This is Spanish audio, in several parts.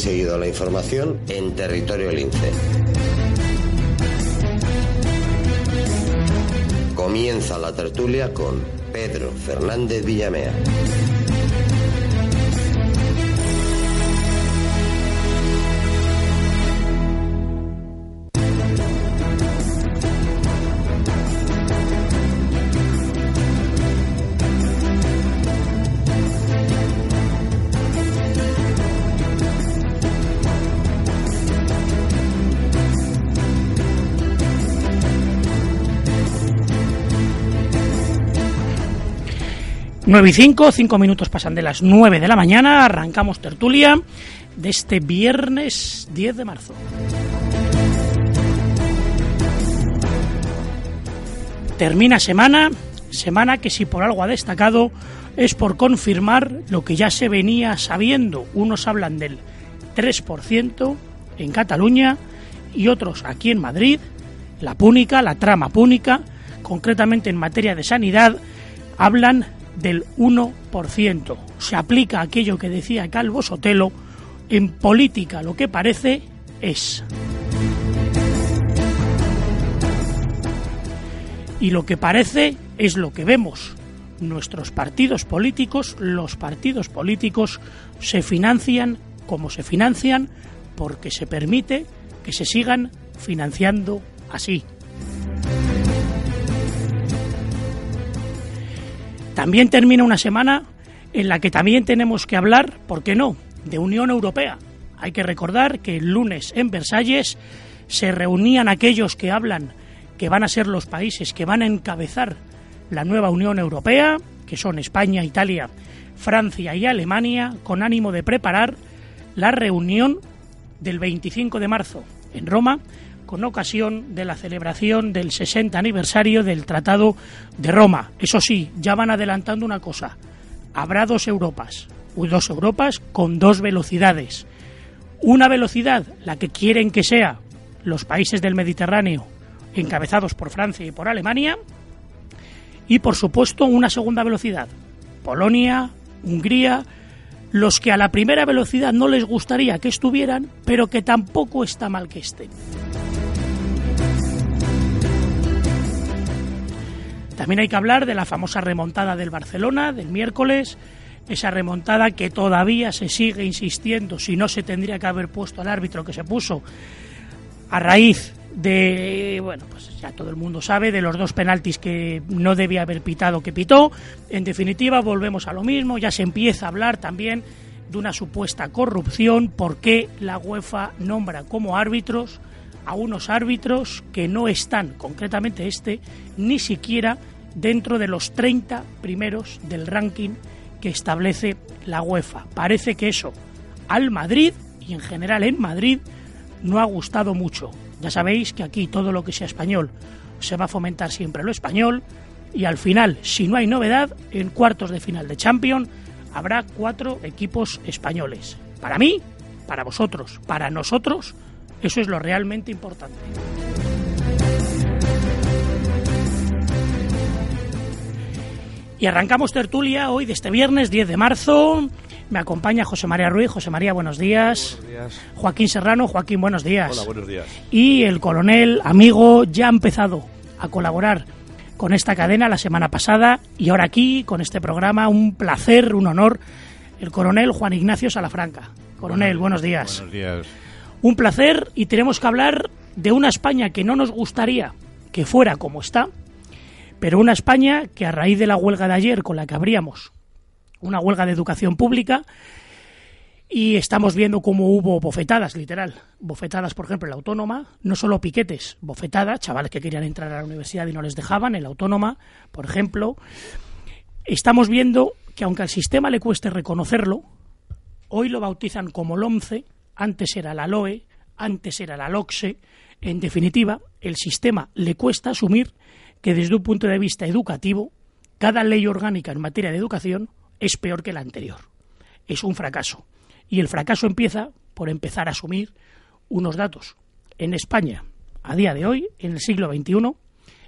seguido la información en territorio lince. Comienza la tertulia con Pedro Fernández Villamea. 9 y 5, 5 minutos pasan de las 9 de la mañana, arrancamos tertulia de este viernes 10 de marzo. Termina semana, semana que si por algo ha destacado es por confirmar lo que ya se venía sabiendo. Unos hablan del 3% en Cataluña y otros aquí en Madrid, la púnica, la trama púnica, concretamente en materia de sanidad, hablan del 1%. Se aplica aquello que decía Calvo Sotelo, en política lo que parece es. Y lo que parece es lo que vemos. Nuestros partidos políticos, los partidos políticos, se financian como se financian porque se permite que se sigan financiando así. También termina una semana en la que también tenemos que hablar, ¿por qué no?, de Unión Europea. Hay que recordar que el lunes en Versalles se reunían aquellos que hablan que van a ser los países que van a encabezar la nueva Unión Europea, que son España, Italia, Francia y Alemania, con ánimo de preparar la reunión del 25 de marzo en Roma, con ocasión de la celebración del 60 aniversario del Tratado de Roma. Eso sí, ya van adelantando una cosa. Habrá dos Europas, dos Europas con dos velocidades. Una velocidad, la que quieren que sea los países del Mediterráneo, encabezados por Francia y por Alemania, y por supuesto una segunda velocidad, Polonia, Hungría, los que a la primera velocidad no les gustaría que estuvieran, pero que tampoco está mal que estén. También hay que hablar de la famosa remontada del Barcelona del miércoles, esa remontada que todavía se sigue insistiendo si no se tendría que haber puesto al árbitro que se puso a raíz de, bueno, pues ya todo el mundo sabe, de los dos penaltis que no debía haber pitado que pitó. En definitiva, volvemos a lo mismo, ya se empieza a hablar también de una supuesta corrupción, por qué la UEFA nombra como árbitros a unos árbitros que no están, concretamente este, ni siquiera dentro de los 30 primeros del ranking que establece la UEFA. Parece que eso al Madrid y en general en Madrid no ha gustado mucho. Ya sabéis que aquí todo lo que sea español se va a fomentar siempre lo español y al final, si no hay novedad, en cuartos de final de Champions habrá cuatro equipos españoles. Para mí, para vosotros, para nosotros, eso es lo realmente importante. Y arrancamos tertulia hoy de este viernes 10 de marzo. Me acompaña José María Ruiz. José María, buenos días. Buenos días. Joaquín Serrano. Joaquín, buenos días. Hola, buenos días. Y el coronel, amigo, ya ha empezado a colaborar con esta cadena la semana pasada y ahora aquí con este programa. Un placer, un honor. El coronel Juan Ignacio Salafranca. Coronel, buenos días. Buenos días. Un placer y tenemos que hablar de una España que no nos gustaría que fuera como está, pero una España que a raíz de la huelga de ayer con la que abríamos, una huelga de educación pública, y estamos viendo cómo hubo bofetadas, literal, bofetadas, por ejemplo, en la autónoma, no solo piquetes, bofetadas, chavales que querían entrar a la universidad y no les dejaban, en la autónoma, por ejemplo, estamos viendo que aunque al sistema le cueste reconocerlo, hoy lo bautizan como el 11, antes era la LOE, antes era la LOCSE, en definitiva, el sistema le cuesta asumir que desde un punto de vista educativo, cada ley orgánica en materia de educación es peor que la anterior. Es un fracaso. Y el fracaso empieza por empezar a asumir unos datos. En España, a día de hoy, en el siglo XXI,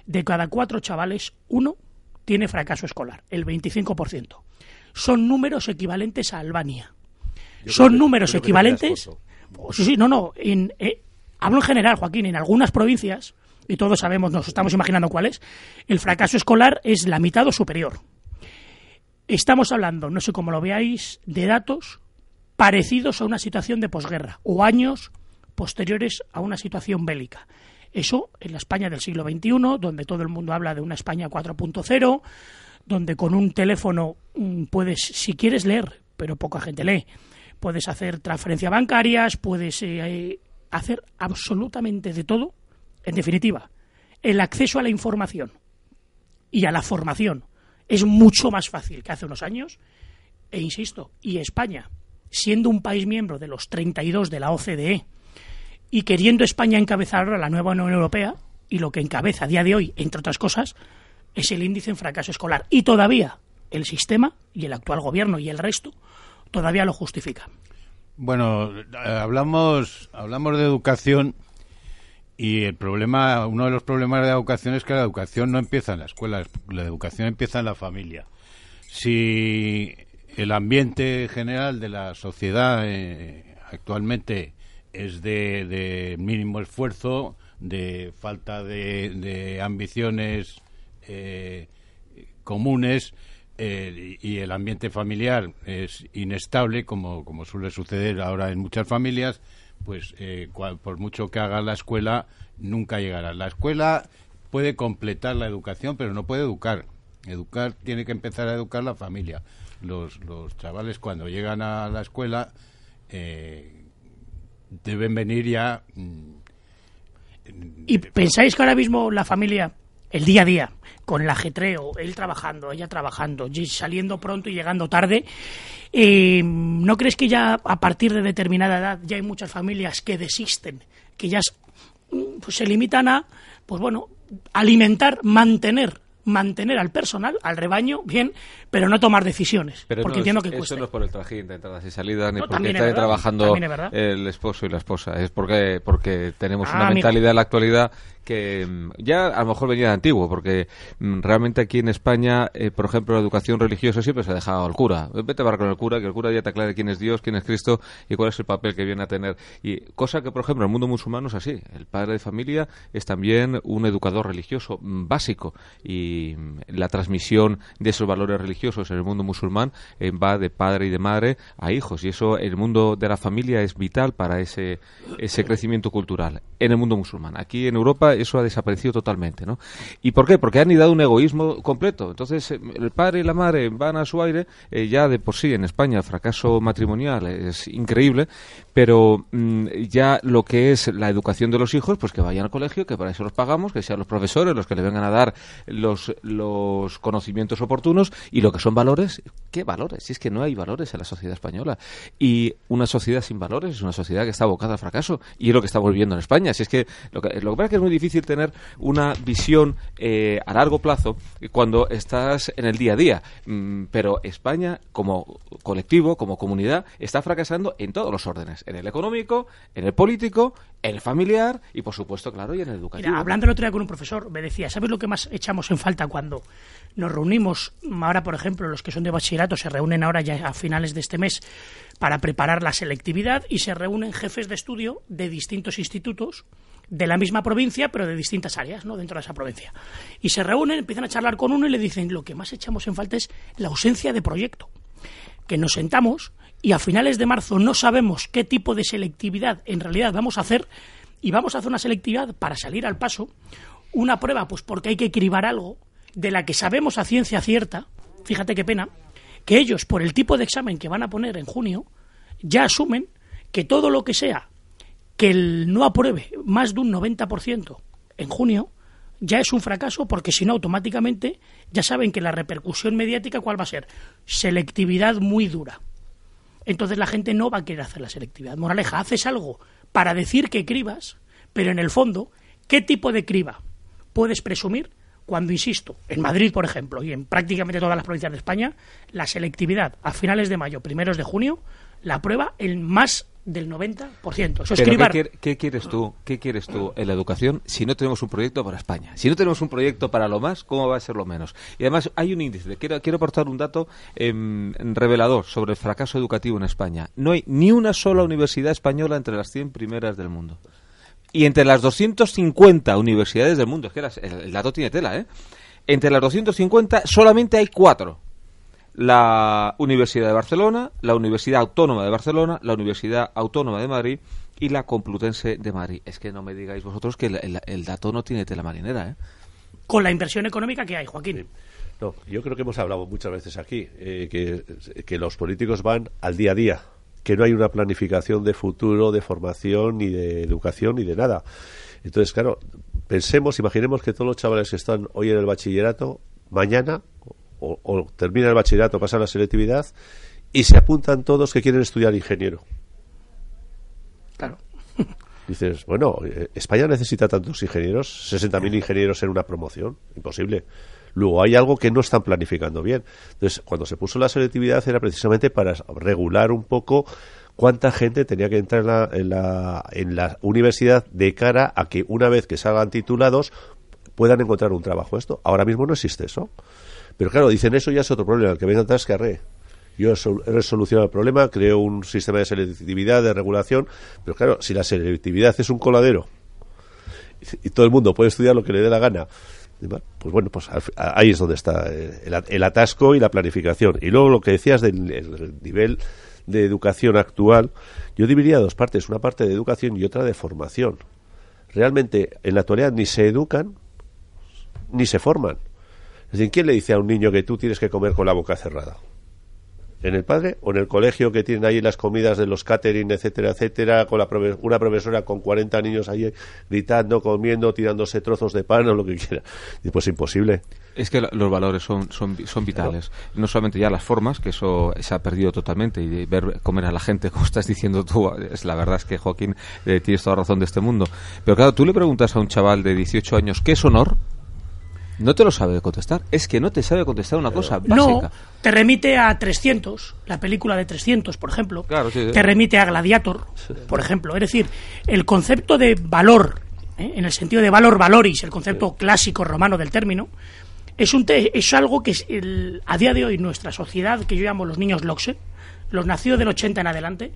de cada cuatro chavales, uno tiene fracaso escolar, el 25%. Son números equivalentes a Albania. Son números equivalentes. Sí, sí, no, no. En, eh, hablo en general, Joaquín, en algunas provincias, y todos sabemos, nos estamos imaginando cuáles, el fracaso escolar es la mitad o superior. Estamos hablando, no sé cómo lo veáis, de datos parecidos a una situación de posguerra o años posteriores a una situación bélica. Eso en la España del siglo XXI, donde todo el mundo habla de una España 4.0, donde con un teléfono mm, puedes, si quieres leer, pero poca gente lee, puedes hacer transferencias bancarias, puedes eh, hacer absolutamente de todo. En definitiva, el acceso a la información y a la formación es mucho más fácil que hace unos años. E insisto, y España, siendo un país miembro de los 32 de la OCDE y queriendo España encabezar la nueva Unión Europea, y lo que encabeza a día de hoy, entre otras cosas, es el índice en fracaso escolar. Y todavía el sistema y el actual gobierno y el resto todavía lo justifica. Bueno, hablamos, hablamos de educación y el problema, uno de los problemas de la educación es que la educación no empieza en la escuela, la educación empieza en la familia. Si el ambiente general de la sociedad eh, actualmente es de, mínimo esfuerzo, de falta de, ambiciones eh, comunes, eh, y el ambiente familiar es inestable, como, como suele suceder ahora en muchas familias, pues eh, por mucho que haga la escuela, nunca llegará. La escuela puede completar la educación, pero no puede educar. Educar tiene que empezar a educar la familia. Los, los chavales cuando llegan a la escuela eh, deben venir ya. Mm, ¿Y pensáis que ahora mismo la familia, el día a día, con el ajetreo, él trabajando, ella trabajando, saliendo pronto y llegando tarde, eh, ¿no crees que ya a partir de determinada edad ya hay muchas familias que desisten, que ya pues, se limitan a, pues bueno, alimentar, mantener mantener al personal, al rebaño, bien, pero no tomar decisiones. Pero porque no entiendo que Eso no es por el trajín de entradas y salidas, ni porque esté trabajando el esposo y la esposa. Es porque, porque tenemos ah, una mentalidad en la actualidad que mm, ya a lo mejor venía de antiguo, porque mm, realmente aquí en España, eh, por ejemplo, la educación religiosa siempre se ha dejado al cura. Vete a hablar con el cura, que el cura ya te aclare quién es Dios, quién es Cristo y cuál es el papel que viene a tener. Y cosa que, por ejemplo, en el mundo musulmán es así. El padre de familia es también un educador religioso mm, básico y la transmisión de esos valores religiosos en el mundo musulmán eh, va de padre y de madre a hijos y eso el mundo de la familia es vital para ese, ese crecimiento cultural en el mundo musulmán. Aquí en Europa eso ha desaparecido totalmente, ¿no? ¿Y por qué? Porque han dado un egoísmo completo. Entonces, eh, el padre y la madre van a su aire, eh, ya de por sí en España el fracaso matrimonial es increíble, pero mm, ya lo que es la educación de los hijos, pues que vayan al colegio, que para eso los pagamos, que sean los profesores los que le vengan a dar los, los conocimientos oportunos y lo que son valores, ¿qué valores? Si es que no hay valores en la sociedad española. Y una sociedad sin valores es una sociedad que está abocada al fracaso y es lo que está volviendo en España. Si es que lo que, lo que pasa es que es muy difícil tener una visión eh, a largo plazo cuando estás en el día a día. Mm, pero España, como colectivo, como comunidad, está fracasando en todos los órdenes: en el económico, en el político, en el familiar y, por supuesto, claro, y en el educativo. hablando el otro día con un profesor, me decía: ¿sabes lo que más echamos en falta cuando nos reunimos? Ahora, por ejemplo, los que son de bachillerato se reúnen ahora ya a finales de este mes para preparar la selectividad y se reúnen jefes de estudio de distintos institutos de la misma provincia, pero de distintas áreas, ¿no? Dentro de esa provincia. Y se reúnen, empiezan a charlar con uno y le dicen, lo que más echamos en falta es la ausencia de proyecto. Que nos sentamos y a finales de marzo no sabemos qué tipo de selectividad en realidad vamos a hacer y vamos a hacer una selectividad para salir al paso, una prueba, pues porque hay que cribar algo de la que sabemos a ciencia cierta, fíjate qué pena, que ellos, por el tipo de examen que van a poner en junio, ya asumen que todo lo que sea que el no apruebe más de un 90% en junio ya es un fracaso porque si no automáticamente ya saben que la repercusión mediática cuál va a ser selectividad muy dura. Entonces la gente no va a querer hacer la selectividad. Moraleja haces algo para decir que cribas pero en el fondo qué tipo de criba puedes presumir cuando insisto en Madrid por ejemplo y en prácticamente todas las provincias de España la selectividad a finales de mayo primeros de junio la prueba el más del 90%. Eso ¿qué, ¿qué, quieres tú? ¿Qué quieres tú en la educación si no tenemos un proyecto para España? Si no tenemos un proyecto para lo más, ¿cómo va a ser lo menos? Y además hay un índice. Quiero, quiero aportar un dato em, revelador sobre el fracaso educativo en España. No hay ni una sola universidad española entre las 100 primeras del mundo. Y entre las 250 universidades del mundo, es que el, el dato tiene tela, ¿eh? Entre las 250 solamente hay cuatro la Universidad de Barcelona, la Universidad Autónoma de Barcelona, la Universidad Autónoma de Madrid y la Complutense de Madrid. Es que no me digáis vosotros que el, dato no tiene tela marinera, ¿eh? Con la inversión económica que hay, Joaquín. No, yo creo que hemos hablado muchas veces aquí eh, que, que los políticos van al día a día, que no hay una planificación de futuro, de formación, ni de educación, ni de nada. Entonces, claro, pensemos, imaginemos que todos los chavales que están hoy en el bachillerato, mañana o, termina el bachillerato, pasa la selectividad y se apuntan todos que quieren estudiar ingeniero. Claro. Dices, bueno, eh, España necesita tantos ingenieros, 60.000 ingenieros en una promoción, imposible. Luego hay algo que no están planificando bien. Entonces, cuando se puso la selectividad era precisamente para regular un poco cuánta gente tenía que entrar en la, en la, en la universidad de cara a que una vez que salgan titulados puedan encontrar un trabajo. Esto ahora mismo no existe eso. Pero claro, dicen eso ya es otro problema, el que venga atrás que arre. Yo he resolucionado el problema, creo un sistema de selectividad, de regulación, pero claro, si la selectividad es un coladero y todo el mundo puede estudiar lo que le dé la gana, pues bueno, pues ahí es donde está eh, el, atasco y la planificación. Y luego lo que decías del nivel de educación actual, yo dividiría dos partes, una parte de educación y otra de formación. Realmente en la actualidad ni se educan ni se forman. Es ¿quién le dice a un niño que tú tienes que comer con la boca cerrada? ¿En el padre o en el colegio que tienen ahí las comidas de los catering, etcétera, etcétera, con la una profesora con 40 niños ahí gritando, comiendo, tirándose trozos de pan o lo que quiera? Y pues imposible. Es que los valores son, son, son vitales. No solamente ya las formas, que eso se ha perdido totalmente, y ver comer a la gente, como estás diciendo tú, es la verdad es que Joaquín eh, tienes toda razón de este mundo. Pero claro, tú le preguntas a un chaval de 18 años, ¿qué es honor? No te lo sabe contestar. Es que no te sabe contestar una cosa básica. No, te remite a 300, la película de 300, por ejemplo. Claro, Te remite a Gladiator, por ejemplo. Es decir, el concepto de valor, ¿eh? en el sentido de valor valoris, el concepto clásico romano del término, es, un es algo que es a día de hoy nuestra sociedad, que yo llamo los niños Loxe, los nacidos del 80 en adelante,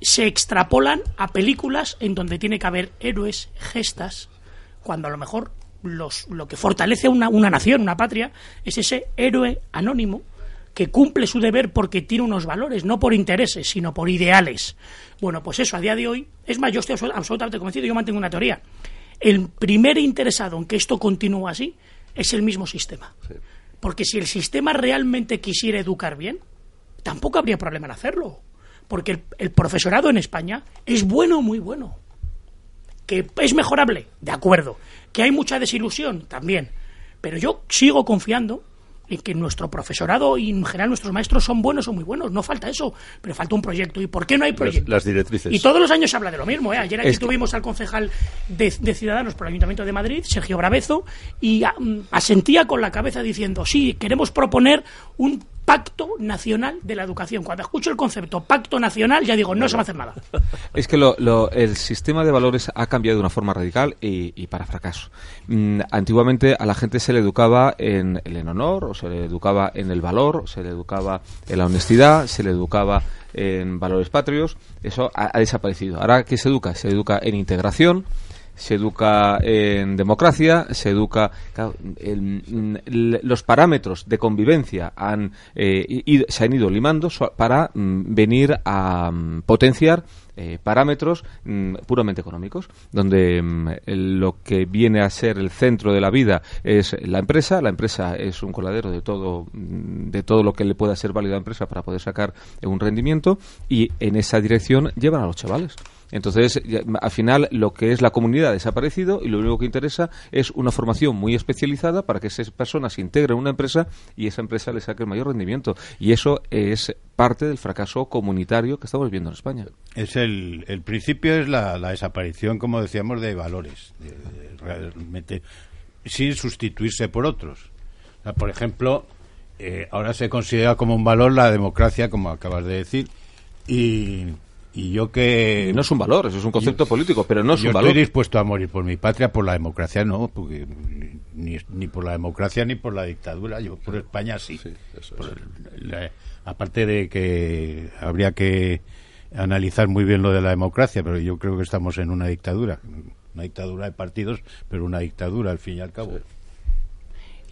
se extrapolan a películas en donde tiene que haber héroes, gestas, cuando a lo mejor lo que fortalece una, una nación, una patria, es ese héroe anónimo que cumple su deber porque tiene unos valores, no por intereses, sino por ideales. Bueno, pues eso a día de hoy, es más, yo estoy absolutamente convencido, yo mantengo una teoría. El primer interesado en que esto continúe así es el mismo sistema. Porque si el sistema realmente quisiera educar bien, tampoco habría problema en hacerlo. Porque el, el profesorado en España es bueno, muy bueno. Que es mejorable, de acuerdo ¿Que hay mucha desilusión? También. Pero yo sigo confiando en que nuestro profesorado y en general nuestros maestros son buenos o muy buenos. No falta eso, pero falta un proyecto. ¿Y por qué no hay proyecto? Las, directrices. Y todos los años se habla de lo mismo. ¿eh? Ayer aquí tuvimos al concejal de, Ciudadanos por el Ayuntamiento de Madrid, Sergio Bravezo, y mm, asentía con la cabeza diciendo, sí, queremos proponer un Pacto Nacional de la Educación. Cuando escucho el concepto Pacto Nacional, ya digo, no se va a hacer nada. Es que lo, el sistema de valores ha cambiado de una forma radical y, para fracaso. Mm, antiguamente a la gente se le educaba en el honor, o se le educaba en el valor, se le educaba en la honestidad, se le educaba en valores patrios. Eso ha, ha desaparecido. Ahora, ¿qué se educa? Se educa en integración se educa en democracia, se educa. los parámetros de convivencia han, eh, se han ido limando para mm, venir a mm, potenciar eh, parámetros mm, puramente económicos, donde lo que viene a ser el centro de la vida es la empresa, la empresa es un coladero de todo, de todo lo que le pueda ser válido a la empresa para poder sacar un rendimiento y en esa dirección llevan a los chavales. Entonces, al final, lo que es la comunidad ha desaparecido y lo único que interesa es una formación muy especializada para que esas personas se integren en una empresa y esa empresa le saque el mayor rendimiento. Y eso es parte del fracaso comunitario que estamos viendo en España. Es el, el principio es la, desaparición, como decíamos, de valores, realmente sin sustituirse por otros. por ejemplo, eh, ahora se considera como un valor la democracia, como acabas de decir, y Y yo que... no es un valor, eso es un concepto político, pero no es un valor. Yo estoy dispuesto a morir por mi patria, por la democracia no, porque ni, ni por la democracia ni por la dictadura, yo por España sí. aparte de que habría que analizar muy bien lo de la democracia, pero yo creo que estamos en una dictadura, una dictadura de partidos, pero una dictadura al fin y al cabo.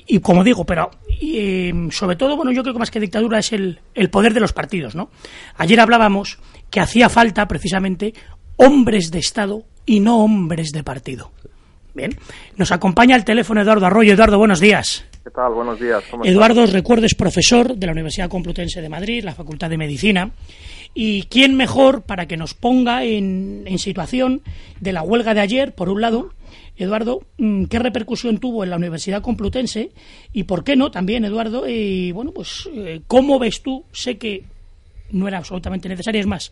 Y como digo, pero em, sobre todo, bueno, yo creo que más que dictadura es el, el poder de los partidos, ¿no? Ayer hablábamos que hacía falta precisamente hombres de Estado y no hombres de partido. Bien, nos acompaña el teléfono Eduardo Arroyo. Eduardo, buenos días. ¿Qué tal? Buenos días. Eduardo, recuerdo, es profesor de la Universidad Complutense de Madrid, la Facultad de Medicina. ¿Y quién mejor para que nos ponga en, en situación de la huelga de ayer, por un lado, Eduardo, mm, ¿qué repercusión tuvo en la Universidad Complutense? Y por qué no también, Eduardo, y bueno, pues, eh, ¿cómo ves tú? Sé que no era absolutamente necesaria, es más,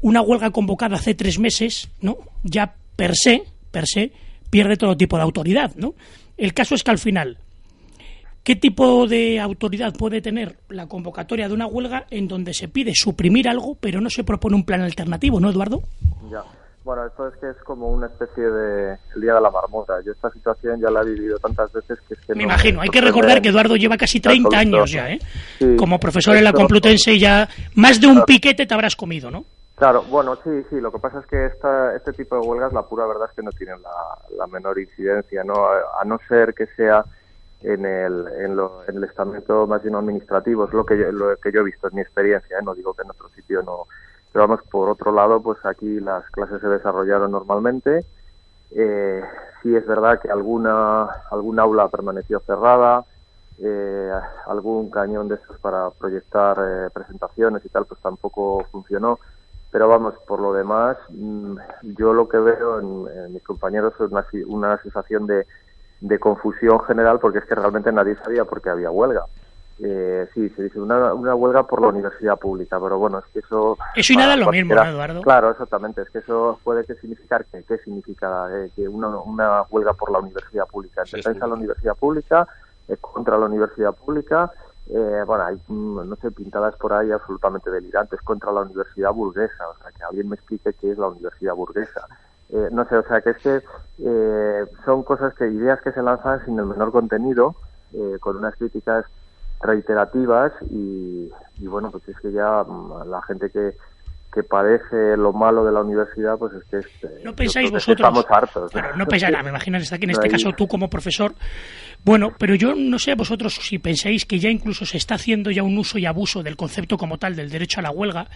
una huelga convocada hace tres meses, ¿no? Ya per se, per se, pierde todo tipo de autoridad, ¿no? El caso es que al final, ¿qué tipo de autoridad puede tener la convocatoria de una huelga en donde se pide suprimir algo, pero no se propone un plan alternativo, ¿no, Eduardo? Ya. Bueno, esto es que es como una especie de el día de la marmota. Yo esta situación ya la he vivido tantas veces que es que Me imagino. Hay que recordar que Eduardo lleva casi 30 años ya, ¿eh? como profesor en la Complutense ya más de un piquete te habrás comido, ¿no? Claro, bueno, sí, sí. Lo que pasa es que esta, este tipo de huelgas, la pura verdad es que no tienen la, menor incidencia, ¿no? A, no ser que sea en el, en, lo, en el estamento más bien administrativo. Es lo que yo, lo que yo he visto en mi experiencia, ¿eh? No digo que en otro sitio no pero vamos, por otro lado, pues aquí las clases se desarrollaron normalmente. Eh, sí es verdad que alguna, algún aula permaneció cerrada, eh, algún cañón de estos para proyectar eh, presentaciones y tal, pues tampoco funcionó. Pero vamos, por lo demás, mm, yo lo que veo en, mis compañeros es una, una sensación de, de confusión general porque es que realmente nadie sabía por qué había huelga. Eh, sí, se dice una, una, huelga por la universidad pública, pero bueno, es que eso... Eso y nada es lo mismo, Eduardo? Claro, exactamente, es que eso puede que significar, que, ¿qué significa eh, que una, una, huelga por la universidad pública? En defensa de la universidad pública, eh, contra la universidad pública, eh, bueno, hay, mm, no sé, pintadas por ahí absolutamente delirantes contra la universidad burguesa, o sea, que alguien me explique qué es la universidad burguesa. Eh, no sé, o sea, que es que eh, son cosas que, ideas que se lanzan sin el menor contenido, con unas críticas reiterativas y, bueno, pues es que ya mm, la gente que, que padece lo malo de la universidad, pues es que eh, no pensáis vosotros estamos hartos. no pensáis, me imagino que en este caso tú como profesor, bueno, pero yo no sé vosotros si pensáis que ya incluso se está haciendo ya un uso y abuso del concepto como tal del derecho a la huelga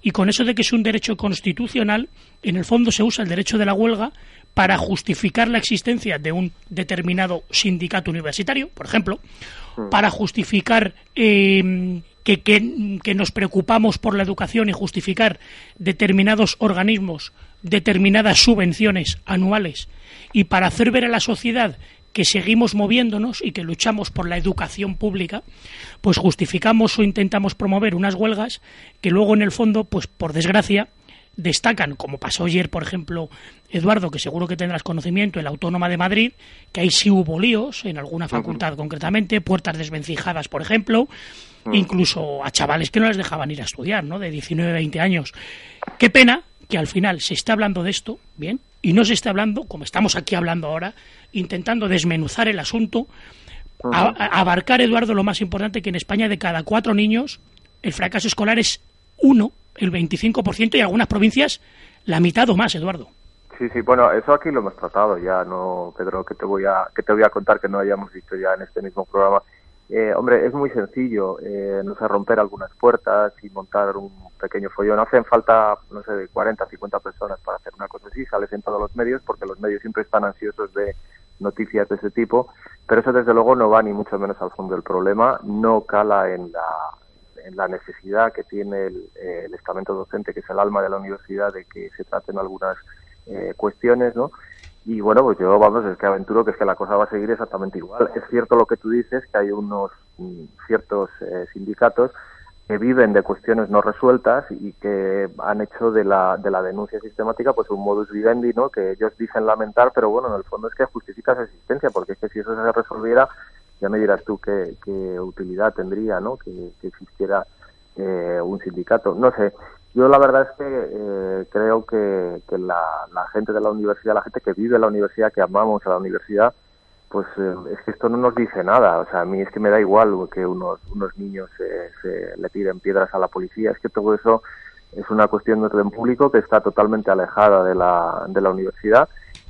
y con eso de que es un derecho constitucional, en el fondo se usa el derecho de la huelga para justificar la existencia de un determinado sindicato universitario, por ejemplo, mm. para justificar eh, que, que, nos preocupamos por la educación y justificar determinados organismos, determinadas subvenciones anuales, y para hacer ver a la sociedad que seguimos moviéndonos y que luchamos por la educación pública, pues justificamos o intentamos promover unas huelgas que luego en el fondo, pues por desgracia, destacan, como pasó ayer, por ejemplo, Eduardo, que seguro que tendrás conocimiento, en la Autónoma de Madrid, que ahí sí hubo líos, en alguna facultad concretamente, puertas desvencijadas, por ejemplo, incluso a chavales que no les dejaban ir a estudiar, ¿no? De 19, 20 años. Qué pena que al final se está hablando de esto, ¿bien? Y no se está hablando, como estamos aquí hablando ahora, intentando desmenuzar el asunto, abarcar, Eduardo, lo más importante, que en España de cada cuatro niños el fracaso escolar es uno el 25% y algunas provincias la mitad o más, Eduardo. Sí, sí, bueno, eso aquí lo hemos tratado ya, no, Pedro, que te voy a que te voy a contar que no hayamos visto ya en este mismo programa. Eh, hombre, es muy sencillo, eh, no sé, romper algunas puertas y montar un pequeño follón. Hacen falta, no sé, de 40, 50 personas para hacer una cosa así, sales en todos los medios, porque los medios siempre están ansiosos de noticias de ese tipo, pero eso desde luego no va ni mucho menos al fondo del problema, no cala en la, en la necesidad que tiene eh, el, estamento docente, que es el alma de la universidad, de que se traten algunas eh, cuestiones, ¿no? Y bueno, pues yo, vamos, es que aventuro que es que la cosa va a seguir exactamente igual. Es cierto lo que tú dices, que hay unos mm, ciertos eh, sindicatos que viven de cuestiones no resueltas y que han hecho de la, de la denuncia sistemática pues un modus vivendi, ¿no? Que ellos dicen lamentar, pero bueno, en el fondo es que justifica su existencia, porque es que si eso se resolviera, ya me dirás tú qué, qué utilidad tendría, ¿no? Que, existiera eh, un sindicato. No sé. Yo la verdad es que eh, creo que, la, gente de la universidad, la gente que vive la universidad, que amamos a la universidad, pues eh, es que esto no nos dice nada. O sea, a mí es que me da igual que unos, unos niños se, le tiren piedras a la policía. Es que todo eso es una cuestión de orden público que está totalmente alejada de la, de la universidad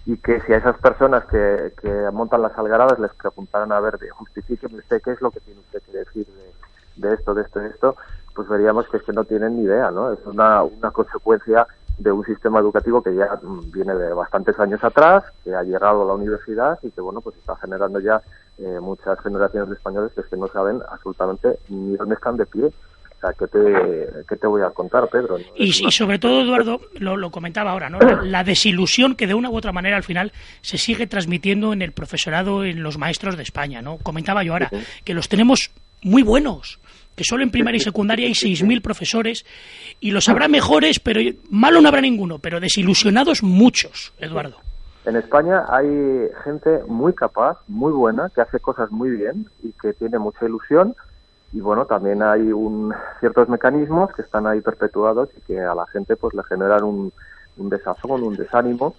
y que si a esas personas que, que montan las algaradas les preguntaran a ver, justifíqueme usted qué es lo que tiene usted que decir de, de esto, de esto, de esto, pues veríamos que es que no tienen ni idea, ¿no? Es una, una consecuencia de un sistema educativo que ya mm, viene de bastantes años atrás, que ha llegado a la universidad y que, bueno, pues está generando ya eh, muchas generaciones de españoles que es que no saben absolutamente ni dónde están de pie. Sea, ¿qué te, te voy a contar, Pedro? Y, sobre todo, Eduardo, lo, lo comentaba ahora, ¿no? La, la, desilusión que de una u otra manera al final se sigue transmitiendo en el profesorado, en los maestros de España, ¿no? Comentaba yo ahora que los tenemos muy buenos que solo en primaria y secundaria hay 6.000 profesores y los habrá mejores, pero malo no habrá ninguno, pero desilusionados muchos, Eduardo. En España hay gente muy capaz, muy buena, que hace cosas muy bien y que tiene mucha ilusión. Y bueno, también hay un, ciertos mecanismos que están ahí perpetuados y que a la gente pues le generan un, un desazón, un desánimo.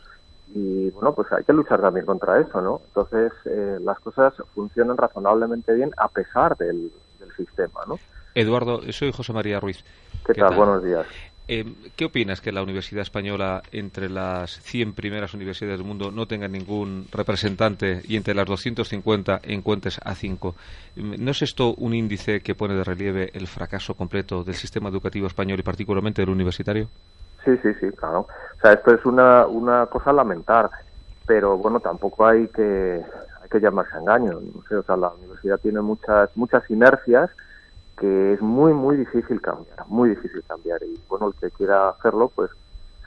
Y bueno, pues hay que luchar también contra eso, ¿no? Entonces, eh, las cosas funcionan razonablemente bien a pesar del, sistema, ¿no? Eduardo, soy José María Ruiz. ¿Qué, tal? Buenos días. Eh, ¿Qué opinas que la Universidad Española, entre las 100 primeras universidades del mundo, no tenga ningún representante y entre las 250 encuentres a 5? ¿No es esto un índice que pone de relieve el fracaso completo del sistema educativo español y particularmente del universitario? Sí, sí, sí, claro. O sea, esto es una, una cosa a lamentar, pero bueno, tampoco hay que, que llamarse engaño. No sé, o sea, la universidad tiene muchas, muchas inercias que es muy, muy difícil cambiar, muy difícil cambiar. Y bueno, el que quiera hacerlo, pues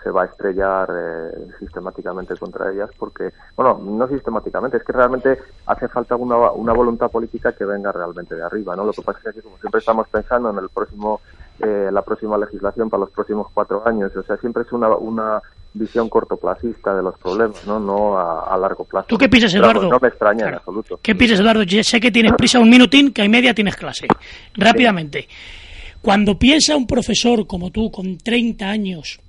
se va a estrellar eh, sistemáticamente contra ellas porque, bueno, no sistemáticamente, es que realmente hace falta una, una voluntad política que venga realmente de arriba, ¿no? Lo que pasa es que como siempre estamos pensando en el próximo, eh, la próxima legislación para los próximos cuatro años, o sea, siempre es una, una visión cortoplacista de los problemas, no, no a, largo plazo. ¿Tú qué piensas, Eduardo? no me extraña en absoluto. ¿Qué piensas, Eduardo? sé que tienes prisa un minutín, que a media tienes clase. Rápidamente. Cuando piensa un profesor como tú, con 30 años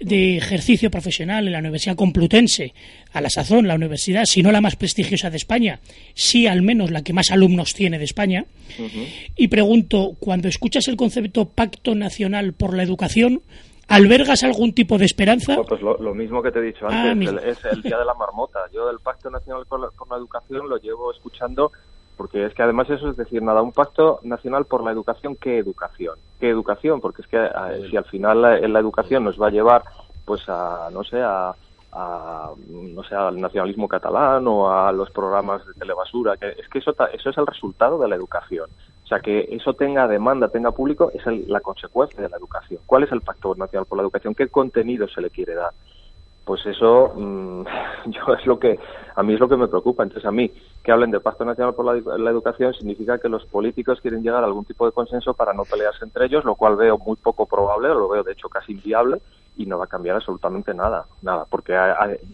de ejercicio profesional en la Universidad Complutense, a la sazón, la universidad, si no la más prestigiosa de España, sí al menos la que más alumnos tiene de España, y pregunto, cuando escuchas el concepto Pacto Nacional por la Educación, ¿Albergas algún tipo de esperanza? Pues, lo, mismo que te he dicho ah, antes, es el Día de la Marmota. Yo del Pacto Nacional por la, Educación lo llevo escuchando porque es que además eso es decir nada, un pacto nacional por la educación, ¿qué educación? ¿Qué educación? Porque es que si al final la, la, educación nos va a llevar pues a, no sé, a, no sé, al nacionalismo catalán o a los programas de telebasura, que es que eso, eso es el resultado de la educación. O sea, que eso tenga demanda, tenga público, es la consecuencia de la educación. ¿Cuál es el Pacto Nacional por la Educación? ¿Qué contenido se le quiere dar? Pues eso mm, yo es lo que a mí es lo que me preocupa. Entonces a mí que hablen de Pacto Nacional por la, Educación significa que los políticos quieren llegar a algún tipo de consenso para no pelearse entre ellos, lo cual veo muy poco probable, lo veo de hecho casi inviable y no va a cambiar absolutamente nada, nada, porque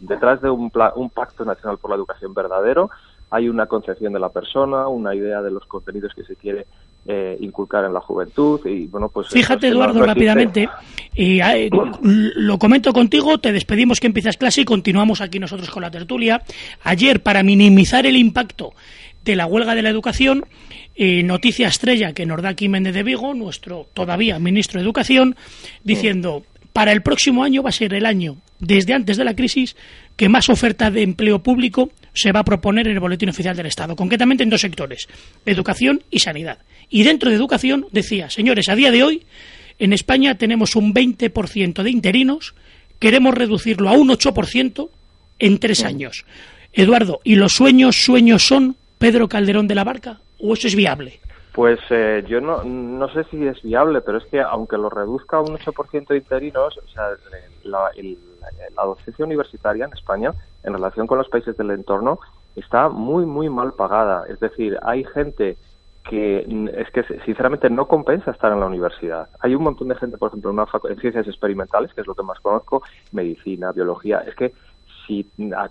detrás de un, un Pacto Nacional por la Educación verdadero hay una concepción de la persona, una idea de los contenidos que se quiere eh, inculcar en la juventud y bueno pues fíjate Eduardo rápidamente y eh, lo comento contigo te despedimos que empiezas clase y continuamos aquí nosotros con la tertulia. Ayer para minimizar el impacto de la huelga de la educación eh, noticia estrella que nos da de Vigo nuestro todavía ministro de educación diciendo para el próximo año va a ser el año desde antes de la crisis que más oferta de empleo público se va a proponer en el Boletín Oficial del Estado, concretamente en dos sectores, educación y sanidad. Y dentro de educación decía, señores, a día de hoy en España tenemos un 20% de interinos, queremos reducirlo a un 8% en tres años. Eduardo, ¿y los sueños, sueños son Pedro Calderón de la Barca o eso es viable? Pues eh, yo no, no sé si es viable, pero es que aunque lo reduzca a un 8% de interinos, o sea, la, la docencia universitaria en España, en relación con los países del entorno, está muy, muy mal pagada. Es decir, hay gente que es que sinceramente no compensa estar en la universidad. Hay un montón de gente, por ejemplo, en, una en ciencias experimentales, que es lo que más conozco, medicina, biología. Es que si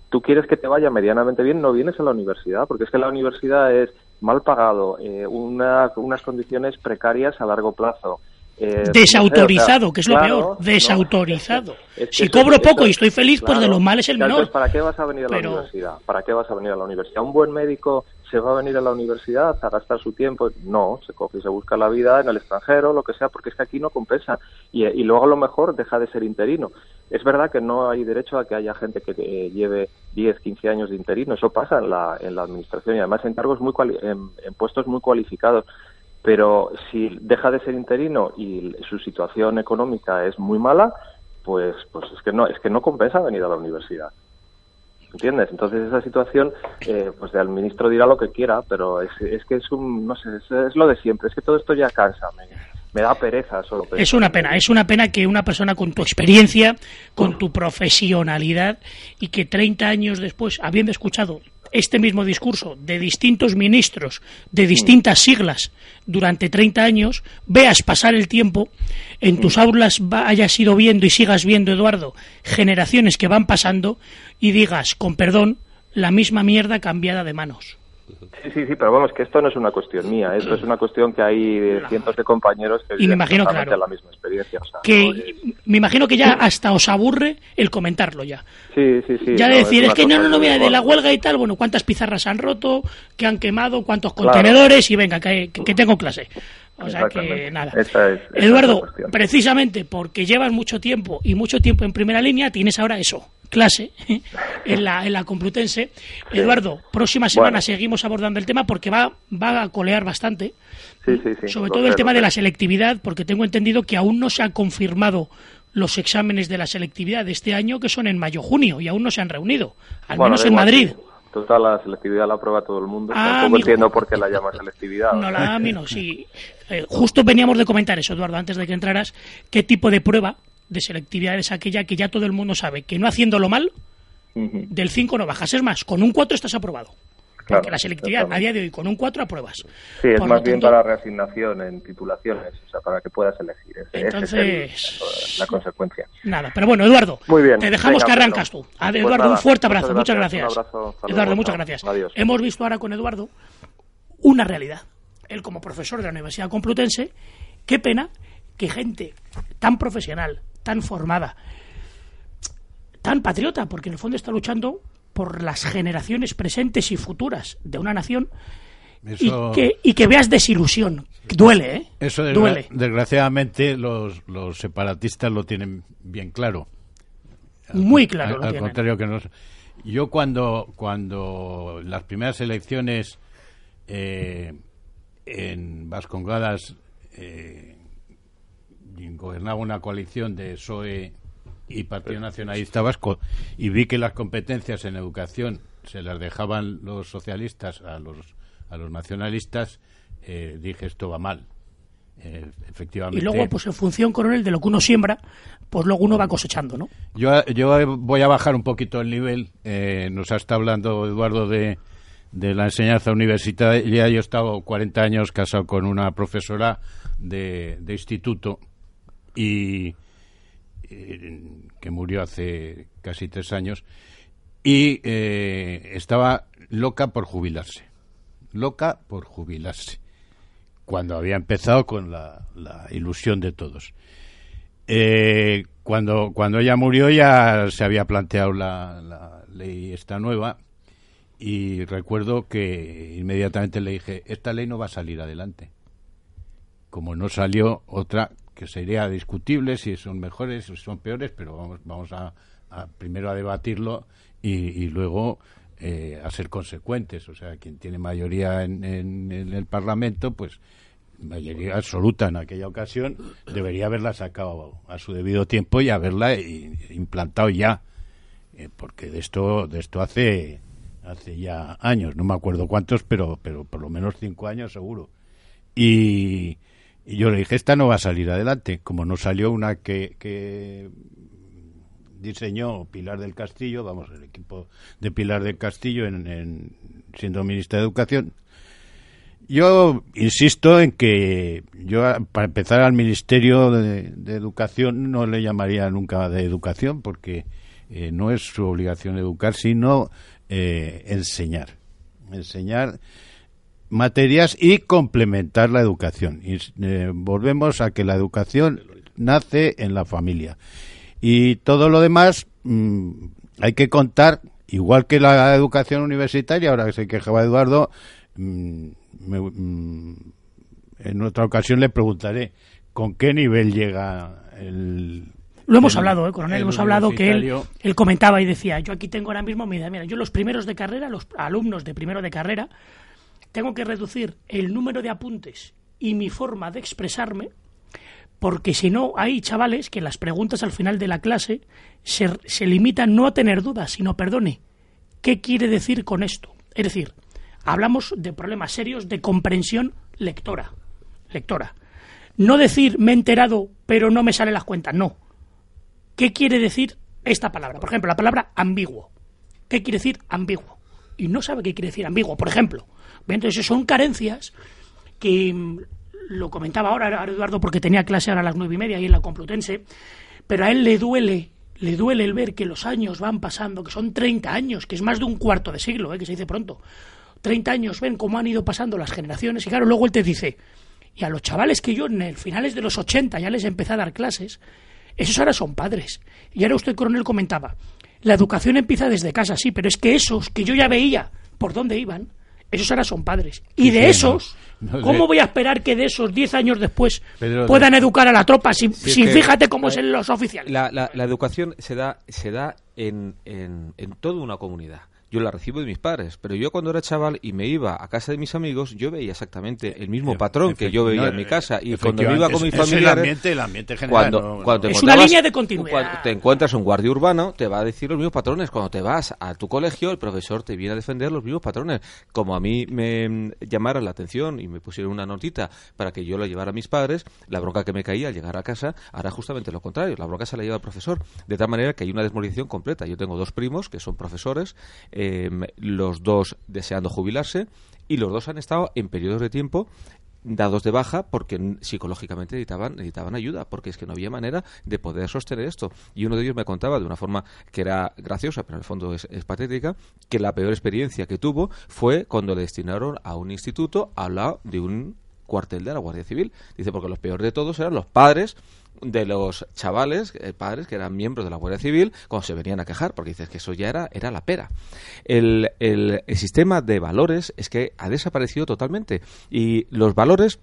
tú quieres que te vaya medianamente bien, no vienes a la universidad, porque es que la universidad es mal pagado, eh, unas condiciones precarias a largo plazo, Eh, desautorizado, que es lo peor, desautorizado. si cobro poco y estoy feliz, pues de lo mal es el menor. ¿Para qué vas a venir a la universidad? ¿Para qué vas a venir a la universidad? Un buen médico se va a venir a la universidad a gastar su tiempo. No, se coge y se busca la vida en el extranjero, lo que sea, porque es que aquí no compensa. Y, luego a lo mejor deja de ser interino. Es verdad que no hay derecho a que haya gente que lleve 10, 15 años de interino. Eso pasa en la, en la administración y además en cargos muy en puestos muy cualificados pero si deja de ser interino y su situación económica es muy mala, pues, pues es que no, es que no compensa venir a la universidad. ¿Entiendes? Entonces esa situación, eh, pues el ministro dirá lo que quiera, pero es, es que es un, no sé, es, lo de siempre, es que todo esto ya cansa, me, da pereza solo. Es una pena, es una pena que una persona con tu experiencia, con tu profesionalidad y que 30 años después, habiendo escuchado este mismo discurso de distintos ministros de distintas siglas durante 30 años, veas pasar el tiempo, en tus aulas hayas ido viendo y sigas viendo, Eduardo, generaciones que van pasando y digas, con perdón, la misma mierda cambiada de manos. Sí, sí, sí, pero vamos, que esto no es una cuestión mía, esto es una cuestión que hay cientos de compañeros que y me imagino, claro, la misma experiencia. que Me imagino que ya hasta os aburre el comentarlo ya. Sí, sí, sí. Ya de decir, es, que no, no, no, mira, de la huelga y tal, bueno, cuántas pizarras han roto, que han quemado, cuántos contenedores y venga, que, que tengo clase. O sea que nada. Eduardo, precisamente porque llevas mucho tiempo y mucho tiempo en primera línea, tienes ahora eso, clase en la, en la Complutense. Eduardo, próxima semana seguimos abordando el tema porque va, va a colear bastante. sobre todo el tema de la selectividad, porque tengo entendido que aún no se han confirmado los exámenes de la selectividad de este año, que son en mayo-junio, y aún no se han reunido, al menos en Madrid. Total, la selectividad la aprueba todo el mundo. Ah, Tampoco entiendo por qué la llama selectividad. No, la no, sí. Eh, justo veníamos de comentar eso, Eduardo, antes de que entraras, qué tipo de prueba de selectividad es aquella que ya todo el mundo sabe que no haciéndolo mal, del 5 no bajas. Es más, con un 4 estás aprobado. Porque la selectividad a día de hoy con un 4 apruebas. Sí, es más bien para reasignación en titulaciones, o sea, para que puedas elegir. Entonces, la consecuencia. Nada, pero bueno, Eduardo, Muy bien. te dejamos que arrancas tú. Pues Eduardo, un fuerte abrazo, muchas gracias. Eduardo, muchas gracias. Hemos visto ahora con Eduardo una realidad. Él como profesor de la Universidad Complutense, qué pena que gente tan profesional, tan formada, tan patriota, porque en el fondo está luchando por las generaciones presentes y futuras de una nación y, que, y que veas desilusión. Duele, ¿eh? Eso, Duele. desgraciadamente, los, los separatistas lo tienen bien claro. Muy claro. Al, contrario que nos. Yo cuando, cuando las primeras elecciones eh, en Vascongadas eh, gobernaba una coalición de PSOE y Partido Nacionalista Vasco. Y vi que las competencias en educación se las dejaban los socialistas a los a los nacionalistas eh, dije esto va mal. Eh, efectivamente. Y luego pues en función coronel de lo que uno siembra pues luego uno va cosechando no yo yo voy a bajar un poquito el nivel eh, nos ha estado hablando Eduardo de de la enseñanza universitaria. Yo he estado 40 años casado con una profesora de, de instituto y que murió hace casi tres años, y eh, estaba loca por jubilarse, loca por jubilarse, cuando había empezado con la, ilusión de todos. Eh, cuando, cuando ella murió ya se había planteado la, la ley esta nueva y recuerdo que inmediatamente le dije, esta ley no va a salir adelante. Como no salió otra que sería discutible si son mejores o son peores, pero vamos, vamos a, primero a debatirlo y, luego eh, a ser consecuentes. O sea, quien tiene mayoría en, en, el Parlamento, pues mayoría absoluta en aquella ocasión, debería haberla sacado a su debido tiempo y haberla implantado ya, eh, porque de esto de esto hace hace ya años, no me acuerdo cuántos, pero pero por lo menos cinco años seguro. Y, y yo le dije, esta no va a salir adelante, como no salió una que, diseñó Pilar del Castillo, vamos, el equipo de Pilar del Castillo en, siendo ministra de Educación. Yo insisto en que yo, para empezar al Ministerio de, Educación, no le llamaría nunca de educación, porque eh, no es su obligación educar, sino eh, enseñar. Enseñar materias y complementar la educación. Y eh, volvemos a que la educación nace en la familia. Y todo lo demás mm, hay que contar, igual que la educación universitaria, ahora que se quejaba Eduardo, mm, mm, en otra ocasión le preguntaré con qué nivel llega el... Lo hemos hablado, ¿eh, coronel, hemos hablado que él, él comentaba y decía, yo aquí tengo ahora mismo, mira, mira, yo los primeros de carrera, los alumnos de primero de carrera, tengo que reducir el número de apuntes y mi forma de expresarme, porque si no, hay chavales que las preguntas al final de la clase se, se limitan no a tener dudas, sino, perdone, ¿qué quiere decir con esto? Es decir, hablamos de problemas serios de comprensión lectora. Lectora. No decir me he enterado, pero no me salen las cuentas, no. ¿Qué quiere decir esta palabra? Por ejemplo, la palabra ambiguo. ¿Qué quiere decir ambiguo? Y no sabe qué quiere decir ambiguo. Por ejemplo, entonces son carencias que mm, lo comentaba ahora Eduardo porque tenía clase ahora a las nueve y media ahí en la Complutense, pero a él le duele, le duele el ver que los años van pasando, que son 30 años, que es más de un cuarto de siglo, ¿eh? que se dice pronto. 30 años ven cómo han ido pasando las generaciones y claro, luego él te dice, y a los chavales que yo en el finales de los 80 ya les empecé a dar clases, esos ahora son padres. Y ahora usted, coronel, comentaba, la educación empieza desde casa, sí, pero es que esos que yo ya veía por dónde iban, esos ahora son padres. Y de esos, ¿cómo voy a esperar que de esos 10 años después puedan educar a la tropa sin, fíjate cómo es en los oficiales? La, la, educación se da, se da en, en, en toda una comunidad yo la recibo de mis padres, pero yo cuando era chaval y me iba a casa de mis amigos, yo veía exactamente el mismo patrón que yo veía en mi casa y cuando me iba con mis familiares, el ambiente, general, cuando, es una línea de continuidad. Cuando te encuentras un guardia urbano, te va a decir los mismos patrones. Cuando te vas a tu colegio, el profesor te viene a defender los mismos patrones. Como a mí me llamaron la atención y me pusieron una notita para que yo la llevara a mis padres, la bronca que me caía al llegar a casa hará justamente lo contrario. La bronca se la lleva al profesor. De tal manera que hay una desmovilización completa. Yo tengo dos primos que son profesores Em, los dos deseando jubilarse y los dos han estado en periodos de tiempo dados de baja porque psicológicamente necesitaban, necesitaban ayuda, porque es que no había manera de poder sostener esto. Y uno de ellos me contaba de una forma que era graciosa, pero en el fondo es, patética, que la peor experiencia que tuvo fue cuando le destinaron a un instituto al lado de un cuartel de la Guardia Civil. Dice, porque los peores de todos eran los padres de los chavales, eh, padres que eran miembros de la Guardia Civil, cuando se venían a quejar, porque dices que eso ya era, era la pera. El, el, el sistema de valores es que ha desaparecido totalmente y los valores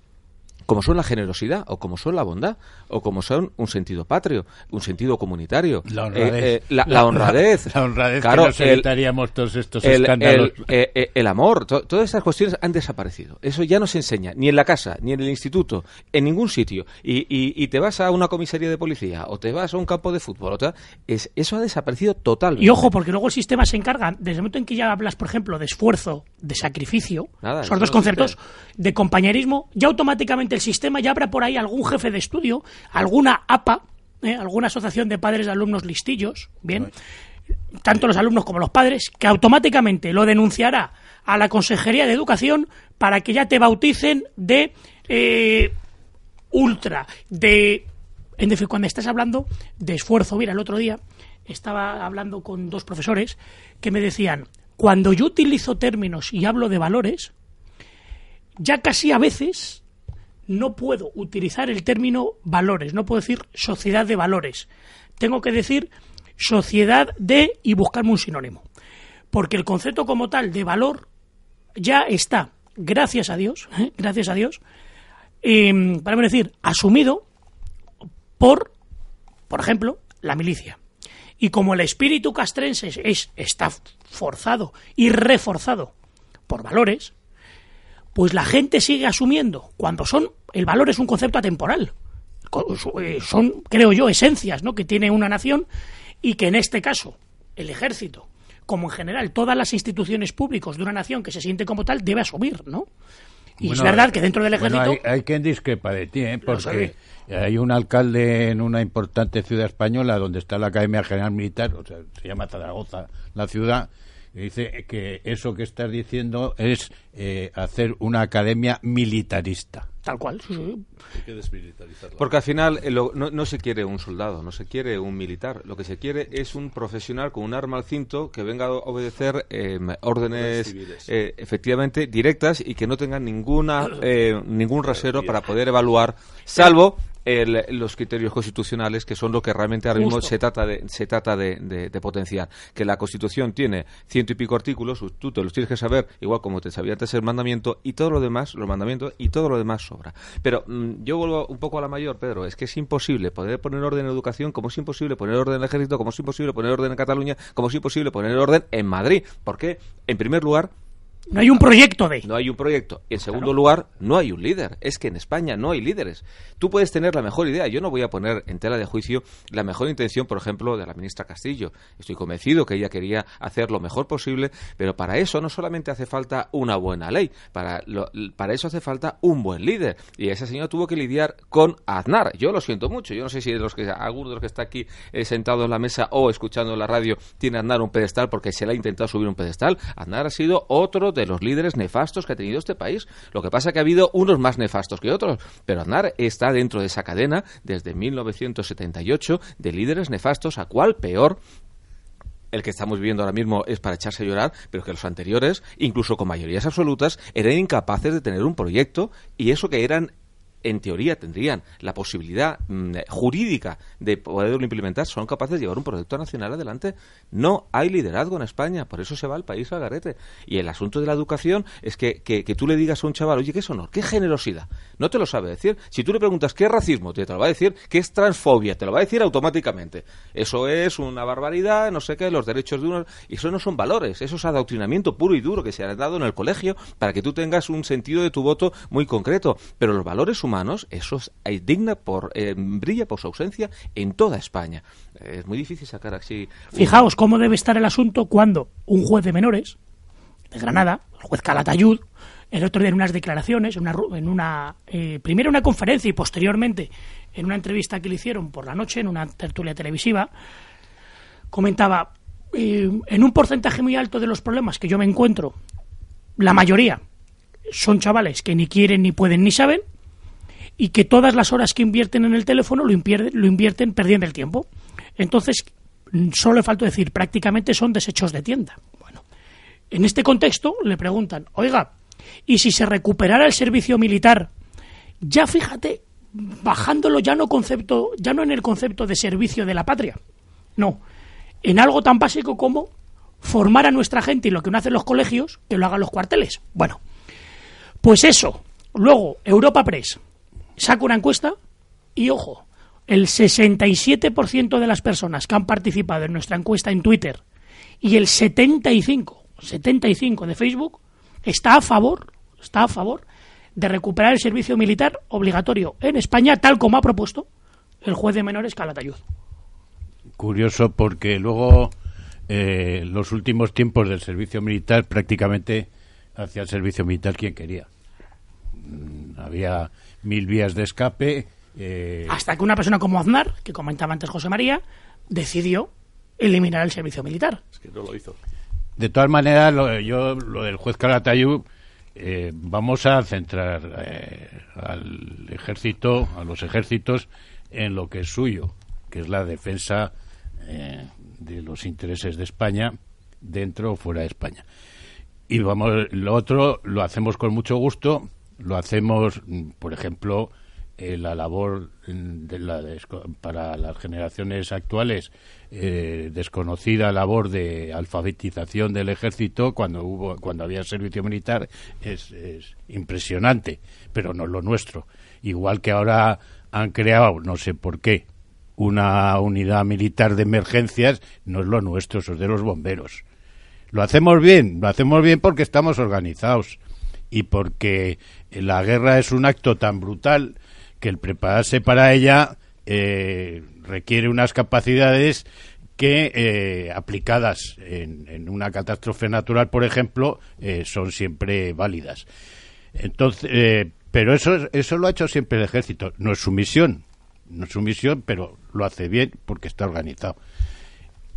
como son la generosidad, o como son la bondad, o como son un sentido patrio, un sentido comunitario. La honradez. Eh, eh, la, honradez. La, honradez claro, que evitaríamos todos estos escándalos. Eh, el, amor, todas estas cuestiones han desaparecido. Eso ya no se enseña, ni en la casa, ni en el instituto, en ningún sitio. Y, y, te vas a una comisaría de policía, o te vas a un campo de fútbol, o es, eso ha desaparecido totalmente. Y ojo, porque luego el sistema se encarga, desde el momento en que ya hablas, por ejemplo, de esfuerzo, de sacrificio, son dos conceptos, de compañerismo, ya automáticamente el sistema ya habrá por ahí algún jefe de estudio, alguna APA, ¿eh? alguna asociación de padres de alumnos listillos, bien, tanto los alumnos como los padres, que automáticamente lo denunciará a la Consejería de Educación para que ya te bauticen de eh, ultra, de... En decir, cuando estás hablando de esfuerzo, mira, el otro día estaba hablando con dos profesores que me decían, cuando yo utilizo términos y hablo de valores, ya casi a veces no puedo utilizar el término valores, no puedo decir sociedad de valores. Tengo que decir sociedad de y buscarme un sinónimo. Porque el concepto como tal de valor ya está, gracias a Dios, gracias a Dios, eh, para decir, asumido por, por ejemplo, la milicia. Y como el espíritu castrense es, está forzado y reforzado por valores, pues la gente sigue asumiendo cuando son el valor es un concepto atemporal eh, son creo yo esencias ¿no? que tiene una nación y que en este caso el ejército como en general todas las instituciones públicas de una nación que se siente como tal debe asumir no y es verdad que dentro del ejército hay, hay, quien discrepa de ti ¿eh? porque hay un alcalde en una importante ciudad española donde está la Academia General Militar o sea se llama Zaragoza la ciudad Dice que eso que estás diciendo es eh, hacer una academia militarista. Tal cual, Porque al final eh, no, se quiere un soldado, no se quiere un militar. Lo que se quiere es un profesional con un arma al cinto que venga a obedecer em, órdenes eh, efectivamente directas y que no tenga ninguna, ningún rasero para poder evaluar, salvo los criterios constitucionales que son lo que realmente ahora mismo se trata de se trata de, potenciar. Que la Constitución tiene ciento y pico artículos tú te los tienes que saber igual como te sabía antes el mandamiento y todo lo demás los mandamientos y todo lo demás sobra. Pero mm, yo vuelvo un poco a la mayor Pedro es que es imposible poder poner orden en educación como es imposible poner orden en el ejército como es imposible poner orden en Cataluña como es imposible poner orden en Madrid. Porque en primer lugar no hay un proyecto de. No hay un proyecto. En segundo lugar, no hay un líder. Es que en España no hay líderes. Tú puedes tener la mejor idea. Yo no voy a poner en tela de juicio la mejor intención, por ejemplo, de la ministra Castillo. Estoy convencido que ella quería hacer lo mejor posible, pero para eso no solamente hace falta una buena ley, para, para eso hace falta un buen líder. Y esa señora tuvo que lidiar con Aznar. Yo lo siento mucho. Yo no sé si de los que, alguno de los que está aquí eh, sentado en la mesa o escuchando la radio tiene Aznar un pedestal porque se le ha intentado subir un pedestal. Aznar ha sido otro de los líderes nefastos que ha tenido este país. Lo que pasa es que ha habido unos más nefastos que otros, pero Aznar está dentro de esa cadena desde 1978 de líderes nefastos, a cuál peor el que estamos viviendo ahora mismo es para echarse a llorar, pero que los anteriores, incluso con mayorías absolutas, eran incapaces de tener un proyecto y eso que eran en teoría tendrían la posibilidad mm, jurídica de poderlo implementar, son capaces de llevar un proyecto nacional adelante. No hay liderazgo en España, por eso se va el país al garete. Y el asunto de la educación es que, que, tú le digas a un chaval, oye, ¿qué honor? ¿Qué generosidad? No te lo sabe decir. Si tú le preguntas qué es racismo, te, lo va a decir, qué es transfobia, te lo va a decir automáticamente. Eso es una barbaridad, no sé qué, los derechos de uno. Y eso no son valores, eso es adoctrinamiento puro y duro que se ha dado en el colegio para que tú tengas un sentido de tu voto muy concreto. Pero los valores humanos eso es, digna por, eh, brilla por su ausencia en toda España. es muy difícil sacar así. Fijaos cómo debe estar el asunto cuando un juez de menores de Granada, el juez Calatayud, el otro día en unas declaraciones, en una, en una eh, primero una conferencia y posteriormente en una entrevista que le hicieron por la noche en una tertulia televisiva, comentaba eh, en un porcentaje muy alto de los problemas que yo me encuentro, la mayoría son chavales que ni quieren, ni pueden, ni saben, y que todas las horas que invierten en el teléfono lo, invierten, perdiendo el tiempo. Entonces, solo le falta decir, prácticamente son desechos de tienda. Bueno, en este contexto le preguntan, oiga, ¿y si se recuperara el servicio militar? Ya fíjate, bajándolo ya no concepto, ya no en el concepto de servicio de la patria, no, en algo tan básico como formar a nuestra gente y lo que no hacen los colegios, que lo hagan los cuarteles. Bueno, pues eso. Luego, Europa Press, saco una encuesta y ojo, el 67% de las personas que han participado en nuestra encuesta en Twitter y el 75, 75 de Facebook está a favor, está a favor de recuperar el servicio militar obligatorio en España tal como ha propuesto el juez de menores Calatayud. Curioso porque luego eh, los últimos tiempos del servicio militar prácticamente hacía el servicio militar quien quería. Mm, había mil vías de escape. Eh, Hasta que una persona como Aznar, que comentaba antes José María, decidió eliminar el servicio militar. Es que no lo hizo. De todas maneras, lo, yo, lo del juez Calatayud, eh, vamos a centrar eh, al ejército, a los ejércitos, en lo que es suyo, que es la defensa de los intereses de España dentro o fuera de España. Y vamos, lo otro lo hacemos con mucho gusto lo hacemos, mm, por ejemplo, eh, la labor mm, de la para las generaciones actuales, eh, desconocida labor de alfabetización del ejército cuando hubo cuando había servicio militar es, es impresionante, pero no es lo nuestro. Igual que ahora han creado, no sé por qué, una unidad militar de emergencias, no es lo nuestro, eso es de los bomberos. Lo hacemos bien, lo hacemos bien porque estamos organizados y porque la guerra es un acto tan brutal que el prepararse para ella eh, requiere unas capacidades que eh, aplicadas en, una catástrofe natural, por ejemplo, eh, son siempre válidas. Entonces, pero eso eso lo ha hecho siempre el ejército. No es su misión, no es su misión, pero lo hace bien porque está organizado.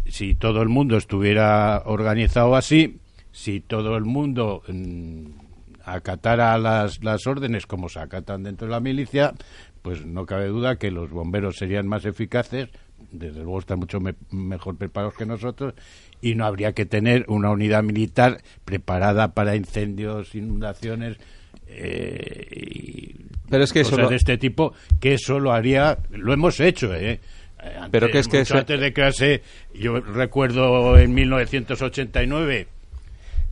si todo el mundo estuviera organizado así, si todo el mundo mm, acatara las, las órdenes como se acatan dentro de la milicia, pues no cabe duda que los bomberos serían más eficaces, desde luego están mucho mejor preparados que nosotros, y no habría que tener una unidad militar preparada para incendios, inundaciones. Eh, y pero es que cosas de este tipo que eso lo haría lo hemos hecho eh pero que es que antes de clase yo recuerdo en 1989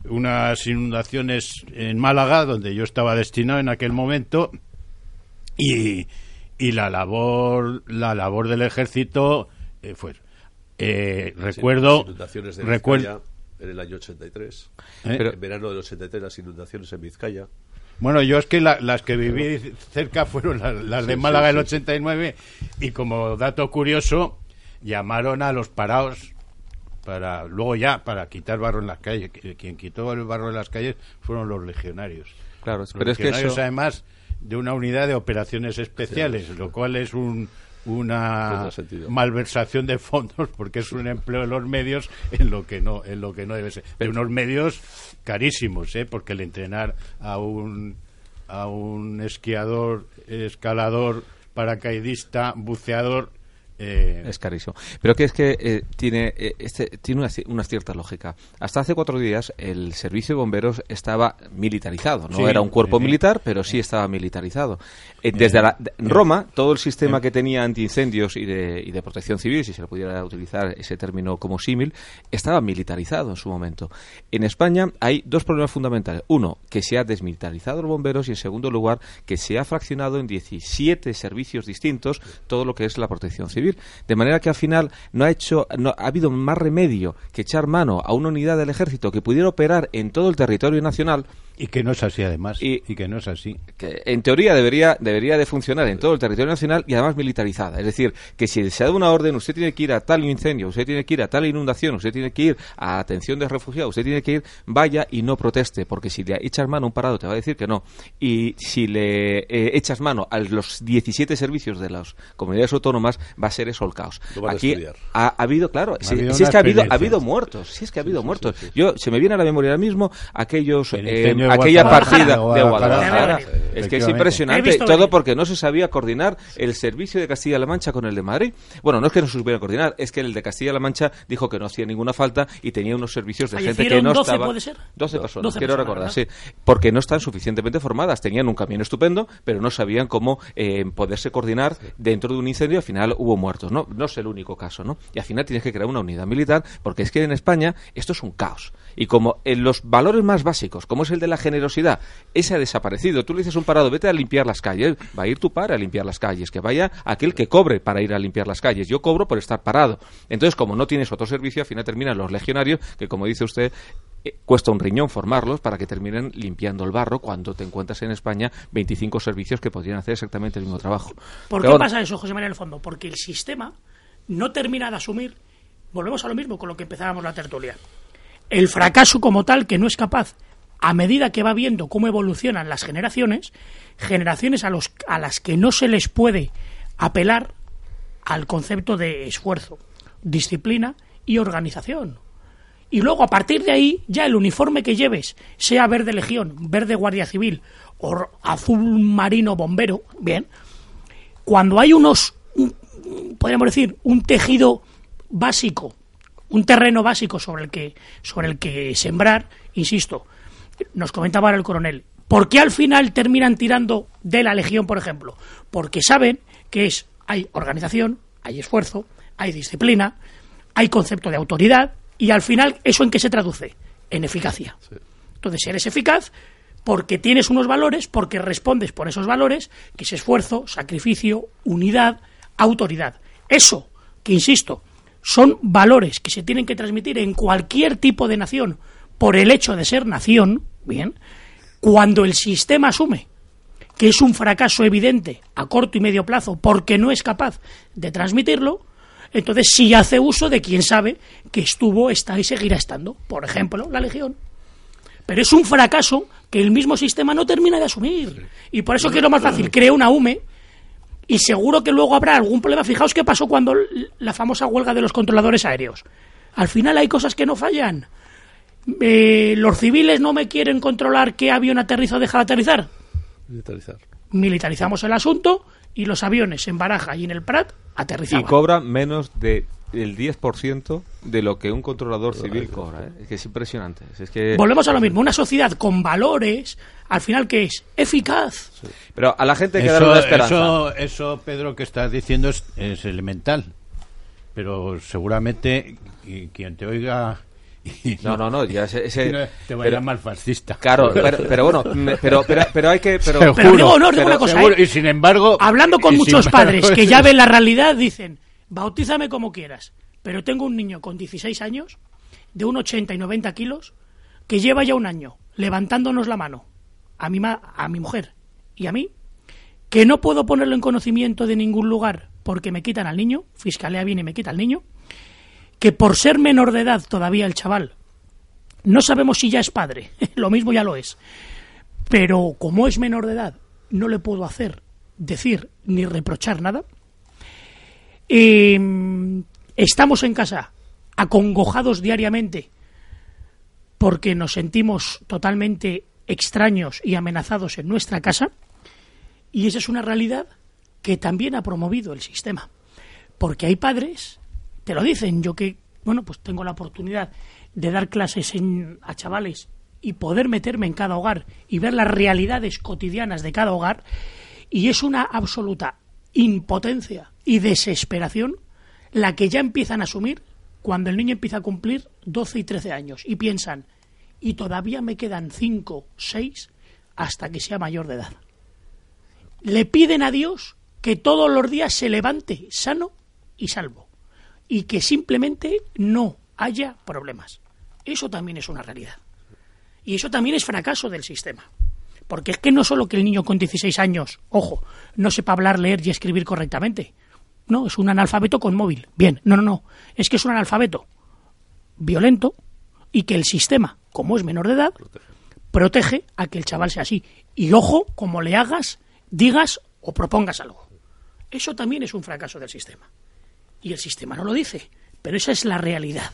unas inundaciones en Málaga donde yo estaba destinado en aquel momento y, y la labor la labor del ejército eh, fue eh, recuerdo inundaciones de recuerdo en el año 83 ¿Eh? en verano del 83 las inundaciones en Vizcaya. Bueno, yo es que las que viví cerca fueron las, de Málaga del 89 y como dato curioso llamaron a los parados para luego ya para quitar barro en las calles. Quien quitó el barro en las calles fueron los legionarios. Claro, los pero legionarios, es que además de una unidad de operaciones especiales, lo cual es un una malversación de fondos porque es un empleo de los medios en lo que no en lo que no debe ser de unos medios carísimos ¿eh? porque el entrenar a un a un esquiador escalador paracaidista buceador eh, es carísimo. Pero que es que eh, tiene, eh, este, tiene una, cierta lógica. Hasta hace cuatro días el servicio de bomberos estaba militarizado. No era un cuerpo militar, pero sí estaba militarizado. desde Roma, todo el sistema que tenía antiincendios y de, y de protección civil, si se le pudiera utilizar ese término como símil, estaba militarizado en su momento. En España hay dos problemas fundamentales. Uno, que se ha desmilitarizado los bomberos y en segundo lugar, que se ha fraccionado en 17 servicios distintos todo lo que es la protección civil. De manera que al final no ha hecho, no, ha habido más remedio que echar mano a una unidad del ejército que pudiera operar en todo el territorio nacional y que no es así, además. Y, que no es así. Que en teoría debería, debería de funcionar en todo el territorio nacional y además militarizada. Es decir, que si se da una orden, usted tiene que ir a tal incendio, usted tiene que ir a tal inundación, usted tiene que ir a atención de refugiados, usted tiene que ir, vaya y no proteste, porque si le echas mano a un parado te va a decir que no. Y si le eh, echas mano a los 17 servicios de las comunidades autónomas, va a ser eso el caos. Aquí ha, habido, claro, si, es que ha habido, ha habido muertos, si es que ha habido muertos. Yo, se me viene a la memoria ahora mismo aquellos aquella partida de Guadalajara. Es que es impresionante. Todo porque no se sabía coordinar el servicio de Castilla-La Mancha con el de Madrid. Bueno, no es que no se supiera coordinar, es que el de Castilla-La Mancha dijo que no hacía ninguna falta y tenía unos servicios de gente que no 12, estaba. ¿puede ser? 12 personas, quiero recordar, sí. Porque no están suficientemente formadas. Tenían un camino estupendo, pero no sabían cómo eh, poderse coordinar dentro de un incendio. Al final hubo muertos, ¿no? No es el único caso, ¿no? Y al final tienes que crear una unidad militar porque es que en España esto es un caos. Y como en los valores más básicos, como es el de la generosidad, ese ha desaparecido. Tú le dices a un parado, vete a limpiar las calles, va a ir tu padre a limpiar las calles, que vaya aquel que cobre para ir a limpiar las calles. Yo cobro por estar parado. Entonces, como no tienes otro servicio, al final terminan los legionarios, que como dice usted, eh, cuesta un riñón formarlos para que terminen limpiando el barro cuando te encuentras en España 25 servicios que podrían hacer exactamente el mismo trabajo. ¿Por qué pasa eso, José María, en el fondo? Porque el sistema no termina de asumir, volvemos a lo mismo con lo que empezábamos la tertulia, el fracaso como tal que no es capaz, a medida que va viendo cómo evolucionan las generaciones, generaciones a, los, a las que no se les puede apelar al concepto de esfuerzo, disciplina y organización. Y luego, a partir de ahí, ya el uniforme que lleves, sea verde legión, verde guardia civil o azul marino bombero, bien, cuando hay unos, podríamos decir, un tejido básico un terreno básico sobre el que, sobre el que sembrar, insisto, nos comentaba ahora el coronel, ¿por qué al final terminan tirando de la legión, por ejemplo? Porque saben que es, hay organización, hay esfuerzo, hay disciplina, hay concepto de autoridad, y al final, ¿eso en qué se traduce? En eficacia. Entonces, eres eficaz porque tienes unos valores, porque respondes por esos valores, que es esfuerzo, sacrificio, unidad, autoridad. Eso, que insisto, son valores que se tienen que transmitir en cualquier tipo de nación por el hecho de ser nación, bien, cuando el sistema asume que es un fracaso evidente a corto y medio plazo porque no es capaz de transmitirlo, entonces sí hace uso de quien sabe que estuvo, está y seguirá estando. Por ejemplo, la Legión. Pero es un fracaso que el mismo sistema no termina de asumir. Y por eso que es lo más fácil, crea una UME y seguro que luego habrá algún problema. Fijaos qué pasó cuando la famosa huelga de los controladores aéreos. Al final hay cosas que no fallan. Eh, ¿Los civiles no me quieren controlar qué avión aterriza o deja de aterrizar? Militarizar. Militarizamos el asunto y los aviones en Baraja y en el Prat aterrizaban. Y cobran menos de el 10% de lo que un controlador civil cobra. ¿eh? Es que es impresionante. Es que... Volvemos a lo mismo. Una sociedad con valores, al final, ¿qué es? Eficaz. Pero a la gente hay que darle una esperanza. Eso, eso, Pedro, que estás diciendo es, es elemental. Pero seguramente quien te oiga no, no, no, ya ese, te va a llamar fascista. Claro, pero, bueno, pero, pero, hay que... Pero, pero digo, no, digo una cosa, ¿eh? Y sin embargo... Hablando con muchos padres que ya ven la realidad, dicen, bautízame como quieras, pero tengo un niño con 16 años, de un 80 y 90 kilos, que lleva ya un año levantándonos la mano a mi, a mi mujer y a mí, que no puedo ponerlo en conocimiento de ningún lugar porque me quitan al niño, fiscalea bien y me quita al niño, que por ser menor de edad todavía el chaval, no sabemos si ya es padre, lo mismo ya lo es, pero como es menor de edad, no le puedo hacer, decir ni reprochar nada. Em, estamos en casa acongojados diariamente porque nos sentimos totalmente extraños y amenazados en nuestra casa y esa es una realidad que también ha promovido el sistema porque hay padres te lo dicen. Yo que, bueno, pues tengo la oportunidad de dar clases a chavales y poder meterme en cada hogar y ver las realidades cotidianas de cada hogar, y es una absoluta impotencia y desesperación la que ya empiezan a asumir cuando el niño empieza a cumplir 12 y 13 años y piensan, y todavía me quedan 5, 6 hasta que sea mayor de edad. Le piden a Dios que todos los días se levante sano y salvo y que simplemente no haya problemas. Eso también es una realidad. Y eso también es fracaso del sistema. Porque es que no solo que el niño con 16 años, ojo, no sepa hablar, leer y escribir correctamente. No, es un analfabeto con móvil. Bien, no, no, no. Es que es un analfabeto violento y que el sistema, como es menor de edad, protege a que el chaval sea así. Y ojo, como le hagas, digas o propongas algo. Eso también es un fracaso del sistema y el sistema no lo dice, pero esa es la realidad.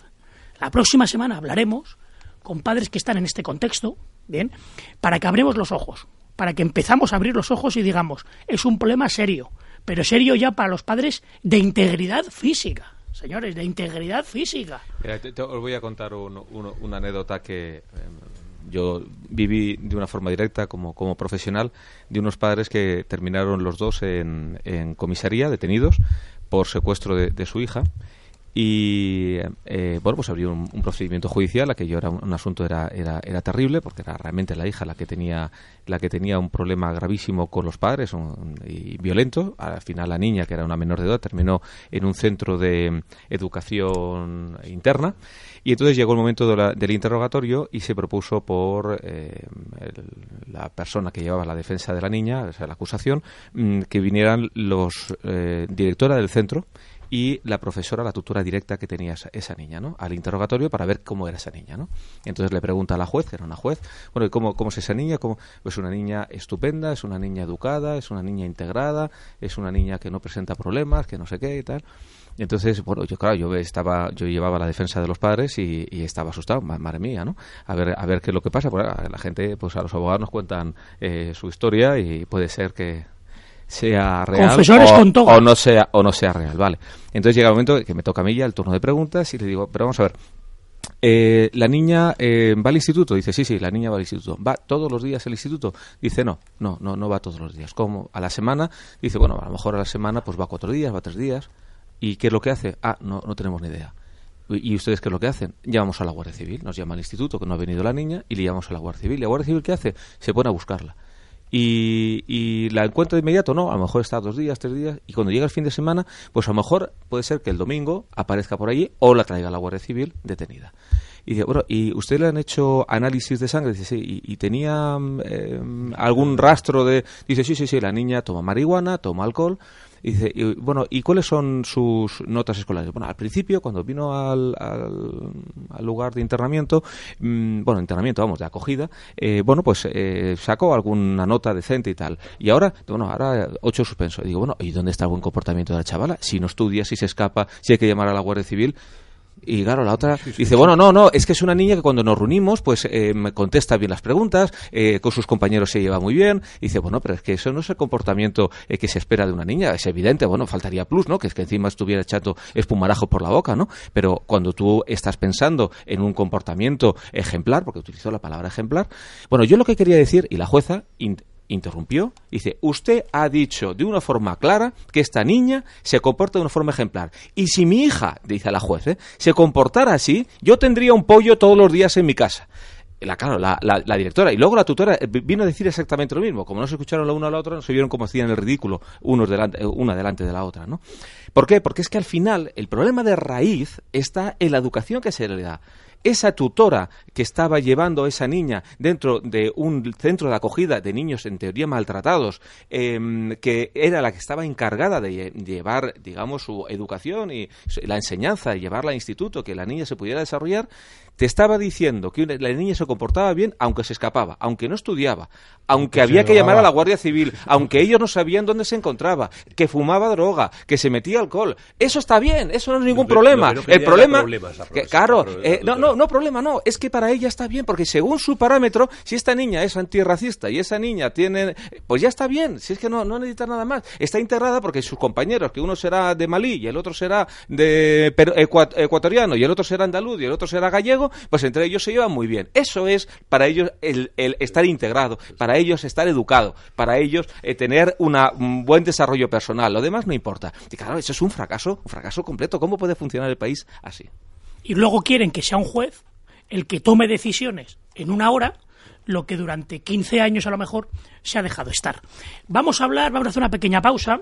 La próxima semana hablaremos con padres que están en este contexto, bien, para que abremos los ojos, para que empezamos a abrir los ojos y digamos, es un problema serio, pero serio ya para los padres de integridad física, señores, de integridad física. os voy a contar una anécdota que em, yo viví de una forma directa como, como profesional de unos padres que terminaron los dos en, en comisaría, detenidos, por secuestro de, su hija y eh, bueno pues abrió un, procedimiento judicial aquello era un, asunto era, era, era terrible porque era realmente la hija la que tenía la que tenía un problema gravísimo con los padres y violento. Al final la niña que era una menor de edad terminó en un centro de educación interna. Y entonces llegó el momento del interrogatorio y se propuso por eh, la persona que llevaba la defensa de la niña, o sea, la acusación, mm, que vinieran los eh, directora del centro y la profesora, la tutora directa que tenía esa, niña, ¿no? Al interrogatorio para ver cómo era esa niña, ¿no? Entonces le pregunta a la juez, que era una juez, bueno, ¿y cómo, cómo es esa niña? ¿Cómo? Pues una niña estupenda, es una niña educada, es una niña integrada, es una niña que no presenta problemas, que no sé qué y tal. Entonces, bueno, yo claro, yo estaba, yo llevaba la defensa de los padres y, estaba asustado, madre mía, ¿no? A ver, a ver qué es lo que pasa. Pues, la gente, pues a los abogados nos cuentan eh, su historia y puede ser que sea real o, no sea o no sea real, vale. Entonces llega el momento que me toca a mí ya el turno de preguntas y le digo, pero vamos a ver, eh, ¿La niña eh, va al instituto? Dice, sí, sí, la niña va al instituto. ¿Va todos los días al instituto? Dice, no, no, no, no va todos los días. ¿Cómo? ¿A la semana? Dice, bueno, a lo mejor a la semana pues va cuatro días, va tres días. ¿Y qué es lo que hace? Ah, no, no tenemos ni idea. ¿Y ustedes qué es lo que hacen? Llamamos a la Guardia Civil, nos llama al instituto que no ha venido la niña y le llamamos a la Guardia Civil. ¿Y la Guardia Civil qué hace? Se pone a buscarla. Y, y, la encuentra de inmediato, no, a lo mejor está dos días, tres días, y cuando llega el fin de semana, pues a lo mejor puede ser que el domingo aparezca por allí o la traiga la Guardia Civil detenida. Y dice, bueno, ¿y usted le han hecho análisis de sangre? Dice, sí, ¿y, tenía eh, algún rastro de...? Dice, sí, sí, sí, la niña toma marihuana, toma alcohol, y dice, bueno, ¿y cuáles son sus notas escolares? Bueno, al principio, cuando vino al, al, lugar de internamiento, mm, bueno, internamiento, vamos, de acogida, eh, bueno, pues eh, sacó alguna nota decente y tal. Y ahora, bueno, ahora ocho suspenso. Y digo, bueno, ¿y dónde está el buen comportamiento de la chavala? Si no estudia, si se escapa, si hay que llamar a la Guardia Civil Y claro, la otra dice, bueno, no, no, es que es una niña que cuando nos reunimos, pues eh, me contesta bien las preguntas, eh, con sus compañeros se lleva muy bien. Y dice, bueno, pero es que eso no es el comportamiento eh, que se espera de una niña. Es evidente, bueno, faltaría plus, ¿no? Que es que encima estuviera echando espumarajo por la boca, ¿no? Pero cuando tú estás pensando en un comportamiento ejemplar, porque utilizó la palabra ejemplar, bueno, yo lo que quería decir, y la jueza interrumpió, dice, usted ha dicho de una forma clara que esta niña se comporta de una forma ejemplar. Y si mi hija, dice la juez, ¿eh? se comportara así, yo tendría un pollo todos los días en mi casa. La, claro, la, la, directora y luego la tutora eh, vino a decir exactamente lo mismo. Como no se escucharon la una a la otra, no se vieron como hacían el ridículo unos delante, una delante de la otra, ¿no? ¿Por qué? Porque es que al final el problema de raíz está en la educación que se le da esa tutora que estaba llevando a esa niña dentro de un centro de acogida de niños en teoría maltratados, em, que era la que estaba encargada de llevar, digamos, su educación y la enseñanza, llevarla al instituto, que la niña se pudiera desarrollar, te estaba diciendo que la niña se comportaba bien aunque se escapaba, aunque no estudiaba, aunque había que llamar a la Guardia Civil, aunque ellos no sabían dónde se encontraba, que fumaba droga, que se metía alcohol. Eso está bien, eso no es ningún problema. El problema, que, claro, eh, no, no, no problema, no, es que para ella está bien, porque según su parámetro, si esta niña es antirracista y esa niña tiene, pues ya está bien, si es que no, no necesita nada más. Está integrada porque sus compañeros, que uno será de Malí y el otro será de ecuatoriano y el otro será andaluz y el otro será gallego, pues entre ellos se llevan muy bien. Eso es para ellos el, estar integrado, para ellos estar educado, para ellos eh, tener un buen desarrollo personal. Lo demás no importa. Y claro, eso es un fracaso, un fracaso completo. ¿Cómo puede funcionar el país así? Y luego quieren que sea un juez el que tome decisiones en una hora lo que durante 15 años a lo mejor se ha dejado estar. Vamos a hablar, vamos a hacer una pequeña pausa,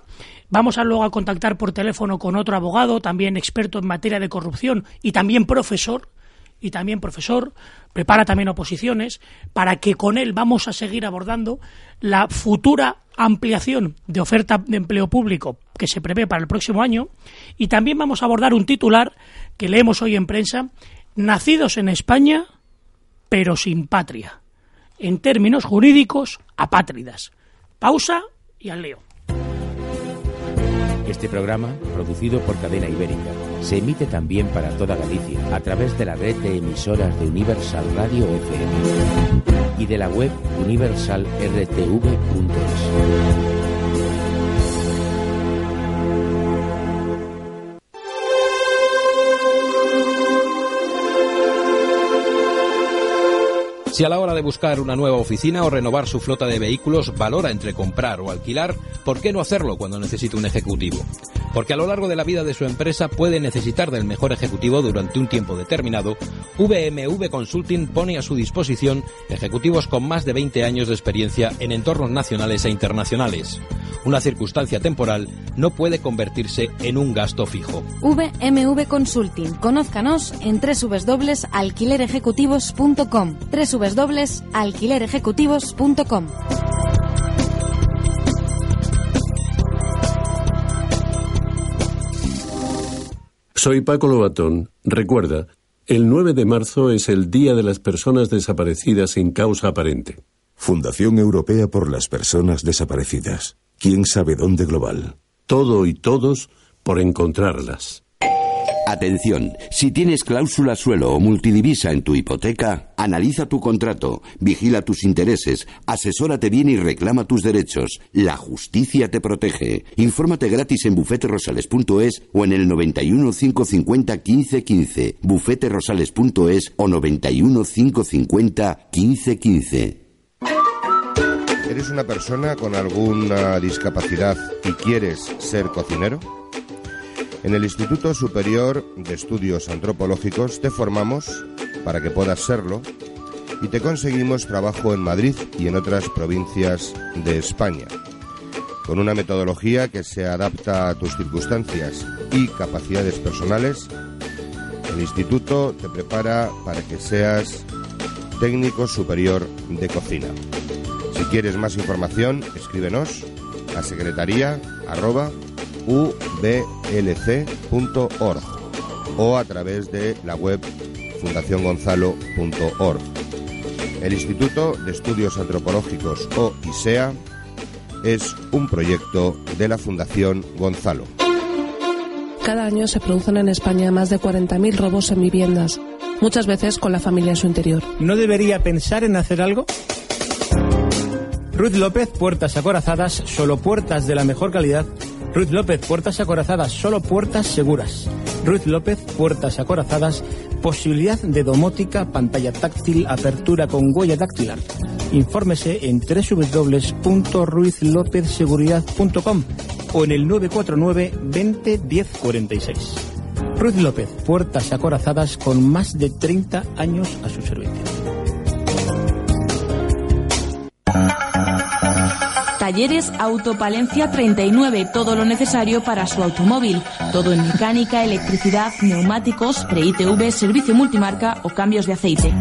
vamos a luego a contactar por teléfono con otro abogado, también experto en materia de corrupción y también profesor, y también profesor, prepara también oposiciones, para que con él vamos a seguir abordando la futura ampliación de oferta de empleo público que se prevé para el próximo año y también vamos a abordar un titular que leemos hoy en prensa, nacidos en España pero sin patria. En términos jurídicos, apátridas. Pausa y al leo. Este programa, producido por Cadena Ibérica, se emite también para toda Galicia a través de la red de emisoras de Universal Radio FM y de la web universalrtv.es. Si a la hora de buscar una nueva oficina o renovar su flota de vehículos valora entre comprar o alquilar, ¿por qué no hacerlo cuando necesita un ejecutivo? Porque a lo largo de la vida de su empresa puede necesitar del mejor ejecutivo durante un tiempo determinado, VMV Consulting pone a su disposición ejecutivos con más de 20 años de experiencia en entornos nacionales e internacionales. Una circunstancia temporal no puede convertirse en un gasto fijo. VMV Consulting. Conózcanos en www.alquilerejecutivos.com www.alquilerejecutivos.com. Soy Paco Lobatón. Recuerda, el 9 de marzo es el Día de las Personas Desaparecidas sin causa aparente. Fundación Europea por las Personas Desaparecidas. ¿Quién sabe dónde global? Todo y todos por encontrarlas. Atención, si tienes cláusula suelo o multidivisa en tu hipoteca, analiza tu contrato, vigila tus intereses, asesórate bien y reclama tus derechos. La justicia te protege. Infórmate gratis en bufeterosales.es o en el 91 550 1515, bufeterosales.es o 91 550 1515. ¿Eres una persona con alguna discapacidad y quieres ser cocinero? En el Instituto Superior de Estudios Antropológicos te formamos para que puedas serlo y te conseguimos trabajo en Madrid y en otras provincias de España, con una metodología que se adapta a tus circunstancias y capacidades personales. El instituto te prepara para que seas técnico superior de cocina. Si quieres más información, escríbenos a secretaría ublc.org o a través de la web fundaciongonzalo.org. El Instituto de Estudios Antropológicos o ISEA es un proyecto de la Fundación Gonzalo. cada año se producen en España más de 40.000 robos en viviendas, muchas veces con la familia en su interior. ¿No debería pensar en hacer algo? Ruth López, puertas acorazadas, solo puertas de la mejor calidad. Ruth López, puertas acorazadas, solo puertas seguras. Ruth López, puertas acorazadas, posibilidad de domótica, pantalla táctil, apertura con huella dactilar. Infórmese en www.ruizlopezseguridad.com o en el 949 20 10 46. Ruth López, puertas acorazadas con más de 30 años a su servicio. Talleres Autopalencia 39, todo lo necesario para su automóvil. Todo en mecánica, electricidad, neumáticos, pre-ITV, servicio multimarca o cambios de aceite.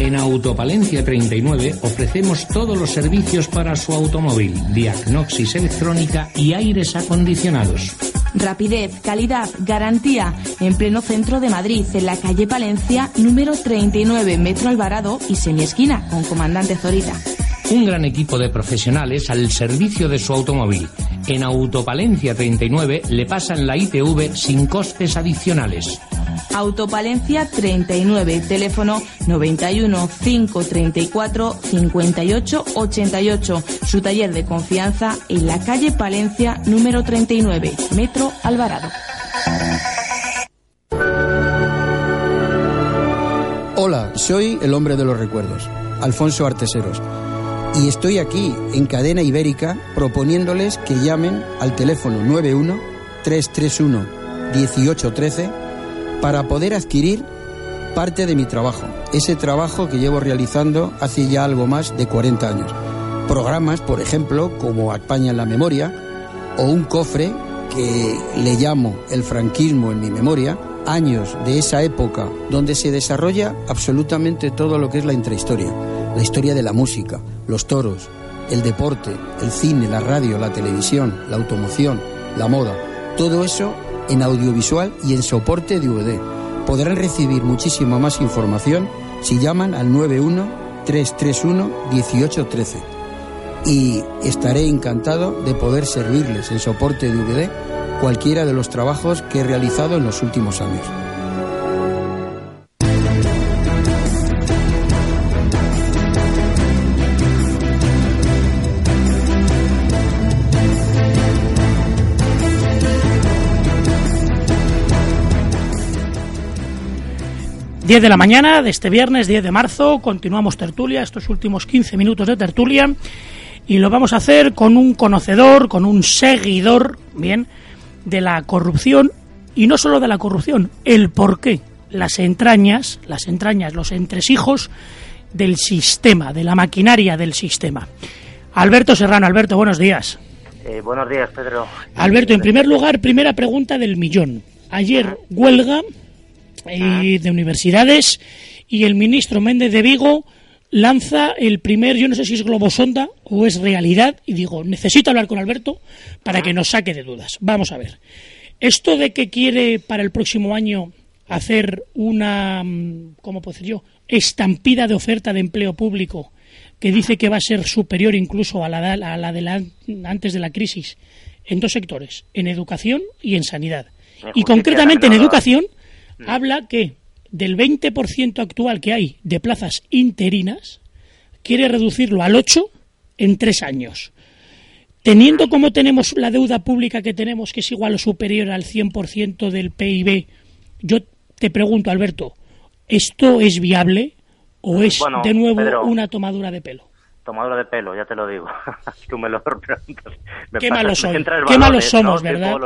En Autopalencia 39 ofrecemos todos los servicios para su automóvil, diagnosis electrónica y aires acondicionados. Rapidez, calidad, garantía. En pleno centro de Madrid, en la calle Palencia, número 39, Metro Alvarado y semiesquina, con Comandante Zorita. Un gran equipo de profesionales al servicio de su automóvil. En Autopalencia 39 le pasan la ITV sin costes adicionales. Autopalencia 39, teléfono 91 534 58 88. Su taller de confianza en la calle Palencia número 39, Metro Alvarado. Hola, soy el hombre de los recuerdos, Alfonso Arteseros, y estoy aquí en Cadena Ibérica proponiéndoles que llamen al teléfono 91 331 1813 para poder adquirir parte de mi trabajo, ese trabajo que llevo realizando hace ya algo más de 40 años. Programas, por ejemplo, como España en la memoria, o un cofre que le llamo El franquismo en mi memoria, años de esa época donde se desarrolla absolutamente todo lo que es la intrahistoria, la historia de la música, los toros, el deporte, el cine, la radio, la televisión, la automoción, la moda, todo eso en audiovisual y en soporte DVD. Podrán recibir muchísima más información si llaman al 91 331 1813. Y estaré encantado de poder servirles en soporte DVD cualquiera de los trabajos que he realizado en los últimos años. 10 de la mañana de este viernes 10 de marzo continuamos tertulia, estos últimos 15 minutos de tertulia y lo vamos a hacer con un conocedor, con un seguidor, bien, de la corrupción y no solo de la corrupción, el porqué, las entrañas, las entrañas, los entresijos del sistema, de la maquinaria del sistema. Alberto Serrano, Alberto, buenos días. Eh, buenos días, Pedro. Alberto, en primer lugar, primera pregunta del millón. Ayer huelga de universidades y el ministro Méndez de Vigo lanza el primer, yo no sé si es globosonda o es realidad, y digo, necesito hablar con Alberto para que nos saque de dudas. Vamos a ver. Esto de que quiere para el próximo año hacer una, mm, ¿cómo puedo decir yo?, estampida de oferta de empleo público que dice que va a ser superior incluso a la, a la de la, antes de la crisis en dos sectores, en educación y en sanidad. Y concretamente en educación Mm. habla que del 20% actual que hay de plazas interinas, quiere reducirlo al 8 en tres años. Teniendo como tenemos la deuda pública que tenemos, que es igual o superior al 100% del PIB, yo te pregunto, Alberto, ¿esto es viable o es de nuevo una tomadura de pelo? Tomadura de pelo, ya te lo digo. Tú me lo preguntas. qué malos Qué malos somos, ¿verdad?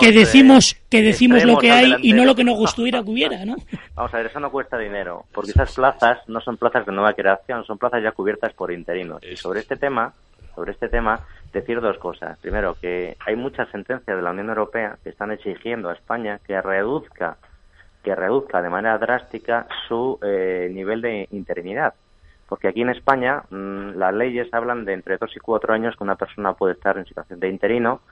que decimos, que decimos lo que hay y no lo que nos gustaría que hubiera, ¿no? Vamos a ver, eso no cuesta dinero, porque esas plazas no son plazas de nueva creación, son plazas ya cubiertas por interinos. Y sobre este tema, sobre este tema, decir dos cosas. Primero, que hay muchas sentencias de la Unión Europea que están exigiendo a España que reduzca que reduzca de manera drástica su eh, nivel de interinidad porque aquí en España mm, las leyes hablan de entre dos y cuatro años que una persona puede estar en situación de interino,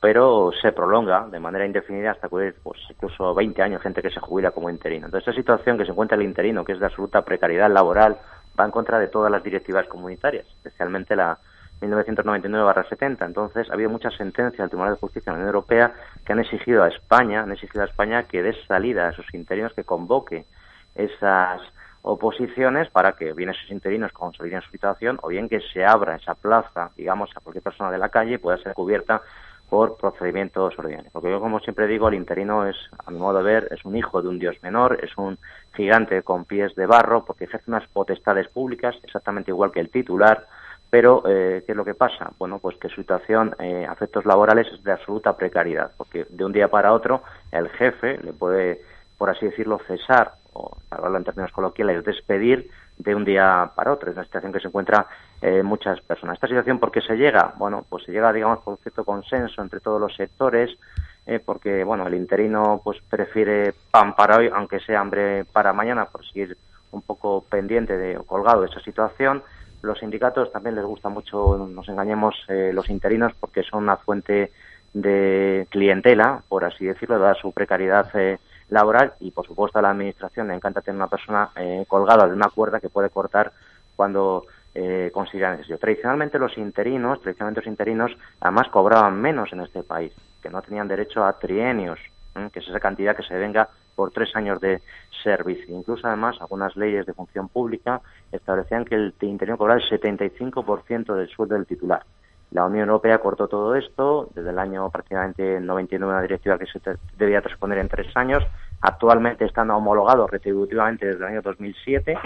pero se prolonga de manera indefinida hasta cubrir pues, incluso 20 años gente que se jubila como interino. Entonces, esa situación que se encuentra el interino, que es de absoluta precariedad laboral, va en contra de todas las directivas comunitarias, especialmente la, 1999-70. Entonces, ha habido muchas sentencias del Tribunal de Justicia de la Unión Europea que han exigido a España, han exigido a España que dé salida a esos interinos, que convoque esas oposiciones para que bien esos interinos consoliden su situación o bien que se abra esa plaza, digamos, a cualquier persona de la calle pueda ser cubierta por procedimientos ordinarios. Porque yo, como siempre digo, el interino es, a mi modo de ver, es un hijo de un dios menor, es un gigante con pies de barro, porque ejerce unas potestades públicas, exactamente igual que el titular, pero, eh, ¿qué es lo que pasa? Bueno, pues que su situación eh, efectos laborales es de absoluta precariedad, porque de un día para otro el jefe le puede, por así decirlo, cesar, o hablarlo en términos coloquiales, despedir de un día para otro. Es una situación que se encuentra eh, muchas personas. ¿Esta situación por qué se llega? Bueno, pues se llega, digamos, por cierto consenso entre todos los sectores, eh, porque, bueno, el interino pues prefiere pan para hoy, aunque sea hambre para mañana, por seguir un poco pendiente de, o colgado de esa situación los sindicatos también les gusta mucho, nos engañemos, eh, los interinos porque son una fuente de clientela, por así decirlo, dada su precariedad eh, laboral y, por supuesto, a la Administración le encanta tener una persona eh, colgada de una cuerda que puede cortar cuando eh, consideran necesario. Tradicionalmente los interinos, tradicionalmente los interinos, además cobraban menos en este país, que no tenían derecho a trienios, que es esa cantidad que se venga por tres años de servicio. Incluso, además, algunas leyes de función pública establecían que el interino cobraba el 75% del sueldo del titular. La Unión Europea cortó todo esto desde el año prácticamente 99, una directiva que se debía transponer en tres años. Actualmente están homologados retributivamente desde el año 2007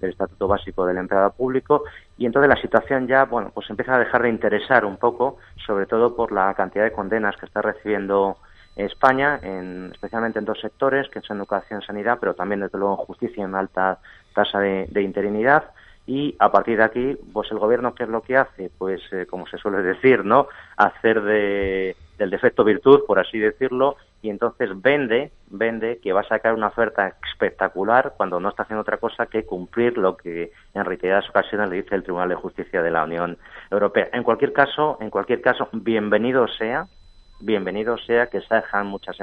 del Estatuto Básico del Empleado Público y entonces la situación ya, bueno, pues empieza a dejar de interesar un poco, sobre todo por la cantidad de condenas que está recibiendo España, en, especialmente en dos sectores, que son educación y sanidad, pero también, desde luego, en justicia en alta tasa de, interinidad. Y a partir de aquí, pues el gobierno, ¿qué es lo que hace? Pues, eh, como se suele decir, ¿no? Hacer de, del defecto virtud, por así decirlo, y entonces vende, vende que va a sacar una oferta espectacular cuando no está haciendo otra cosa que cumplir lo que en reiteradas ocasiones le dice el Tribunal de Justicia de la Unión Europea. En cualquier caso, en cualquier caso, bienvenido sea, bienvenido sea que se dejan muchas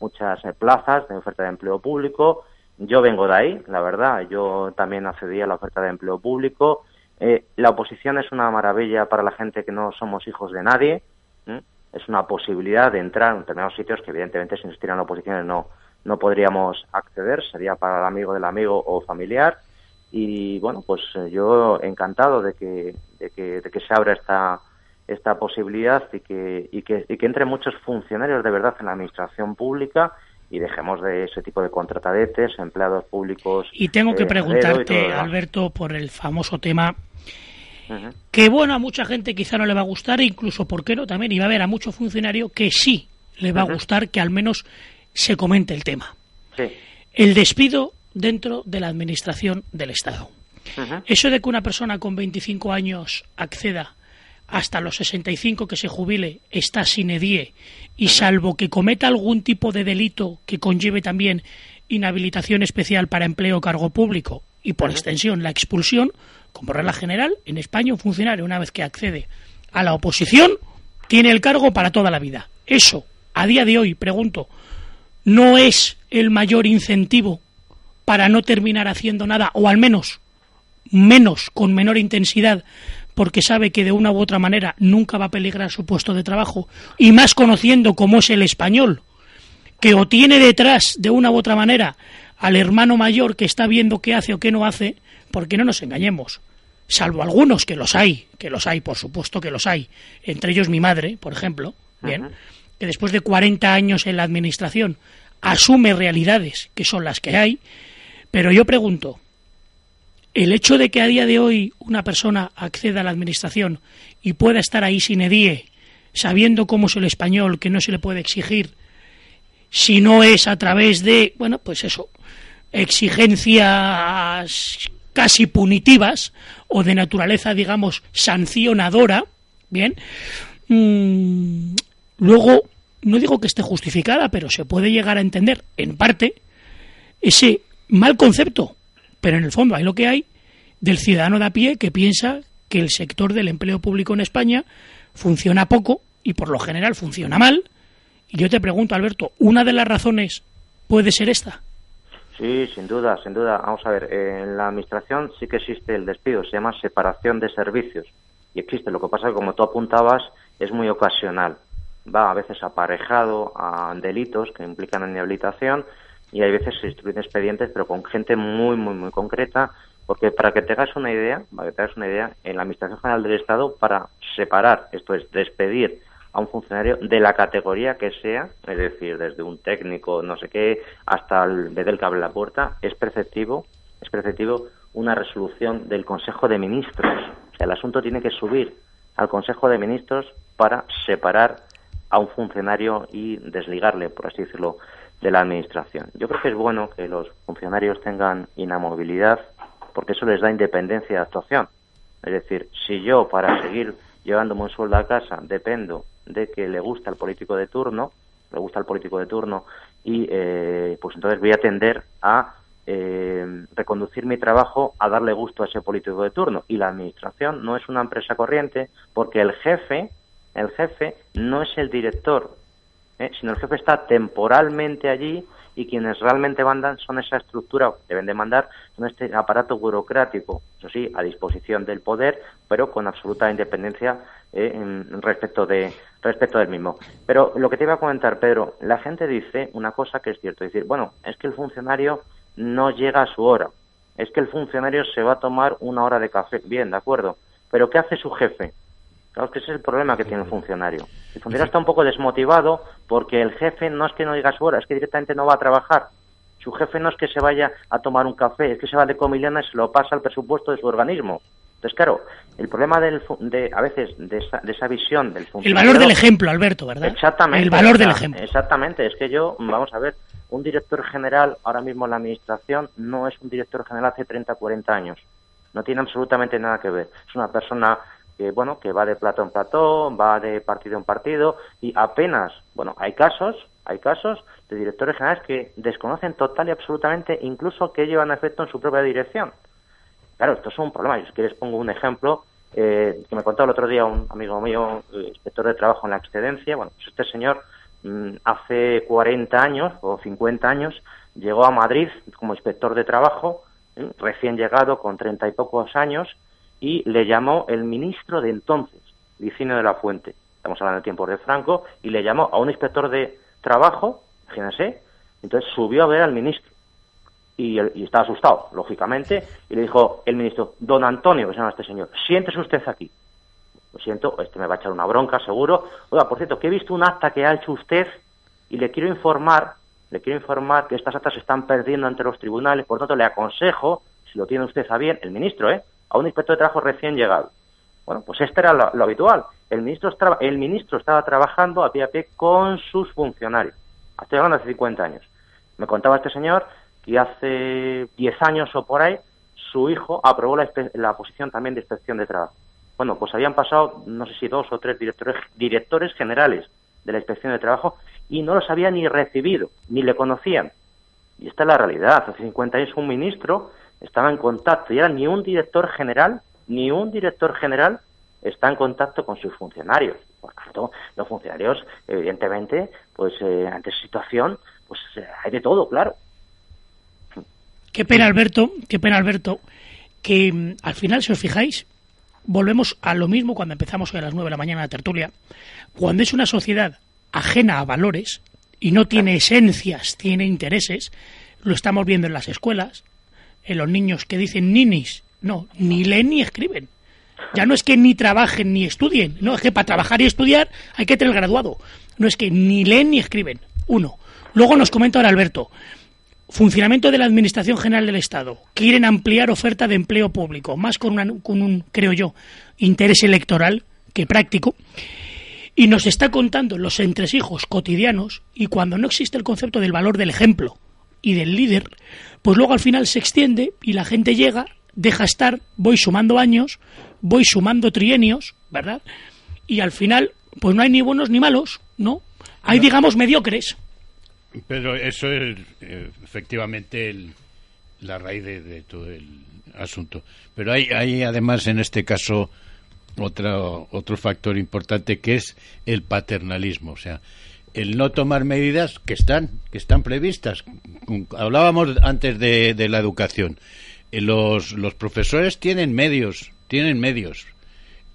muchas eh, plazas de oferta de empleo público. Yo vengo de ahí, la verdad, yo también accedí a la oferta de empleo público. Eh, la oposición es una maravilla para la gente que no somos hijos de nadie. Es una posibilidad de entrar en determinados sitios que, evidentemente, si no existieran oposiciones no, no podríamos acceder. Sería para el amigo del amigo o familiar. Y bueno, pues eh, yo encantado de que, de que, de que se abra esta, esta posibilidad y que, y que, y que entren muchos funcionarios de verdad en la administración pública y dejemos de ese tipo de contratadetes, empleados públicos. Y tengo que eh, preguntarte, Alberto, por el famoso tema que, bueno, a mucha gente quizá no le va a gustar, e incluso, ¿por qué no? También iba a haber a mucho funcionario que sí le va a gustar que al menos se comente el tema. El despido dentro de la administración del Estado. Eso de que una persona con 25 años acceda hasta los 65 que se jubile está sin edie y salvo que cometa algún tipo de delito que conlleve también inhabilitación especial para empleo o cargo público y por extensión la expulsión, como regla general, en España un funcionario una vez que accede a la oposición tiene el cargo para toda la vida. Eso, a día de hoy, pregunto, ¿no es el mayor incentivo para no terminar haciendo nada o al menos menos, con menor intensidad porque sabe que de una u otra manera nunca va a peligrar su puesto de trabajo, y más conociendo cómo es el español, que o tiene detrás de una u otra manera al hermano mayor que está viendo qué hace o qué no hace, porque no nos engañemos, salvo algunos que los hay, que los hay, por supuesto que los hay, entre ellos mi madre, por ejemplo, bien, que después de 40 años en la administración asume realidades que son las que hay, pero yo pregunto, el hecho de que a día de hoy una persona acceda a la administración y pueda estar ahí sin edie, sabiendo cómo es el español, que no se le puede exigir, si no es a través de, bueno, pues eso, exigencias casi punitivas o de naturaleza, digamos, sancionadora, bien, mm, luego, no digo que esté justificada, pero se puede llegar a entender, en parte, ese mal concepto pero en el fondo hay lo que hay del ciudadano de a pie que piensa que el sector del empleo público en España funciona poco y por lo general funciona mal. Y yo te pregunto, Alberto, ¿una de las razones puede ser esta? Sí, sin duda, sin duda. Vamos a ver, en la administración sí que existe el despido, se llama separación de servicios. y existe. Lo que pasa es que, como tú apuntabas, es muy ocasional. Va a veces aparejado a delitos que implican inhabilitación y hay veces se instruyen expedientes, pero con gente muy, muy, muy concreta, porque para que te hagas una idea, para que te hagas una idea, en la Administración General del Estado, para separar, esto es, despedir a un funcionario de la categoría que sea, es decir, desde un técnico, no sé qué, hasta el bedel que abre la puerta, es preceptivo, es preceptivo una resolución del Consejo de Ministros. O sea, el asunto tiene que subir al Consejo de Ministros para separar a un funcionario y desligarle, por así decirlo, de la Administración. Yo creo que es bueno que los funcionarios tengan inamovilidad porque eso les da independencia de actuación. Es decir, si yo para seguir llevándome un sueldo a casa dependo de que le gusta el político de turno, le gusta el político de turno y eh, pues entonces voy a tender a eh, reconducir mi trabajo a darle gusto a ese político de turno. Y la administración no es una empresa corriente porque el jefe, el jefe no es el director, ¿eh? sino el jefe está temporalmente allí y quienes realmente mandan son esa estructura, deben de mandar, son este aparato burocrático, eso sí, a disposición del poder, pero con absoluta independencia eh, respecto, de, respecto del mismo. Pero lo que te iba a comentar, Pedro, la gente dice una cosa que es cierto, decir, bueno, es que el funcionario no llega a su hora. Es que el funcionario se va a tomar una hora de café. Bien, de acuerdo. Pero ¿qué hace su jefe? Claro que ese es el problema que tiene el funcionario. El funcionario está un poco desmotivado porque el jefe no es que no diga su hora, es que directamente no va a trabajar. Su jefe no es que se vaya a tomar un café, es que se va de comiliana y se lo pasa al presupuesto de su organismo. Entonces, claro, el problema del, de, a veces de esa, de esa visión del funcionario... El valor del ejemplo, Alberto, ¿verdad? Exactamente. El valor del ejemplo. Exactamente. Es que yo, vamos a ver, un director general ahora mismo en la administración no es un director general hace 30, 40 años. No tiene absolutamente nada que ver. Es una persona que, bueno, que va de plato en plato, va de partido en partido y apenas, bueno, hay casos, hay casos de directores generales que desconocen total y absolutamente incluso que llevan efecto en su propia dirección. Claro, esto es un problema. Yo, si quieres, pongo un ejemplo eh, que me contó el otro día un amigo mío, eh, inspector de trabajo en la excedencia. Bueno, pues este señor mm, hace 40 años o 50 años llegó a Madrid como inspector de trabajo, ¿eh? recién llegado con treinta y pocos años, y le llamó el ministro de entonces, Licinio de la Fuente. Estamos hablando de tiempos de Franco, y le llamó a un inspector de trabajo, fíjense, entonces subió a ver al ministro y, y, estaba asustado, lógicamente, y le dijo el ministro, don Antonio, que se llama este señor, siéntese usted aquí. Lo siento, este me va a echar una bronca, seguro. Oiga, por cierto, que he visto un acta que ha hecho usted y le quiero informar, le quiero informar que estas actas se están perdiendo ante los tribunales, por tanto le aconsejo, si lo tiene usted a bien, el ministro, ¿eh? A un inspector de trabajo recién llegado. Bueno, pues este era lo, habitual. El ministro, estaba, el ministro estaba trabajando a pie a pie con sus funcionarios. Estoy hablando de hace 50 años. Me contaba este señor y hace 10 años o por ahí su hijo aprobó la, la, posición también de inspección de trabajo. Bueno, pues habían pasado, no sé si dos o tres directores, directores generales de la inspección de trabajo y no los había ni recibido, ni le conocían. Y esta es la realidad. Hace 50 años un ministro estaba en contacto y ahora ni un director general, ni un director general está en contacto con sus funcionarios. Por tanto, los funcionarios, evidentemente, pues eh, ante esa situación, pues eh, hay de todo, claro. Qué pena, Alberto, qué pena, Alberto, que mm, al final, si os fijáis, volvemos a lo mismo cuando empezamos hoy a las nueve de la mañana la tertulia. Cuando es una sociedad ajena a valores y no tiene esencias, tiene intereses, lo estamos viendo en las escuelas, en los niños que dicen ninis, no, ni leen ni escriben. Ya no es que ni trabajen ni estudien, no, es que para trabajar y estudiar hay que tener graduado. No es que ni leen ni escriben. Uno. Luego nos comenta ahora Alberto, Funcionamiento de la Administración General del Estado. Quieren ampliar oferta de empleo público, más con, con un, creo yo, interés electoral que práctico. Y nos está contando los entresijos cotidianos y cuando no existe el concepto del valor del ejemplo y del líder, pues luego al final se extiende y la gente llega, deja estar, voy sumando años, voy sumando trienios, ¿verdad? Y al final, pues no hay ni buenos ni malos, ¿no? Hay, digamos, mediocres. Pero eso es eh, efectivamente la raíz de, todo el asunto. Pero hay, hay además en este caso otro, otro factor importante que es el paternalismo, o sea, el no tomar medidas que están, que están previstas. Hablábamos antes de, de la educación. Eh, los, los profesores tienen medios, tienen medios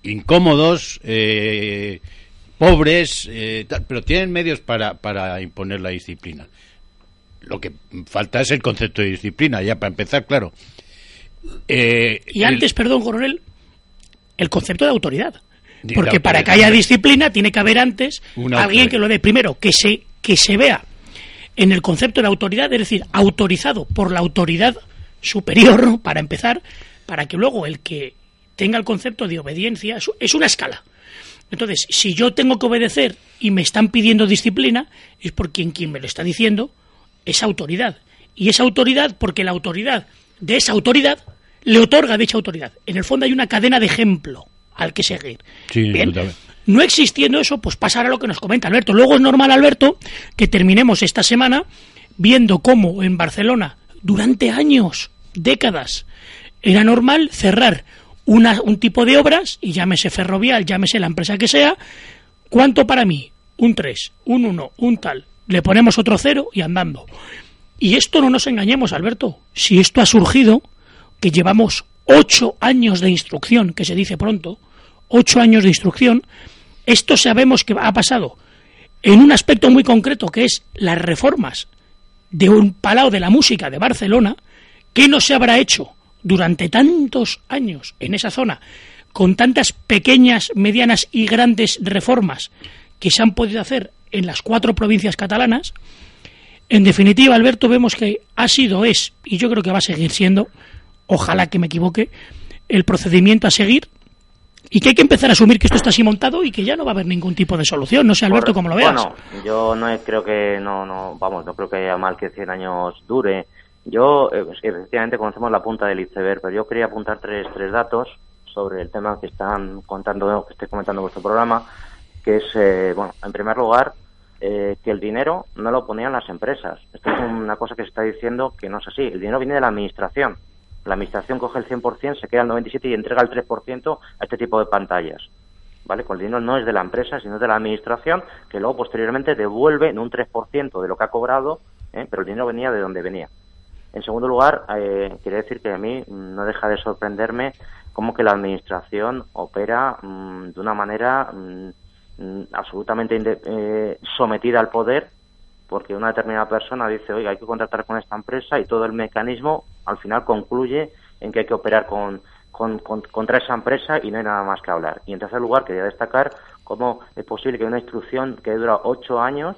incómodos, eh, pobres, eh, pero tienen medios para, para imponer la disciplina. Lo que falta es el concepto de disciplina, ya para empezar, claro. Eh, y antes, perdón, coronel, el concepto de autoridad. Porque para que haya disciplina tiene que haber antes alguien que lo dé. Primero, que se, que se vea en el concepto de autoridad, es decir, autorizado por la autoridad superior, para empezar, para que luego el que tenga el concepto de obediencia es una escala. Entonces, si yo tengo que obedecer y me están pidiendo disciplina, es porque quien me lo está diciendo es autoridad. Y esa autoridad, porque la autoridad de esa autoridad le otorga dicha autoridad. En el fondo hay una cadena de ejemplo al que seguir. Bien. No existiendo eso, pues pasará lo que nos comenta Alberto. Luego es normal, Alberto, que terminemos esta semana viendo cómo en Barcelona, durante años, décadas, era normal cerrar un tipo de obras, y llámese ferrovial, llámese la empresa que sea, ¿cuánto para mí? Un 3, un 1, un tal. Le ponemos otro cero y andando. Y esto no nos engañemos, Alberto. Si esto ha surgido, que llevamos ocho años de instrucción, que se dice pronto, ocho años de instrucción, esto sabemos que ha pasado en un aspecto muy concreto, que es las reformas de un palau de la música de Barcelona, que no se habrá hecho durante tantos años en esa zona, con tantas pequeñas, medianas y grandes reformas que se han podido hacer en las cuatro provincias catalanas, en definitiva, Alberto, vemos que ha sido, es, y yo creo que va a seguir siendo, ojalá que me equivoque, el procedimiento a seguir y que hay que empezar a asumir que esto está así montado y que ya no va a haber ningún tipo de solución. No sé, Alberto, cómo lo veas. Bueno, yo no creo que, no, no, vamos, no creo que haya mal que 100 años dure yo, eh, efectivamente, conocemos la punta del iceberg, pero yo quería apuntar tres, tres datos sobre el tema que están contando, que estoy comentando en vuestro programa, que es, eh, bueno, en primer lugar, eh, que el dinero no lo ponían las empresas. Esto es una cosa que se está diciendo que no es así. El dinero viene de la administración. La administración coge el 100%, se queda el 97% y entrega el 3% a este tipo de pantallas. ¿Vale? Con el dinero no es de la empresa, sino de la administración, que luego posteriormente devuelve en un 3% de lo que ha cobrado, pero el dinero venía de donde venía. En segundo lugar, eh, quería decir que a mí no deja de sorprenderme cómo que la Administración opera mm, de una manera mm, mm, absolutamente eh, sometida al poder, porque una determinada persona dice, oiga, hay que contratar con esta empresa y todo el mecanismo al final concluye en que hay que operar con, contra esa empresa y no hay nada más que hablar. Y en tercer lugar, quería destacar cómo es posible que una instrucción que dura ocho años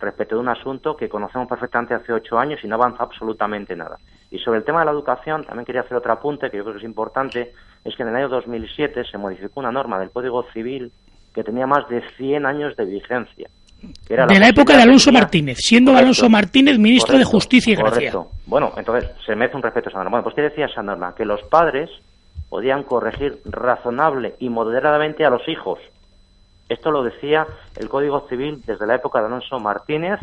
respecto de un asunto que conocemos perfectamente hace ocho años y no avanza absolutamente nada. Y sobre el tema de la educación, también quería hacer otro apunte que yo creo que es importante, es que en el año 2007 se modificó una norma del Código Civil que tenía más de 100 años de vigencia. De la, época de Alonso Martínez, siendo Alonso Martínez ministro de Justicia y Gracia. Correcto. Bueno, entonces se merece un respeto a esa norma. Bueno, pues ¿qué decía esa norma? Que los padres podían corregir razonable y moderadamente a los hijos esto lo decía el Código Civil desde la época de Alonso Martínez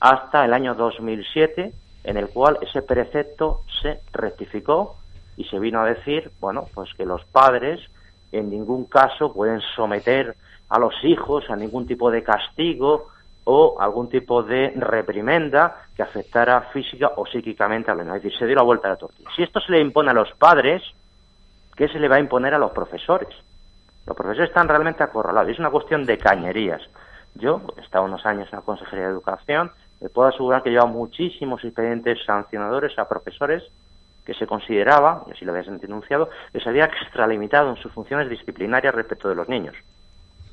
hasta el año 2007, en el cual ese precepto se rectificó y se vino a decir, bueno, pues que los padres en ningún caso pueden someter a los hijos a ningún tipo de castigo o algún tipo de reprimenda que afectara física o psíquicamente a los niños. Es decir, se dio la vuelta a la tortilla. Si esto se le impone a los padres, ¿qué se le va a imponer a los profesores? Los profesores están realmente acorralados. Es una cuestión de cañerías. Yo he estado unos años en la Consejería de Educación. Me puedo asegurar que lleva muchísimos expedientes sancionadores a profesores que se consideraba, y así lo había denunciado, que se había extralimitado en sus funciones disciplinarias respecto de los niños.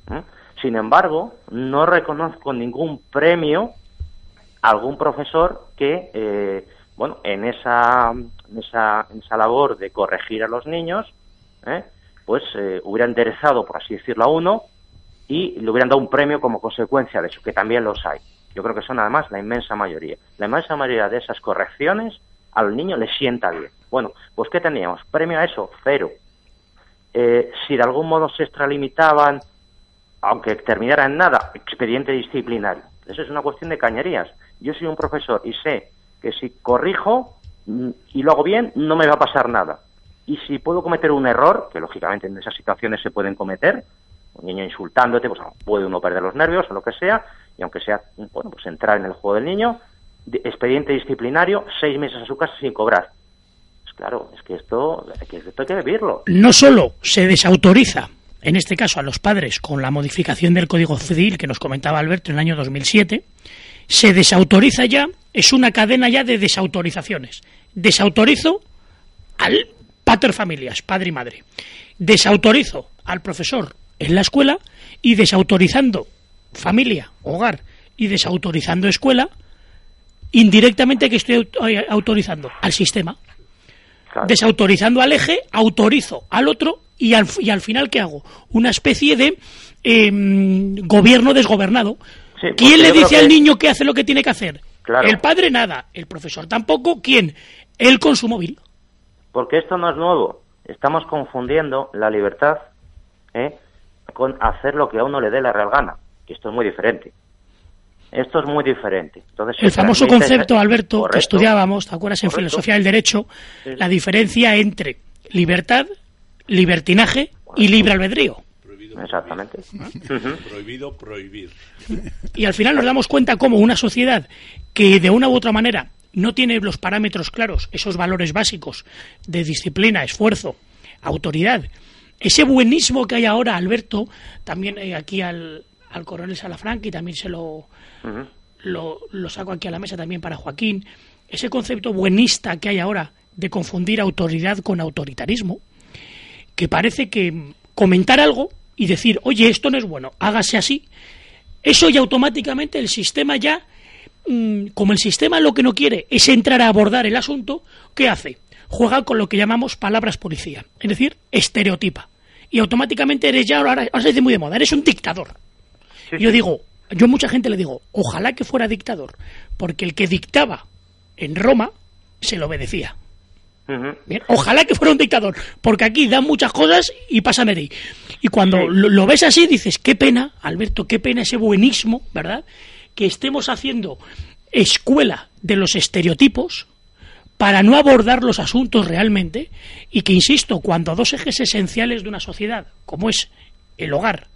¿Mm? Sin embargo, no reconozco ningún premio a algún profesor que, eh, bueno, en esa, esa, esa labor de corregir a los niños, ¿eh? pues eh, hubiera enderezado, por así decirlo, a uno y le hubieran dado un premio como consecuencia de eso, que también los hay. Yo creo que son además la inmensa mayoría. La inmensa mayoría de esas correcciones al niño le sienta bien. Bueno, pues ¿qué teníamos? Premio a eso, cero. Eh, si de algún modo se extralimitaban, aunque terminara en nada, expediente disciplinario. Eso es una cuestión de cañerías. Yo soy un profesor y sé que si corrijo mm, y lo hago bien, no me va a pasar nada y si puedo cometer un error, que lógicamente en esas situaciones se pueden cometer, un niño insultándote, pues puede uno perder los nervios o lo que sea, y aunque sea, bueno, pues entrar en el juego del niño, expediente disciplinario, seis meses a su casa sin cobrar. Pues claro, es que esto, que esto hay que vivirlo. No solo se desautoriza en este caso a los padres, con la modificación del Código Civil que nos comentaba Alberto en el año 2007, se desautoriza ya, es una cadena ya de desautorizaciones. Desautorizo al pater familias, padre y madre. Desautorizo al profesor en la escuela y desautorizando familia, hogar y desautorizando escuela, indirectamente que estoy autorizando al sistema. Desautorizando al eje, autorizo al otro y al, y al final, ¿qué hago? Una especie de em, gobierno desgobernado. ¿Quién le dice al niño que hace lo que tiene que hacer? El padre nada, el profesor tampoco. ¿Quién? Él con su móvil. Porque esto no es nuevo. Estamos confundiendo la libertad ¿eh? con hacer lo que a uno le dé la real gana. Y esto es muy diferente. Esto es muy diferente. Entonces, el famoso concepto, Alberto, que estudiábamos, ¿te acuerdas en filosofía del derecho? La diferencia entre libertad, libertinaje y libre albedrío. Exactamente. Prohibido prohibir. Y al final nos damos cuenta cómo una sociedad que de una u otra manera no tiene los parámetros claros, esos valores básicos de disciplina, esfuerzo, autoridad, ese buenismo que hay ahora, Alberto, también aquí al, al coronel Salafranca y también se lo, lo, saco aquí a la mesa también para Joaquín, ese concepto buenista que hay ahora de confundir autoridad con autoritarismo, que parece que comentar algo y decir, oye, esto no es bueno, hágase así, eso ya automáticamente el sistema ya, mm, como el sistema lo que no quiere es entrar a abordar el asunto, ¿qué hace? Juega con lo que llamamos palabras policía, es decir, estereotipa. Y automáticamente eres ya, ahora, ahora se dice muy de moda, eres un dictador. Yo digo, yo a mucha gente le digo, ojalá que fuera dictador, porque el que dictaba en Roma se lo obedecía. Ojalá que fuera un dictador, porque aquí dan muchas cosas y pasan de ahí. Y cuando lo, ves así dices, qué pena, Alberto, qué pena ese buenismo, ¿verdad? Que estemos haciendo escuela de los estereotipos para no abordar los asuntos realmente y que, insisto, cuando dos ejes esenciales de una sociedad, como es el hogar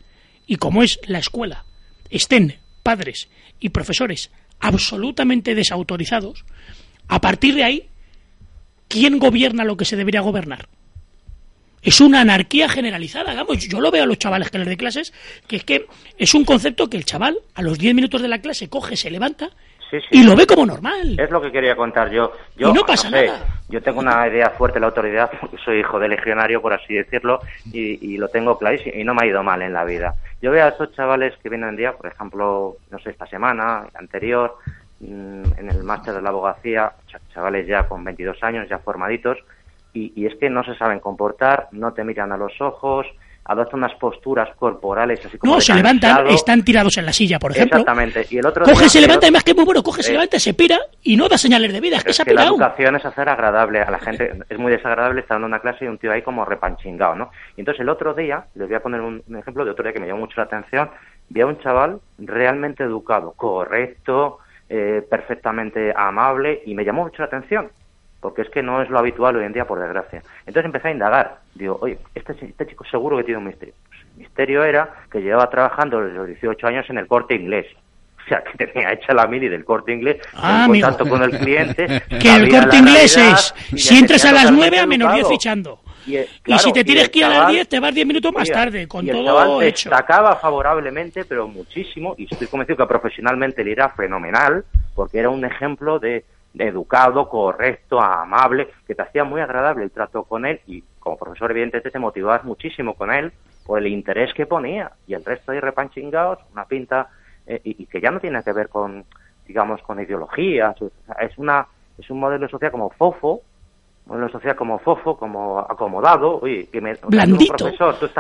y como es la escuela, estén padres y profesores absolutamente desautorizados, a partir de ahí, ¿quién gobierna lo que se debería gobernar? Es una anarquía generalizada, vamos, yo lo veo a los chavales que les de clases, que es que es un concepto que el chaval a los 10 minutos de la clase coge, se levanta y lo ve como normal. Es lo que quería contar yo. yo y no pasa nada. Yo tengo una idea fuerte de la autoridad, porque soy hijo de legionario, por así decirlo, y, lo tengo clarísimo, y no me ha ido mal en la vida. Yo veo a esos chavales que vienen en día, por ejemplo, no sé, esta semana, anterior, en el máster de la abogacía, chavales ya con 22 años, ya formaditos, y, y es que no se saben comportar, no te miran a los ojos, adopta unas posturas corporales así como No, se levantan, están tirados en la silla, por ejemplo. Exactamente. Y el otro coge, se levanta, además que es muy bueno, coge, se levanta, se pira y no da señales de vida, es que se ha La educación es hacer agradable a la gente. Es muy desagradable estar en una clase y un tío ahí como repanchingado, ¿no? Y entonces el otro día, les voy a poner un, ejemplo de otro día que me llamó mucho la atención, vi a un chaval realmente educado, correcto, eh, perfectamente amable y me llamó mucho la atención porque es que no es lo habitual hoy en día, por desgracia. Entonces empecé a indagar. Digo, oye, este, este chico seguro que tiene un misterio. Pues el misterio era que llevaba trabajando desde los 18 años en el corte inglés. O sea, que tenía hecha la mili del corte inglés, ah, en contacto con el cliente. que el corte inglés es, si entras a las 9 a menos 10 fichando. Y, si te tienes que ir a las 10, te vas 10 minutos más tarde, con todo el hecho. destacaba favorablemente, pero muchísimo, y estoy convencido que profesionalmente le irá fenomenal, porque era un ejemplo de educado, correcto, amable, que te hacía muy agradable el trato con él y como profesor evidentemente te motivabas muchísimo con él por el interés que ponía y el resto de repanchingados, una pinta eh, y, que ya no tiene que ver con digamos con ideologías, es una es un modelo de sociedad como fofo, de sociedad como fofo, como acomodado, oye, que me blandito.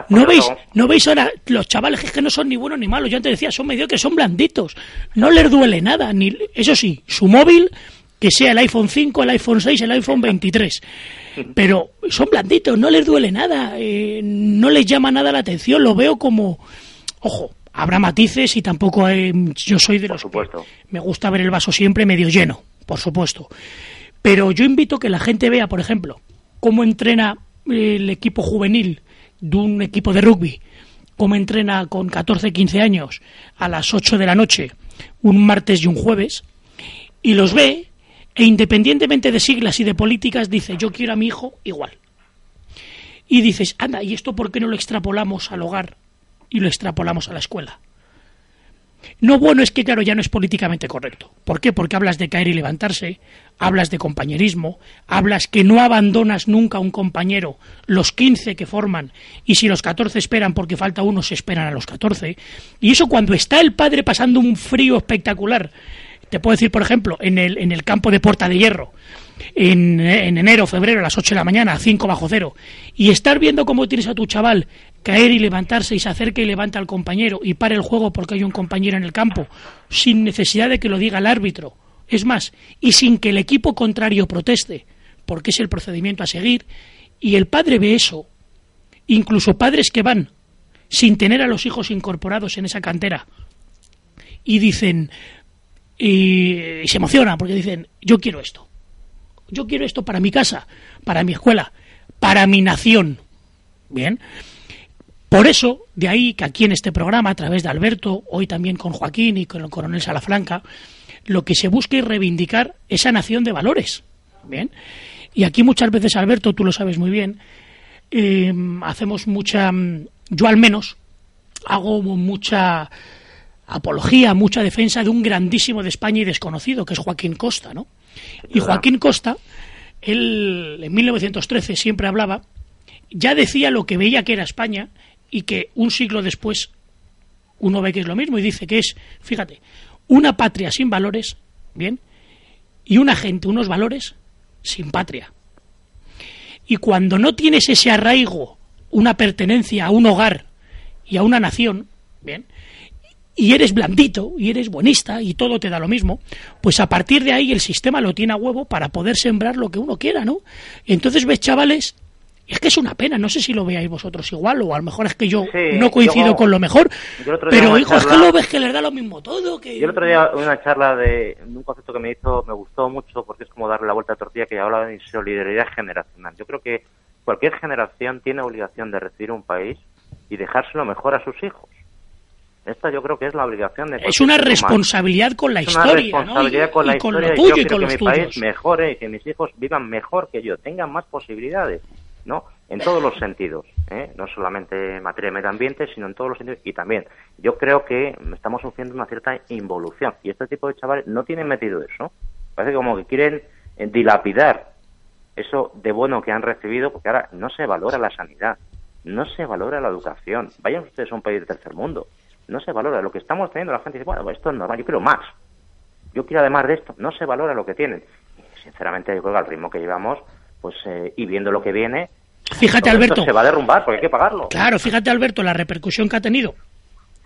no veis, no veis ahora los chavales que, es que no son ni buenos ni malos, yo antes decía, son mediocres, son blanditos, no les duele nada, ni eso sí, su móvil que sea el iPhone 5, el iPhone 6, el iPhone 23. Pero son blanditos, no les duele nada, eh, no les llama nada la atención, lo veo como, ojo, habrá matices y tampoco yo soy de los supuesto. me gusta ver el vaso siempre medio lleno, por supuesto. Pero yo invito a que la gente vea, por ejemplo, cómo entrena el equipo juvenil de un equipo de rugby, cómo entrena con 14, 15 años a las 8 de la noche, un martes y un jueves, y los ve e independientemente de siglas y de políticas dice yo quiero a mi hijo igual. Y dices, anda, ¿y esto por qué no lo extrapolamos al hogar y lo extrapolamos a la escuela? No bueno es que, claro, ya no es políticamente correcto. ¿Por qué? Porque hablas de caer y levantarse, hablas de compañerismo, hablas que no abandonas nunca a un compañero los 15 que forman y si los 14 esperan porque falta uno, se esperan a los 14. Y eso cuando está el padre pasando un frío espectacular. Te puedo decir, por ejemplo, en el, en el campo de Puerta de Hierro, en, en enero, febrero, a las 8 de la mañana, a 5 bajo cero, y estar viendo cómo tienes a tu chaval caer y levantarse y se acerca y levanta al compañero y para el juego porque hay un compañero en el campo, sin necesidad de que lo diga el árbitro. Es más, y sin que el equipo contrario proteste, porque es el procedimiento a seguir, y el padre ve eso, incluso padres que van sin tener a los hijos incorporados en esa cantera, y dicen, y, se emociona porque dicen, yo quiero esto, yo quiero esto para mi casa, para mi escuela, para mi nación. Bien, por eso, de ahí que aquí en este programa, a través de Alberto, hoy también con Joaquín y con el coronel Salafranca, lo que se busca es reivindicar esa nación de valores. Bien. Y aquí muchas veces, Alberto, tú lo sabes muy bien, eh, hacemos mucha, yo al menos, hago mucha apología, mucha defensa de un grandísimo de España y desconocido, que es Joaquín Costa, ¿no? Y Joaquín Costa, él en 1913 siempre hablaba, ya decía lo que veía que era España y que un siglo después uno ve que es lo mismo y dice que es, fíjate, una patria sin valores, bien, y una gente, unos valores sin patria. Y cuando no tienes ese arraigo, una pertenencia a un hogar y a una nación, bien, y eres blandito y eres buenista y todo te da lo mismo, pues a partir de ahí el sistema lo tiene a huevo para poder sembrar lo que uno quiera, ¿no? Entonces ves chavales es que es una pena, no sé si lo veáis vosotros igual, o a lo mejor es que yo no coincido con lo mejor, pero hijo, es que lo ves que les da lo mismo todo. Que... Yo el otro día una charla de un concepto que me hizo, me gustó mucho, porque es como darle la vuelta a tortilla, que hablaba de solidaridad generacional. Yo creo que cualquier generación tiene obligación de recibir un país y dejárselo mejor a sus hijos. Esta yo creo que es la obligación de... Es una responsabilidad con la historia, una responsabilidad con la historia. Lo tuyo y, con que mi país mejore, que mis hijos vivan mejor que yo, tengan más posibilidades. ¿No? En todos los sentidos, ¿eh? no solamente en materia de medio ambiente, sino en todos los sentidos. Y también, yo creo que estamos sufriendo una cierta involución. Y este tipo de chavales no tienen metido eso. Parece como que quieren eh, dilapidar eso de bueno que han recibido, porque ahora no se valora la sanidad, no se valora la educación. Vayan ustedes a un país de tercer mundo, no se valora. Lo que estamos teniendo, la gente dice, bueno, esto es normal, yo quiero más. Yo quiero además de esto, no se valora lo que tienen. Y sinceramente, yo creo que al ritmo que llevamos, pues eh, y viendo lo que viene, Fíjate, Alberto. Se va a derrumbar porque hay que pagarlo. Claro, fíjate, Alberto, la repercusión que ha tenido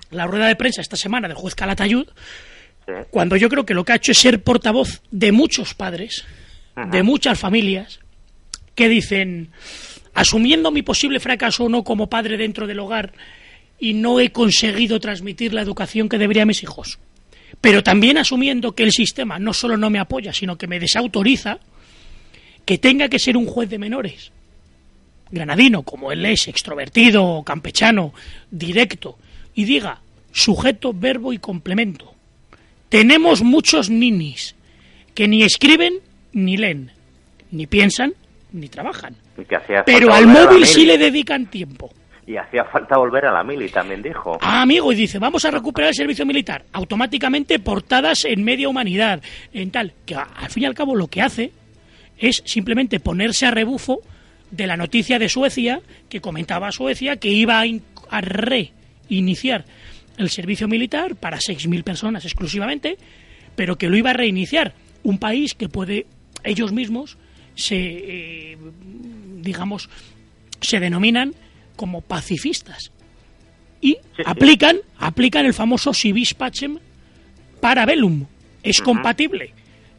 la rueda de prensa esta semana del juez Calatayud, cuando yo creo que lo que ha hecho es ser portavoz de muchos padres, de muchas familias, que dicen, asumiendo mi posible fracaso o no como padre dentro del hogar, y no he conseguido transmitir la educación que debería a mis hijos, pero también asumiendo que el sistema no solo no me apoya, sino que me desautoriza, que tenga que ser un juez de menores granadino, como él es, extrovertido, campechano, directo, y diga sujeto, verbo y complemento. Tenemos muchos ninis que ni escriben ni leen, ni piensan ni trabajan. Pero al móvil sí le dedican tiempo. Y hacía falta volver a la mili, también dijo. Ah, amigo, y dice, vamos a recuperar el servicio militar. Automáticamente portadas en media humanidad, en tal, que al fin y al cabo lo que hace es simplemente ponerse a rebufo de la noticia de Suecia, que comentaba Suecia que iba a, reiniciar el servicio militar para 6.000 personas exclusivamente, pero que lo iba a reiniciar. Un país que puede, ellos mismos, se, eh, digamos, se denominan como pacifistas. Y aplican, aplican el famoso civis pacem para bellum. Es compatible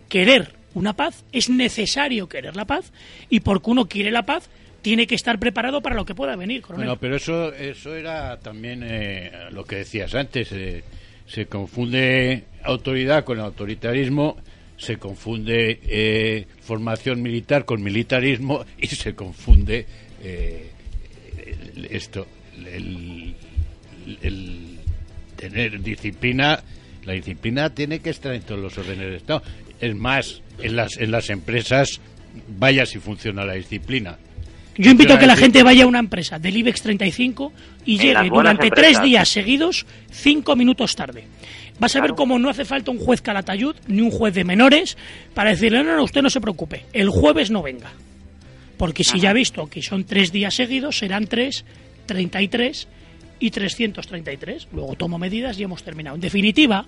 querer una paz, es necesario querer la paz y porque uno quiere la paz tiene que estar preparado para lo que pueda venir, coronel. Pero eso, eso era también eh, lo que decías antes. Eh, se confunde autoridad con autoritarismo, se confunde eh, formación militar con militarismo y se confunde esto, el, tener disciplina. La disciplina tiene que estar en todos los órdenes de Estado. Es más, en las, en las empresas, vaya si funciona la disciplina. Yo invito a que la gente vaya a una empresa del IBEX 35 y llegue durante tres días seguidos cinco minutos tarde. Vas a ver cómo no hace falta un juez calatayud ni un juez de menores para decirle, no, no, usted no se preocupe, el jueves no venga. Porque si ya ha visto que son tres días seguidos, serán tres, 33 y 333. Luego tomo medidas y hemos terminado. En definitiva,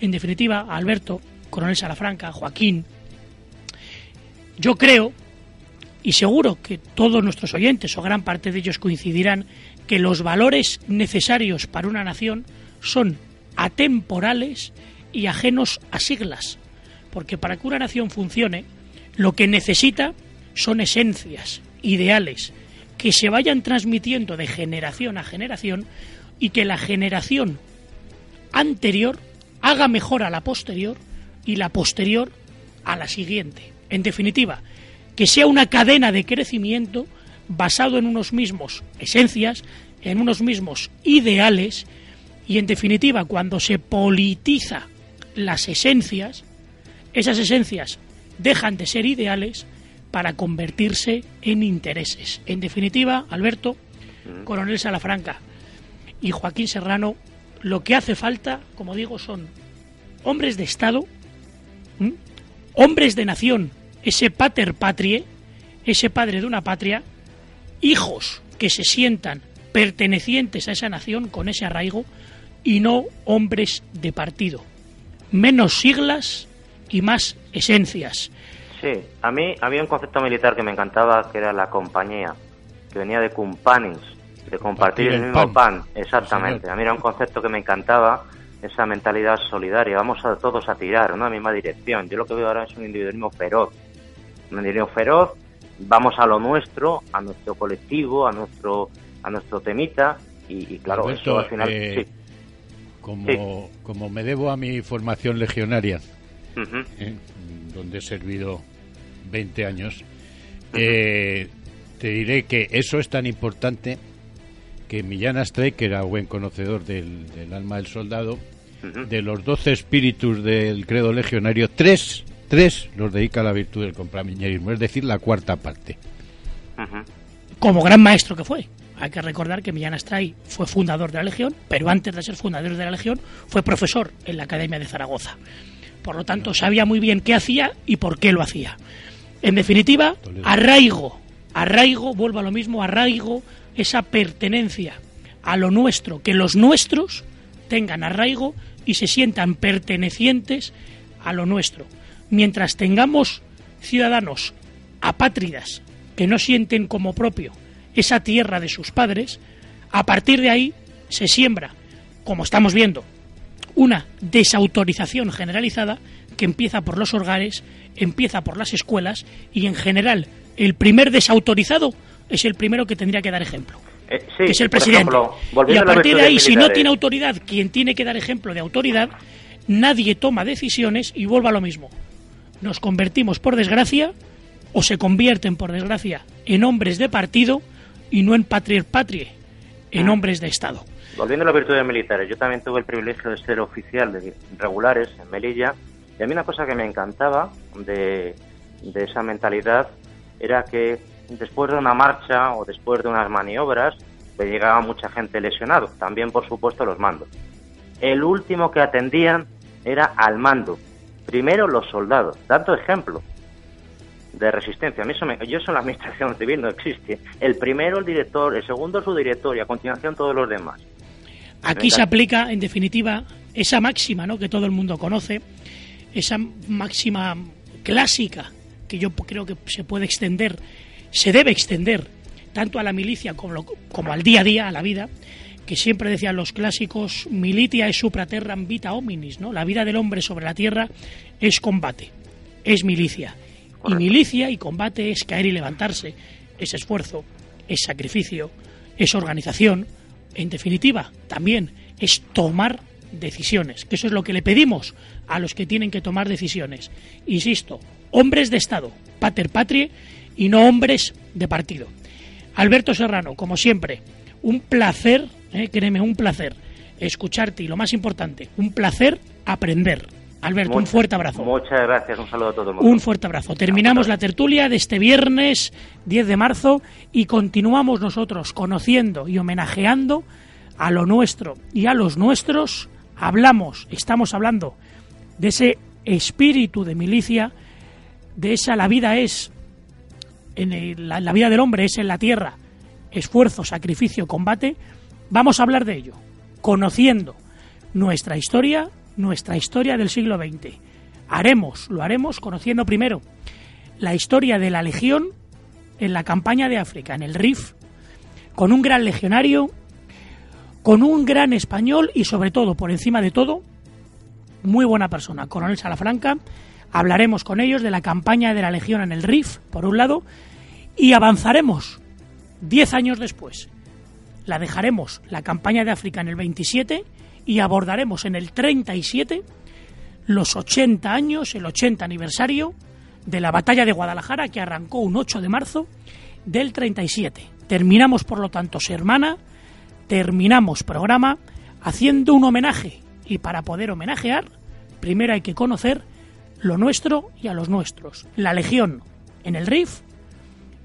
en definitiva, Alberto, Coronel Salafranca, Joaquín, yo creo, y seguro que todos nuestros oyentes o gran parte de ellos coincidirán, que los valores necesarios para una nación son atemporales y ajenos a siglas. Porque para que una nación funcione, lo que necesita son esencias, ideales, que se vayan transmitiendo de generación a generación y que la generación anterior haga mejor a la posterior y la posterior a la siguiente. En definitiva, que sea una cadena de crecimiento basado en unos mismos esencias, en unos mismos ideales y en definitiva cuando se politiza las esencias, esas esencias dejan de ser ideales para convertirse en intereses. En definitiva, Alberto, Coronel Salafranca y Joaquín Serrano, lo que hace falta, como digo, son hombres de Estado, hombres de nación, ese pater patrie, ese padre de una patria, hijos que se sientan pertenecientes a esa nación con ese arraigo y no hombres de partido. Menos siglas y más esencias. Sí, a mí había un concepto militar que me encantaba, que era la compañía, que venía de companis, de compartir el, mismo pan, exactamente. a mí era un concepto que me encantaba, esa mentalidad solidaria, vamos a todos a tirar, ¿no? A la misma dirección. Yo lo que veo ahora es un individualismo feroz, individualismo feroz, vamos a lo nuestro, a nuestro colectivo, a nuestro a nuestro temita, y, claro, eso al final... Eh, como, como me debo a mi formación legionaria, eh, donde he servido 20 años, eh, te diré que eso es tan importante que Millán Astray, que era buen conocedor del, alma del soldado, de los 12 espíritus del credo legionario, tres, tres los dedica a la virtud del compramiñerismo, es decir, la cuarta parte. Como gran maestro que fue. Hay que recordar que Millán Astray fue fundador de la Legión, pero antes de ser fundador de la Legión fue profesor en la Academia de Zaragoza. Por lo tanto, sabía muy bien qué hacía y por qué lo hacía. En definitiva, arraigo, arraigo, vuelvo a lo mismo, arraigo, esa pertenencia a lo nuestro, que los nuestros tengan arraigo y se sientan pertenecientes a lo nuestro. Mientras tengamos ciudadanos apátridas que no sienten como propio esa tierra de sus padres, a partir de ahí se siembra, como estamos viendo, una desautorización generalizada que empieza por los hogares, empieza por las escuelas y en general el primer desautorizado es el primero que tendría que dar ejemplo. Eh, que es el presidente. y a partir de ahí, si no tiene autoridad, quien tiene que dar ejemplo de autoridad, nadie toma decisiones y vuelva a lo mismo. Nos convertimos, por desgracia, o se convierten, por desgracia, en hombres de partido y no en patria patrie, en hombres de Estado. Volviendo a las virtudes militares, yo también tuve el privilegio de ser oficial de regulares en Melilla y a mí una cosa que me encantaba de, esa mentalidad era que después de una marcha o después de unas maniobras le llegaba mucha gente lesionado, también por supuesto los mandos. El último que atendían era al mando, primero los soldados, dando ejemplo de resistencia. A mí eso yo eso en la administración civil no existe. El primero el director, el segundo su director y a continuación todos los demás. Aquí se aplica, en definitiva, esa máxima ¿no? que todo el mundo conoce, esa máxima clásica que yo creo que se puede extender, se debe extender tanto a la milicia como, como al día a día, a la vida, que siempre decían los clásicos, militia es supraterram vita hominis, ¿no? La vida del hombre sobre la tierra es combate, es milicia. Y milicia y combate es caer y levantarse, es esfuerzo, es sacrificio, es organización, en definitiva, también es tomar decisiones, que eso es lo que le pedimos a los que tienen que tomar decisiones. Insisto, hombres de Estado, pater patrie, y no hombres de partido. Alberto Serrano, como siempre, un placer, eh, créeme, un placer escucharte y lo más importante, un placer aprender. Alberto, un fuerte abrazo. Muchas gracias, un saludo a todo el mundo. Un fuerte abrazo. Terminamos la tertulia de este viernes 10 de marzo y continuamos nosotros conociendo y homenajeando a lo nuestro y a los nuestros. Hablamos, estamos hablando de ese espíritu de milicia, de esa la vida es, en la, la vida del hombre es en la tierra, esfuerzo, sacrificio, combate. Vamos a hablar de ello, conociendo nuestra historia, nuestra historia del siglo XX. Haremos, lo haremos conociendo primero la historia de la Legión en la campaña de África, en el RIF, con un gran legionario, con un gran español y sobre todo, por encima de todo, muy buena persona, Coronel Salafranca. Hablaremos con ellos de la campaña de la Legión en el RIF, por un lado, y avanzaremos diez años después. La dejaremos, la campaña de África, en el 27 y abordaremos en el 37 los 80 años, el 80 aniversario de la batalla de Guadalajara que arrancó un 8 de marzo del 37. Terminamos, por lo tanto, hermana, terminamos programa haciendo un homenaje y para poder homenajear, primero hay que conocer lo nuestro y a los nuestros. La Legión en el RIF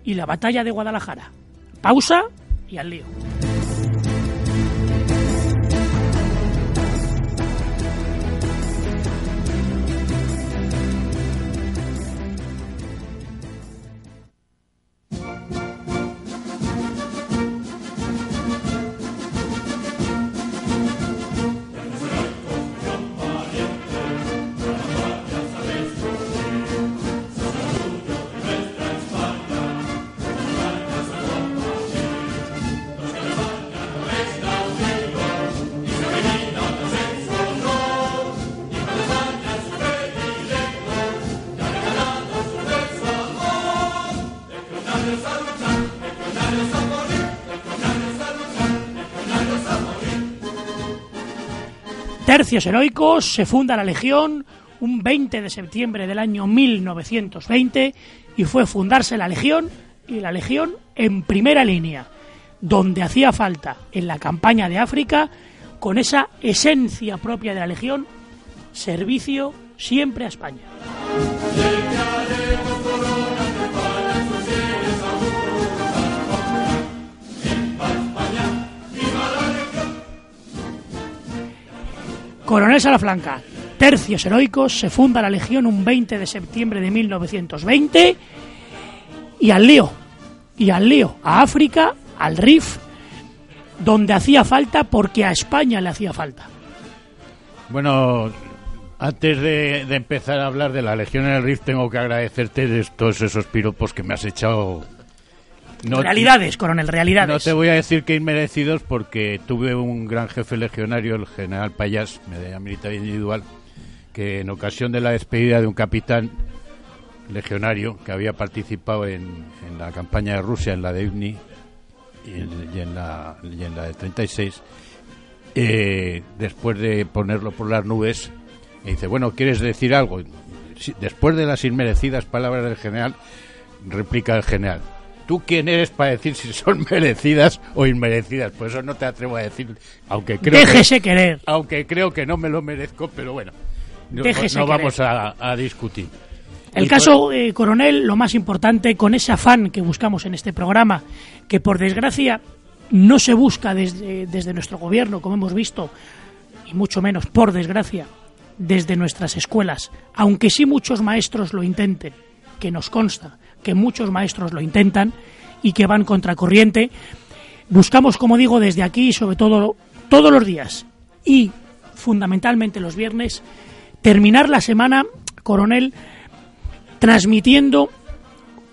y la batalla de Guadalajara. Pausa y al lío. Heroicos, se funda la Legión un 20 de septiembre del año 1920 y fue fundarse la Legión y la Legión en primera línea, donde hacía falta en la campaña de África, con esa esencia propia de la Legión, servicio siempre a España. Coronel Salafranca, tercios heroicos, se funda la Legión un 20 de septiembre de 1920 y al lío, y al lío, a África, al RIF, donde hacía falta porque a España le hacía falta. Bueno, antes de, empezar a hablar de la Legión en el RIF, tengo que agradecerte de todos esos piropos que me has echado realidades, coronel, realidades. No te voy a decir que inmerecidos porque tuve un gran jefe legionario, el general Payas, medalla militar individual, que en ocasión de la despedida de un capitán legionario que había participado en, la campaña de Rusia, en la de UNI y en, la, de 36, eh, después de ponerlo por las nubes, me dice, bueno, ¿quieres decir algo? Después de las inmerecidas palabras del general, replica el general, ¿Tú quién eres para decir si son merecidas o inmerecidas? Por eso no te atrevo a decir, aunque creo Déjese que, querer. Aunque creo que no me lo merezco, pero bueno, no, vamos a, discutir. El caso, eh, coronel, lo más importante, con ese afán que buscamos en este programa, que por desgracia no se busca desde, desde nuestro gobierno, como hemos visto, y mucho menos, por desgracia, desde nuestras escuelas, aunque sí muchos maestros lo intenten, que nos consta, que muchos maestros lo intentan y que van contracorriente. Buscamos, como digo, desde aquí, sobre todo todos los días y fundamentalmente los viernes, terminar la semana, coronel, transmitiendo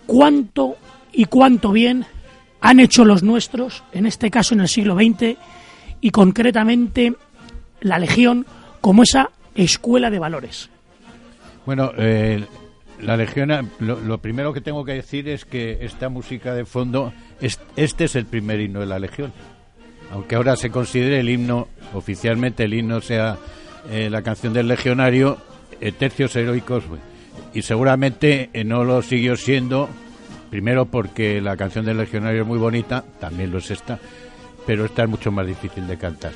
cuánto y cuánto bien han hecho los nuestros, en este caso en el siglo XX, y concretamente la Legión como esa escuela de valores. Bueno, eh, la Legión, lo, primero que tengo que decir es que esta música de fondo, este es el primer himno de la Legión. Aunque ahora se considere el himno, oficialmente el himno sea eh, la canción del legionario, eh, tercios heroicos, y seguramente eh, no lo siguió siendo, primero porque la canción del legionario es muy bonita, también lo es esta, pero esta es mucho más difícil de cantar.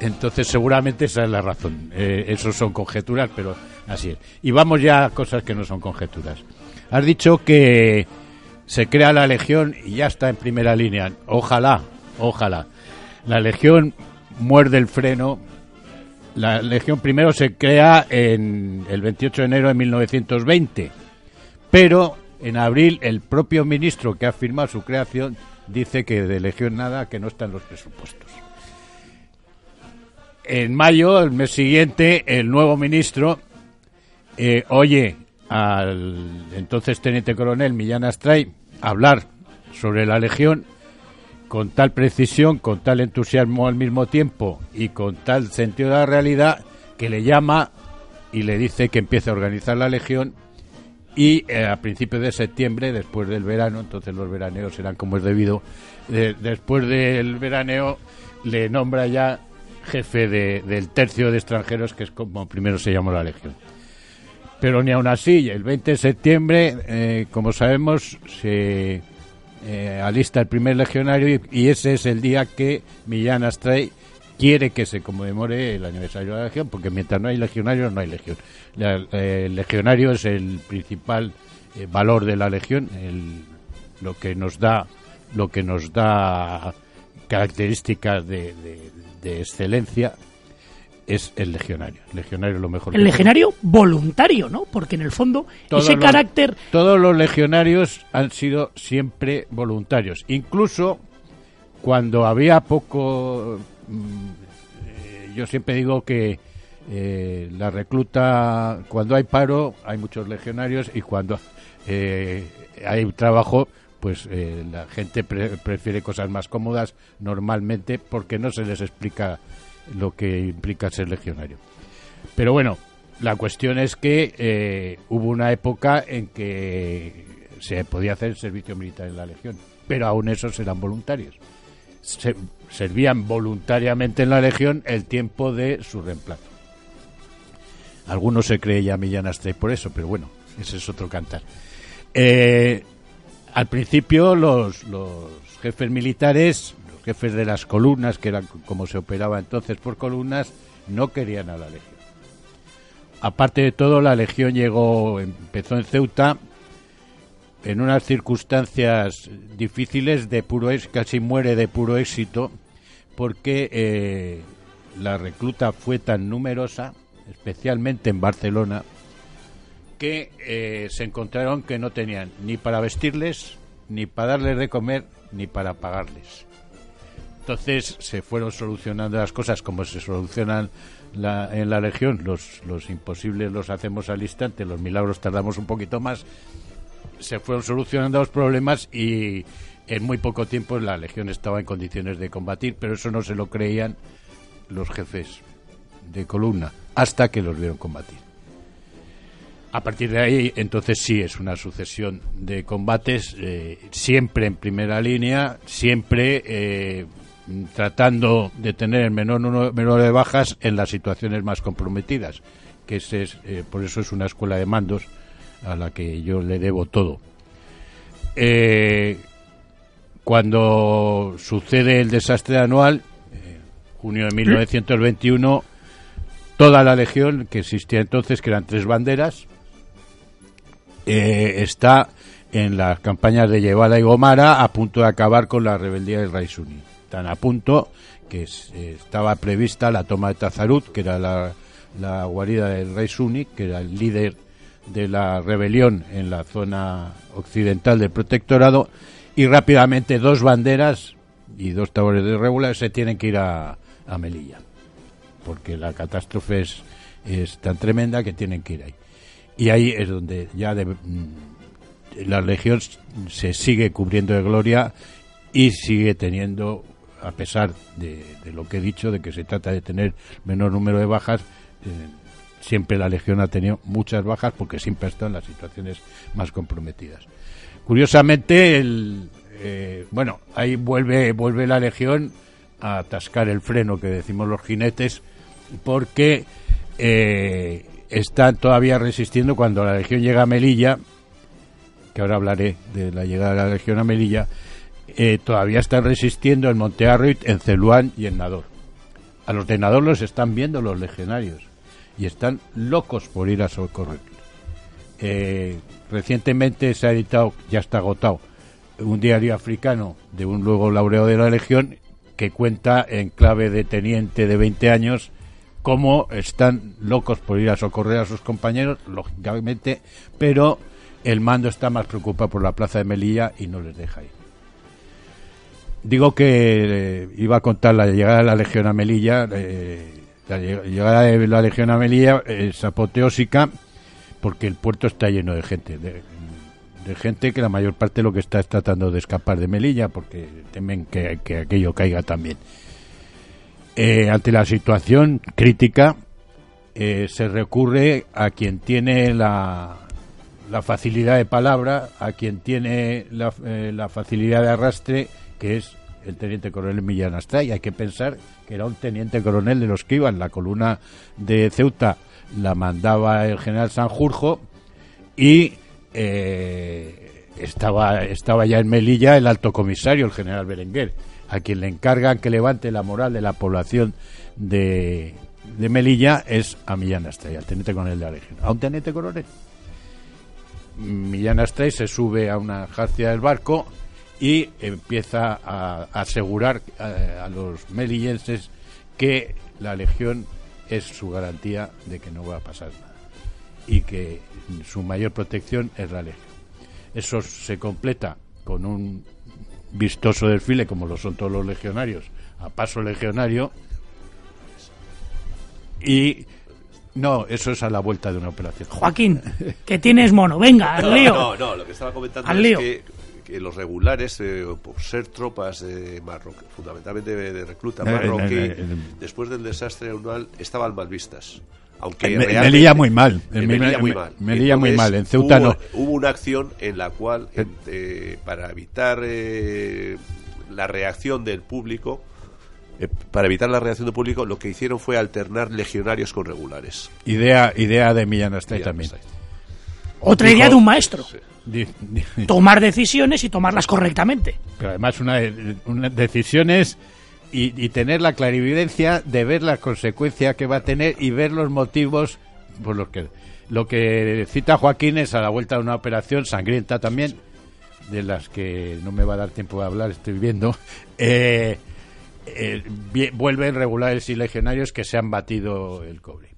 Entonces, seguramente esa es la razón. Eh, son conjeturas, pero así es. Y vamos ya a cosas que no son conjeturas. Has dicho que se crea la Legión y ya está en primera línea. Ojalá, ojalá. La Legión muerde el freno. La Legión primero se crea en el 28 de enero de 1920, pero en abril el propio ministro que ha firmado su creación dice que de Legión nada, que no está en los presupuestos. En mayo, el mes siguiente, el nuevo ministro eh, oye al entonces teniente coronel Millán Astray hablar sobre la Legión con tal precisión, con tal entusiasmo al mismo tiempo y con tal sentido de la realidad que le llama y le dice que empiece a organizar la Legión y eh, a principios de septiembre, después del verano, entonces los veraneos serán como es debido, después del veraneo le nombra ya jefe del tercio de extranjeros, que es como primero se llamó la Legión. Pero ni aún así, el 20 de septiembre, eh, como sabemos, se eh, alista el primer legionario y, ese es el día que Millán Astray quiere que se conmemore el aniversario de la Legión, porque mientras no hay legionarios, no hay Legión. Eh, el legionario es el principal valor de la Legión, lo que nos da lo que nos da características de, de excelencia es el legionario. El legionario lo mejor. El legionario voluntario, ¿no? Porque en el fondo ese carácter. Todos los legionarios han sido siempre voluntarios. Incluso cuando había poco. Mm, eh, yo siempre digo que eh, la recluta. Cuando hay paro, hay muchos legionarios y cuando eh, hay trabajo. Pues la gente prefiere cosas más cómodas normalmente porque no se les explica lo que implica ser legionario. Pero bueno, la cuestión es que eh, hubo una época en que se podía hacer servicio militar en la legión, pero aún esos eran voluntarios. Se, servían voluntariamente en la legión el tiempo de su reemplazo. Algunos se cree ya Millán Astray por eso, pero bueno, ese es otro cantar. Eh, al principio los, los jefes militares jefes de las columnas, que eran como se operaba entonces por columnas, no querían a la Legión. Aparte de todo, la Legión llegó, empezó en Ceuta en unas circunstancias difíciles de puro casi muere de puro éxito, porque eh, la recluta fue tan numerosa, especialmente en Barcelona, que eh, se encontraron que no tenían ni para vestirles, ni para darles de comer, ni para pagarles. Entonces se fueron solucionando las cosas como se solucionan en la Legión. Los, los imposibles los hacemos al instante, los milagros tardamos un poquito más. Se fueron solucionando los problemas y en muy poco tiempo la Legión estaba en condiciones de combatir, pero eso no se lo creían los jefes de columna hasta que los vieron combatir. A partir de ahí, entonces sí es una sucesión de combates, eh, siempre en primera línea, siempre eh, tratando de tener el menor número de bajas en las situaciones más comprometidas, que es, eh, por eso es una escuela de mandos a la que yo le debo todo. Eh, cuando sucede el desastre anual, eh, junio de 1921, toda la legión que existía entonces, que eran tres banderas, está en las campañas de Llevada y Gomara a punto de acabar con la rebeldía del Rey Tan a punto que estaba prevista la toma de Tazarut, que era la, guarida del rey Suni, que era el líder de la rebelión en la zona occidental del protectorado, y rápidamente dos banderas y dos tabores de regular se tienen que ir a, Melilla, porque la catástrofe es, tan tremenda que tienen que ir ahí. Y ahí es donde ya de, mm, la legión se sigue cubriendo de gloria y sigue teniendo a pesar de, lo que he dicho, de que se trata de tener menor número de bajas, eh, siempre la Legión ha tenido muchas bajas porque siempre ha estado en las situaciones más comprometidas. Curiosamente, el, eh, bueno, ahí vuelve, vuelve la Legión a atascar el freno que decimos los jinetes, porque eh, están todavía resistiendo cuando la Legión llega a Melilla, que ahora hablaré de la llegada de la Legión a Melilla, eh, todavía están resistiendo en Monte en Celuán y en Nador. A los de Nador los están viendo los legionarios y están locos por ir a socorrer. Eh, recientemente se ha editado, ya está agotado, un diario africano de un luego laureado de la Legión que cuenta en clave de teniente de 20 años cómo están locos por ir a socorrer a sus compañeros, lógicamente, pero el mando está más preocupado por la plaza de Melilla y no les deja ir. Digo que eh, iba a contar la llegada de la Legión a Melilla, eh, la llegada de la Legión a Melilla es apoteósica porque el puerto está lleno de gente, de, gente que la mayor parte lo que está es tratando de escapar de Melilla porque temen que, aquello caiga también. Eh, ante la situación crítica, eh, se recurre a quien tiene la, la, facilidad de palabra, a quien tiene la, eh, la, facilidad de arrastre, que es el teniente coronel Millán Astray. Hay que pensar que era un teniente coronel de los que iban. La columna de Ceuta la mandaba el general Sanjurjo y eh, estaba, estaba ya en Melilla el alto comisario, el general Berenguer, a quien le encargan que levante la moral de la población de, de Melilla es a Millán Astray, al teniente coronel de la. A un teniente coronel. Millán Astray se sube a una jarcia del barco y empieza a, asegurar eh, a, los melillenses que la Legión es su garantía de que no va a pasar nada y que su mayor protección es la Legión. Eso se completa con un vistoso desfile, como lo son todos los legionarios, a paso legionario, y no, eso es a la vuelta de una operación. Joaquín, que tienes mono, venga, al lío. No, no, lo que estaba comentando es que que los regulares, eh, por ser tropas de marroquí, fundamentalmente de, recluta marroquí, después del desastre anual, estaban mal vistas. Aunque en, Melilla muy mal. En Melilla muy mal. Melilla muy mal. En Ceuta hubo, no. Hubo una acción en la cual, eh, para evitar eh, la reacción del público, para evitar la reacción del público, lo que hicieron fue alternar legionarios con regulares. Idea, idea de Millán Astray también. Otra idea de un maestro. Tomar decisiones y tomarlas correctamente. Pero además, una, una decisiones y, tener la clarividencia de ver las consecuencias que va a tener y ver los motivos por los que. Lo que cita Joaquín es a la vuelta de una operación sangrienta también, de las que no me va a dar tiempo de hablar, estoy viendo. Eh, eh, vuelven regulares y legionarios que se han batido el cobre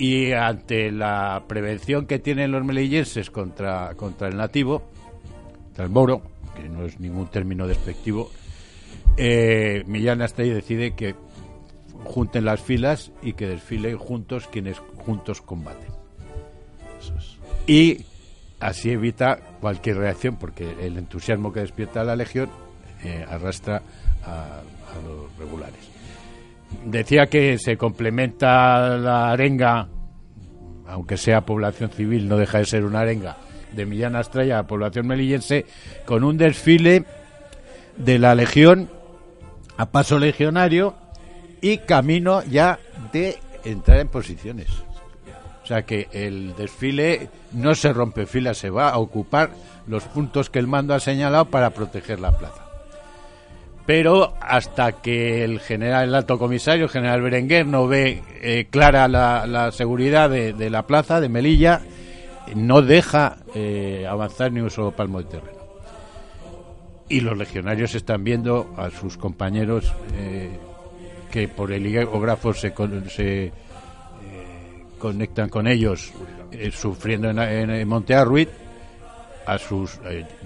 y ante la prevención que tienen los melillenses contra, contra el nativo, contra el moro, que no es ningún término despectivo, eh, Millán Astay decide que junten las filas y que desfilen juntos quienes juntos combaten. Y así evita cualquier reacción, porque el entusiasmo que despierta la legión eh, arrastra a los regulares. Decía que se complementa la arenga, aunque sea población civil, no deja de ser una arenga, de Millán Astraya a población melillense, con un desfile de la Legión a paso legionario y camino ya de entrar en posiciones. O sea que el desfile no se rompe fila, se va a ocupar los puntos que el mando ha señalado para proteger la plaza pero hasta que el general, el alto comisario, el general Berenguer, no ve eh, clara la, seguridad de, la plaza de Melilla, no deja eh, avanzar ni un solo palmo de terreno. Y los legionarios están viendo a sus compañeros eh, que por el higógrafo se, se conectan con ellos, sufriendo en, en Monte Arruit, a sus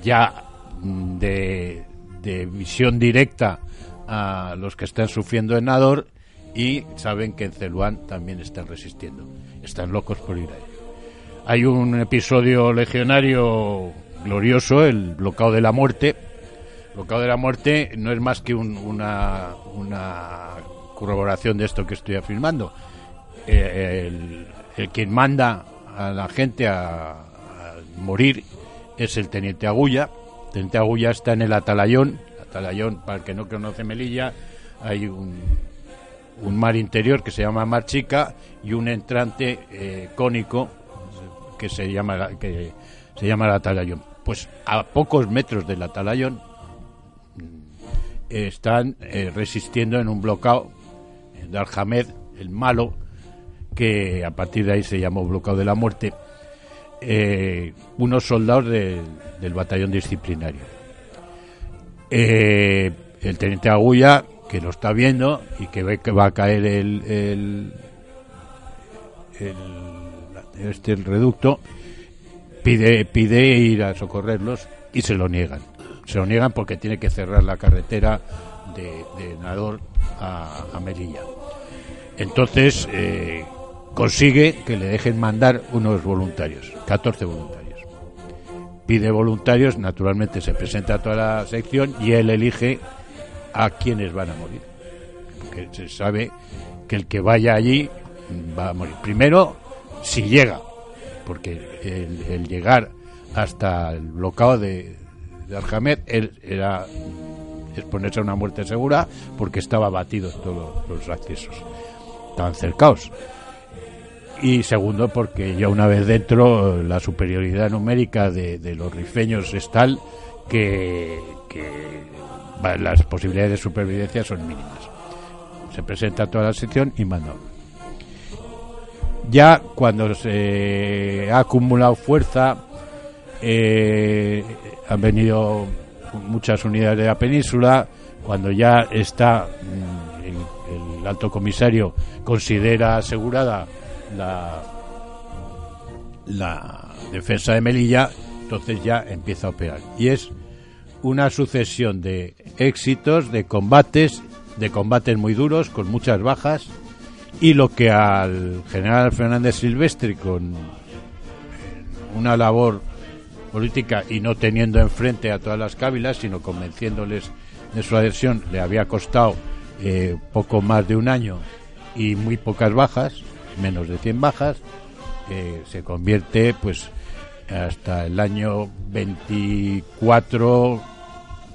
ya de de visión directa a los que están sufriendo en Nador y saben que en Celuán también están resistiendo. Están locos por ir ahí. Hay un episodio legionario glorioso, el bloqueo de la muerte. Bloqueo de la muerte no es más que una, una corroboración de esto que estoy afirmando. Eh, el, el, quien manda a la gente a, a morir es el teniente Agulla Teniente está en el Atalayón. Atalayón, para el que no conoce Melilla, hay un, mar interior que se llama Mar Chica y un entrante eh, cónico que se llama que se llama el Atalayón. Pues a pocos metros del Atalayón mm, están eh, resistiendo en un bloqueo de Alhamed, el malo, que a partir de ahí se llamó bloqueo de la muerte, eh, unos soldados del batallón disciplinario. Eh, el teniente Agulla, que lo está viendo y que ve que va a caer el, el, este el reducto, pide, pide ir a socorrerlos y se lo niegan. Se lo niegan porque tiene que cerrar la carretera de, Nador a, a Melilla. Entonces, eh, consigue que le dejen mandar unos voluntarios, 14 voluntarios. Pide voluntarios, naturalmente se presenta a toda la sección y él elige a quienes van a morir. Porque se sabe que el que vaya allí va a morir. Primero, si llega, porque el, llegar hasta el bloqueo de, de era exponerse a una muerte segura porque estaba batido todos los accesos. Estaban cercados y segundo porque ya una vez dentro la superioridad numérica de, los rifeños es tal que, las posibilidades de supervivencia son mínimas. Se presenta toda la sección y manda. Ya cuando se ha acumulado fuerza, eh, han venido muchas unidades de la península, cuando ya está mm, el alto comisario considera asegurada la, defensa de Melilla, entonces ya empieza a operar. Y es una sucesión de éxitos, de combates, de combates muy duros, con muchas bajas, y lo que al general Fernández Silvestre, con una labor política y no teniendo enfrente a todas las cávilas, sino convenciéndoles de su adhesión, le había costado eh, poco más de un año y muy pocas bajas, menos de 100 bajas, se convierte pues hasta el año 24,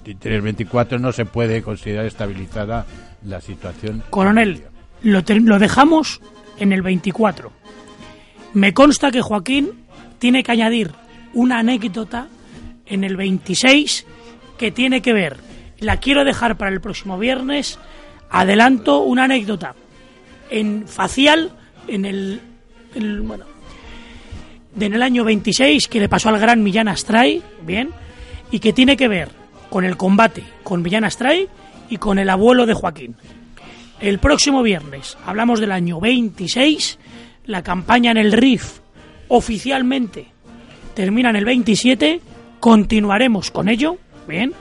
24 no se puede considerar estabilizada la situación. Coronel, lo, lo dejamos en el 24. Me consta que Joaquín tiene que añadir una anécdota en el 26 que tiene que ver. La quiero dejar para el próximo viernes. Adelanto una anécdota en facial en el, bueno, en el año 26 que le pasó al gran Millán Astray, bien, y que tiene que ver con el combate con Millán Astray y con el abuelo de Joaquín. El próximo viernes hablamos del año 26, la campaña en el RIF oficialmente termina en el 27, continuaremos con ello, bien,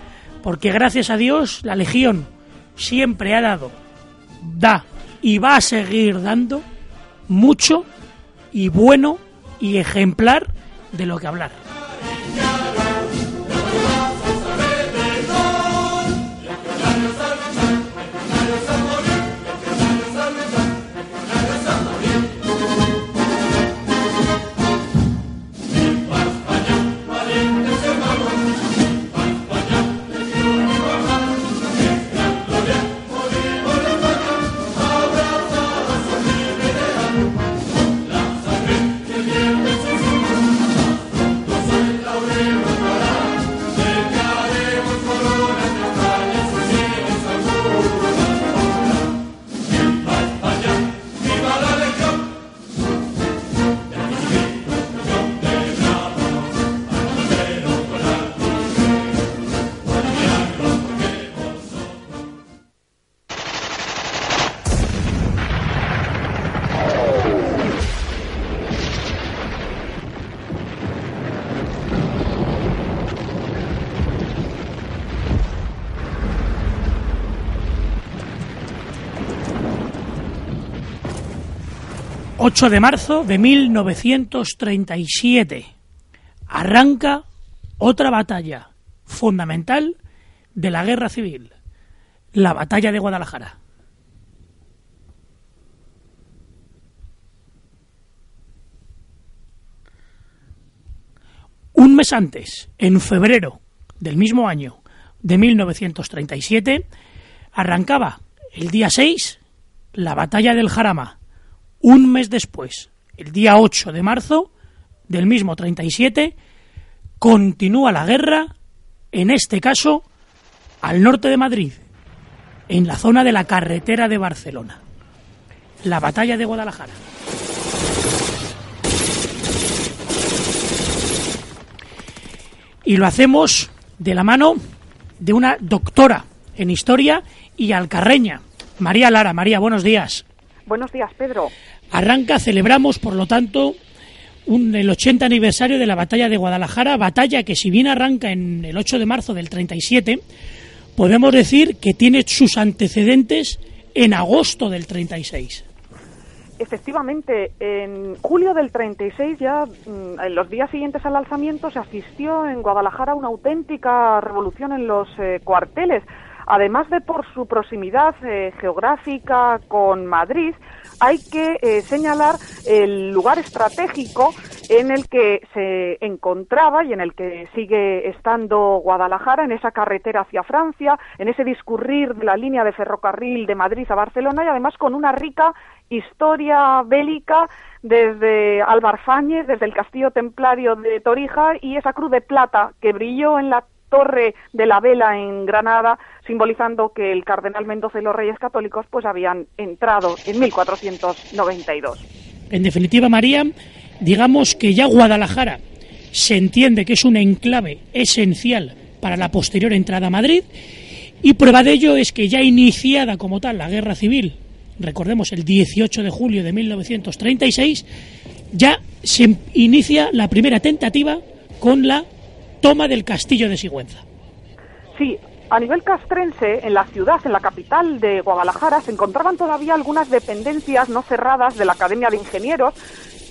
porque gracias a Dios la Legión siempre ha dado, da y va a seguir dando mucho y bueno y ejemplar de lo que hablar. 8 de marzo de 1937. Arranca otra batalla fundamental de la guerra civil, la batalla de Guadalajara. Un mes antes, en febrero del mismo año de 1937, arrancaba el día 6 la batalla del Jarama, un mes después, el día 8 de marzo del mismo 37, continúa la guerra, en este caso, al norte de Madrid, en la zona de la carretera de Barcelona. la batalla de Guadalajara. Y lo hacemos de la mano de una doctora en historia y alcarreña, María Lara. María, buenos días. Buenos días, Pedro. Arranca, celebramos, por lo tanto, un, el 80 aniversario de la batalla de Guadalajara, batalla que si bien arranca en el 8 de marzo del 37, podemos decir que tiene sus antecedentes en agosto del 36. Efectivamente, en julio del 36, ya mm, en los días siguientes al alzamiento, se asistió en Guadalajara a una auténtica revolución en los eh, cuarteles. Además de por su proximidad eh, geográfica con Madrid, hay que eh, señalar el lugar estratégico en el que se encontraba y en el que sigue estando Guadalajara, en esa carretera hacia Francia, en ese discurrir de la línea de ferrocarril de Madrid a Barcelona y además con una rica historia bélica desde Albarfáñez, desde el castillo templario de Torija y esa cruz de plata que brilló en la torre de la vela en Granada, simbolizando que el cardenal Mendoza y los reyes católicos pues habían entrado en 1492. En definitiva, María, digamos que ya Guadalajara se entiende que es un enclave esencial para la posterior entrada a Madrid y prueba de ello es que ya iniciada como tal la guerra civil, recordemos el 18 de julio de 1936, ya se inicia la primera tentativa con la toma del castillo de Sigüenza. Sí, a nivel castrense, en la ciudad, en la capital de Guadalajara, se encontraban todavía algunas dependencias no cerradas de la Academia de Ingenieros,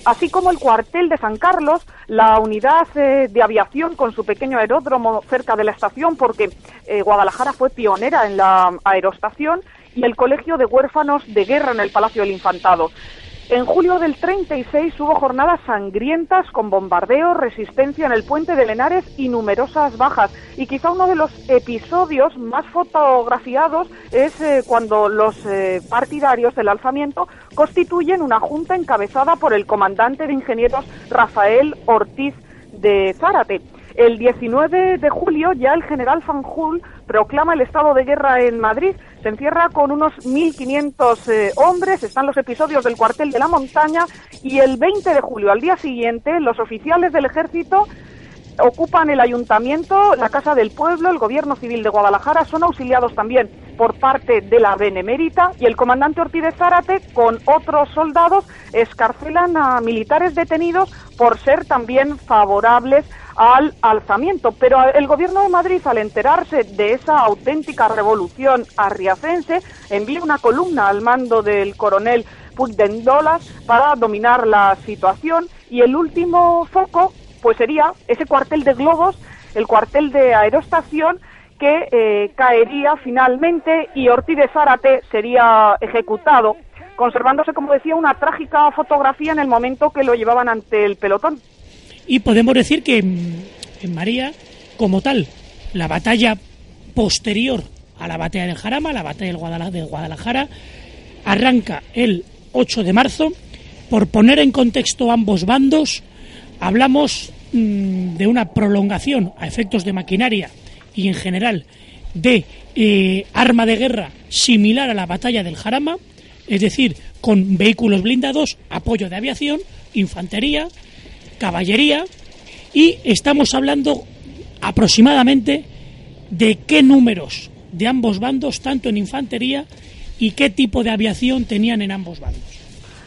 así como el cuartel de San Carlos, la unidad eh, de aviación con su pequeño aeródromo cerca de la estación, porque eh, Guadalajara fue pionera en la aerostación, y el Colegio de Huérfanos de Guerra en el Palacio del Infantado. En julio del 36 hubo jornadas sangrientas con bombardeos, resistencia en el puente de Lenares y numerosas bajas. Y quizá uno de los episodios más fotografiados es eh, cuando los eh, partidarios del alzamiento constituyen una junta encabezada por el comandante de ingenieros Rafael Ortiz de Zárate. El 19 de julio ya el general Fanjul proclama el estado de guerra en Madrid se encierra con unos 1.500 eh, hombres, están los episodios del cuartel de la montaña y el 20 de julio, al día siguiente, los oficiales del ejército ocupan el ayuntamiento, la Casa del Pueblo, el Gobierno Civil de Guadalajara, son auxiliados también por parte de la Benemérita y el comandante Ortiz de Zárate con otros soldados. Escarcelan a militares detenidos por ser también favorables al alzamiento. Pero el gobierno de Madrid, al enterarse de esa auténtica revolución arriacense, envía una columna al mando del coronel Puigdendolas para dominar la situación y el último foco pues sería ese cuartel de globos, el cuartel de aerostación que eh, caería finalmente y Ortiz de Zárate sería ejecutado, conservándose, como decía, una trágica fotografía en el momento que lo llevaban ante el pelotón. Y podemos decir que en María, como tal, la batalla posterior a la batalla del Jarama, la batalla del Guadalajara, arranca el 8 de marzo. Por poner en contexto ambos bandos, hablamos mm, de una prolongación a efectos de maquinaria y en general de eh, arma de guerra similar a la batalla del Jarama, es decir, con vehículos blindados, apoyo de aviación, infantería, caballería y estamos hablando aproximadamente de qué números de ambos bandos, tanto en infantería y qué tipo de aviación tenían en ambos bandos.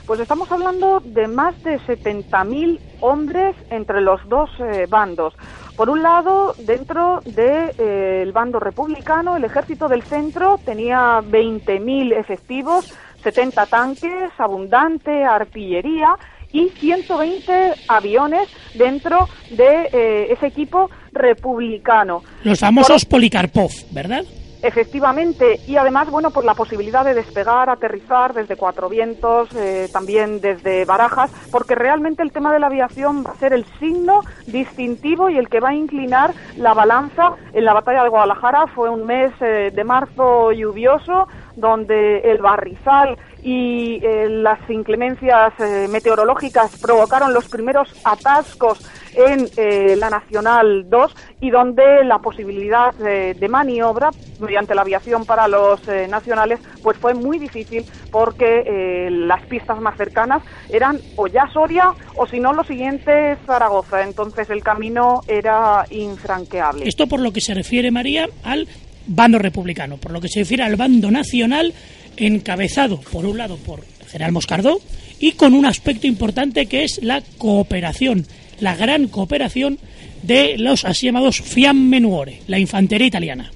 Pues estamos hablando de más de 70.000 hombres entre los dos eh, bandos. Por un lado, dentro del de, eh, bando republicano, el ejército del centro tenía 20.000 efectivos, 70 tanques, abundante artillería y 120 aviones dentro de eh, ese equipo republicano. Los famosos Polikarpov, ¿verdad? Efectivamente, y además, bueno, por la posibilidad de despegar, aterrizar desde Cuatro Vientos, eh, también desde Barajas, porque realmente el tema de la aviación va a ser el signo distintivo y el que va a inclinar la balanza en la batalla de Guadalajara. Fue un mes eh, de marzo lluvioso, donde el barrizal y eh, las inclemencias meteorológicas provocaron los primeros atascos en eh, la Nacional 2 y donde la posibilidad de maniobra mediante la aviación para los eh, nacionales pues fue muy difícil porque eh, las pistas más cercanas eran o ya Soria o si no lo siguiente Zaragoza. Entonces el camino era infranqueable. Esto por lo que se refiere, María, al bando republicano, por lo que se refiere al bando nacional encabezado, por un lado, por el general Moscardó y con un aspecto importante que es la cooperación, la gran cooperación de los así llamados Fiammenuore, la infantería italiana.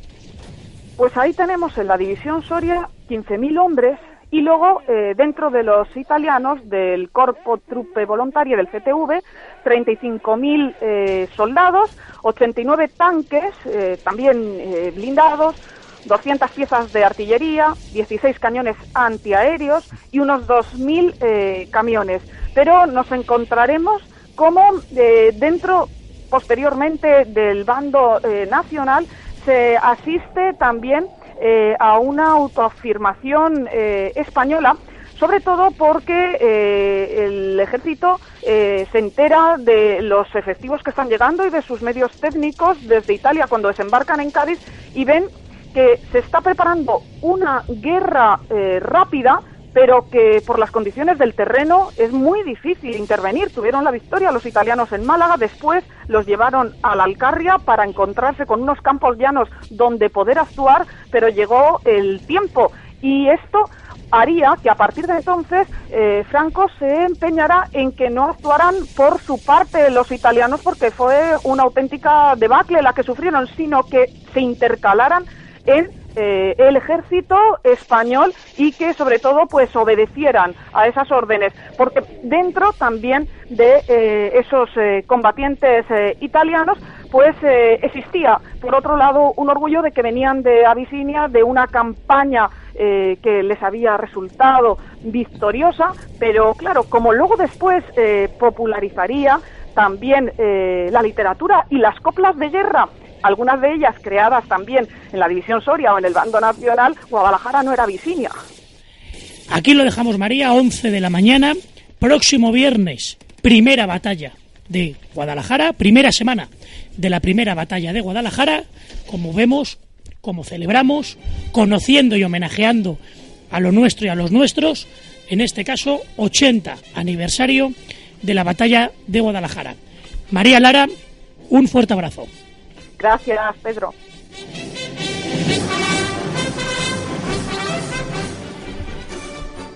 Pues ahí tenemos en la división Soria 15.000 hombres y luego eh, dentro de los italianos del Corpo Truppe Volontarie del CTV 35.000 eh, soldados, 89 tanques eh, también eh, blindados, 200 piezas de artillería, 16 cañones antiaéreos y unos 2.000 camiones. Pero nos encontraremos como dentro posteriormente del bando nacional se asiste también eh, a una autoafirmación eh, española, sobre todo porque eh, el ejército se entera de los efectivos que están llegando y de sus medios técnicos desde Italia cuando desembarcan en Cádiz y ven que se está preparando una guerra rápida pero que por las condiciones del terreno es muy difícil intervenir. Tuvieron la victoria los italianos en Málaga, después los llevaron a la Alcarria para encontrarse con unos campos llanos donde poder actuar, pero llegó el tiempo y esto haría que a partir de entonces eh, Franco se empeñara en que no actuaran por su parte los italianos porque fue una auténtica debacle la que sufrieron, sino que se intercalaran en eh, el ejército español y que sobre todo pues obedecieran a esas órdenes. Porque dentro también de eh, esos combatientes italianos pues existía por otro lado un orgullo de que venían de Abisinia de una campaña que les había resultado victoriosa pero claro como luego después popularizaría también la literatura y las coplas de guerra algunas de ellas creadas también en la División Soria o en el Bando Nacional, Guadalajara no era Visinia. Aquí lo dejamos, María, 11 de la mañana, próximo viernes, primera batalla de Guadalajara, primera semana de la primera batalla de Guadalajara, como vemos, como celebramos, conociendo y homenajeando a lo nuestro y a los nuestros, en este caso 80 aniversario de la batalla de Guadalajara. María Lara, un fuerte abrazo. Gracias, Pedro.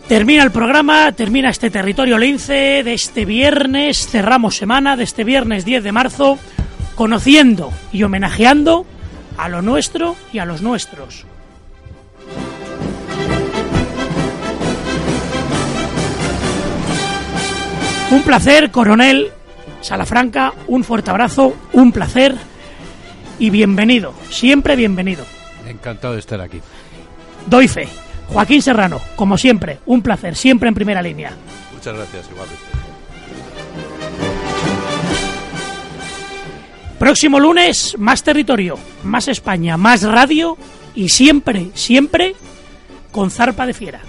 Termina el programa, termina este territorio lince de este viernes, cerramos semana de este viernes 10 de marzo, conociendo y homenajeando a lo nuestro y a los nuestros. Un placer, coronel Salafranca, un fuerte abrazo, un placer y bienvenido, siempre bienvenido. Encantado de estar aquí. Doy fe. Joaquín Serrano, como siempre, un placer, siempre en primera línea. Muchas gracias, igualmente. Próximo lunes, más territorio, más España, más radio y siempre, siempre con zarpa de fiera.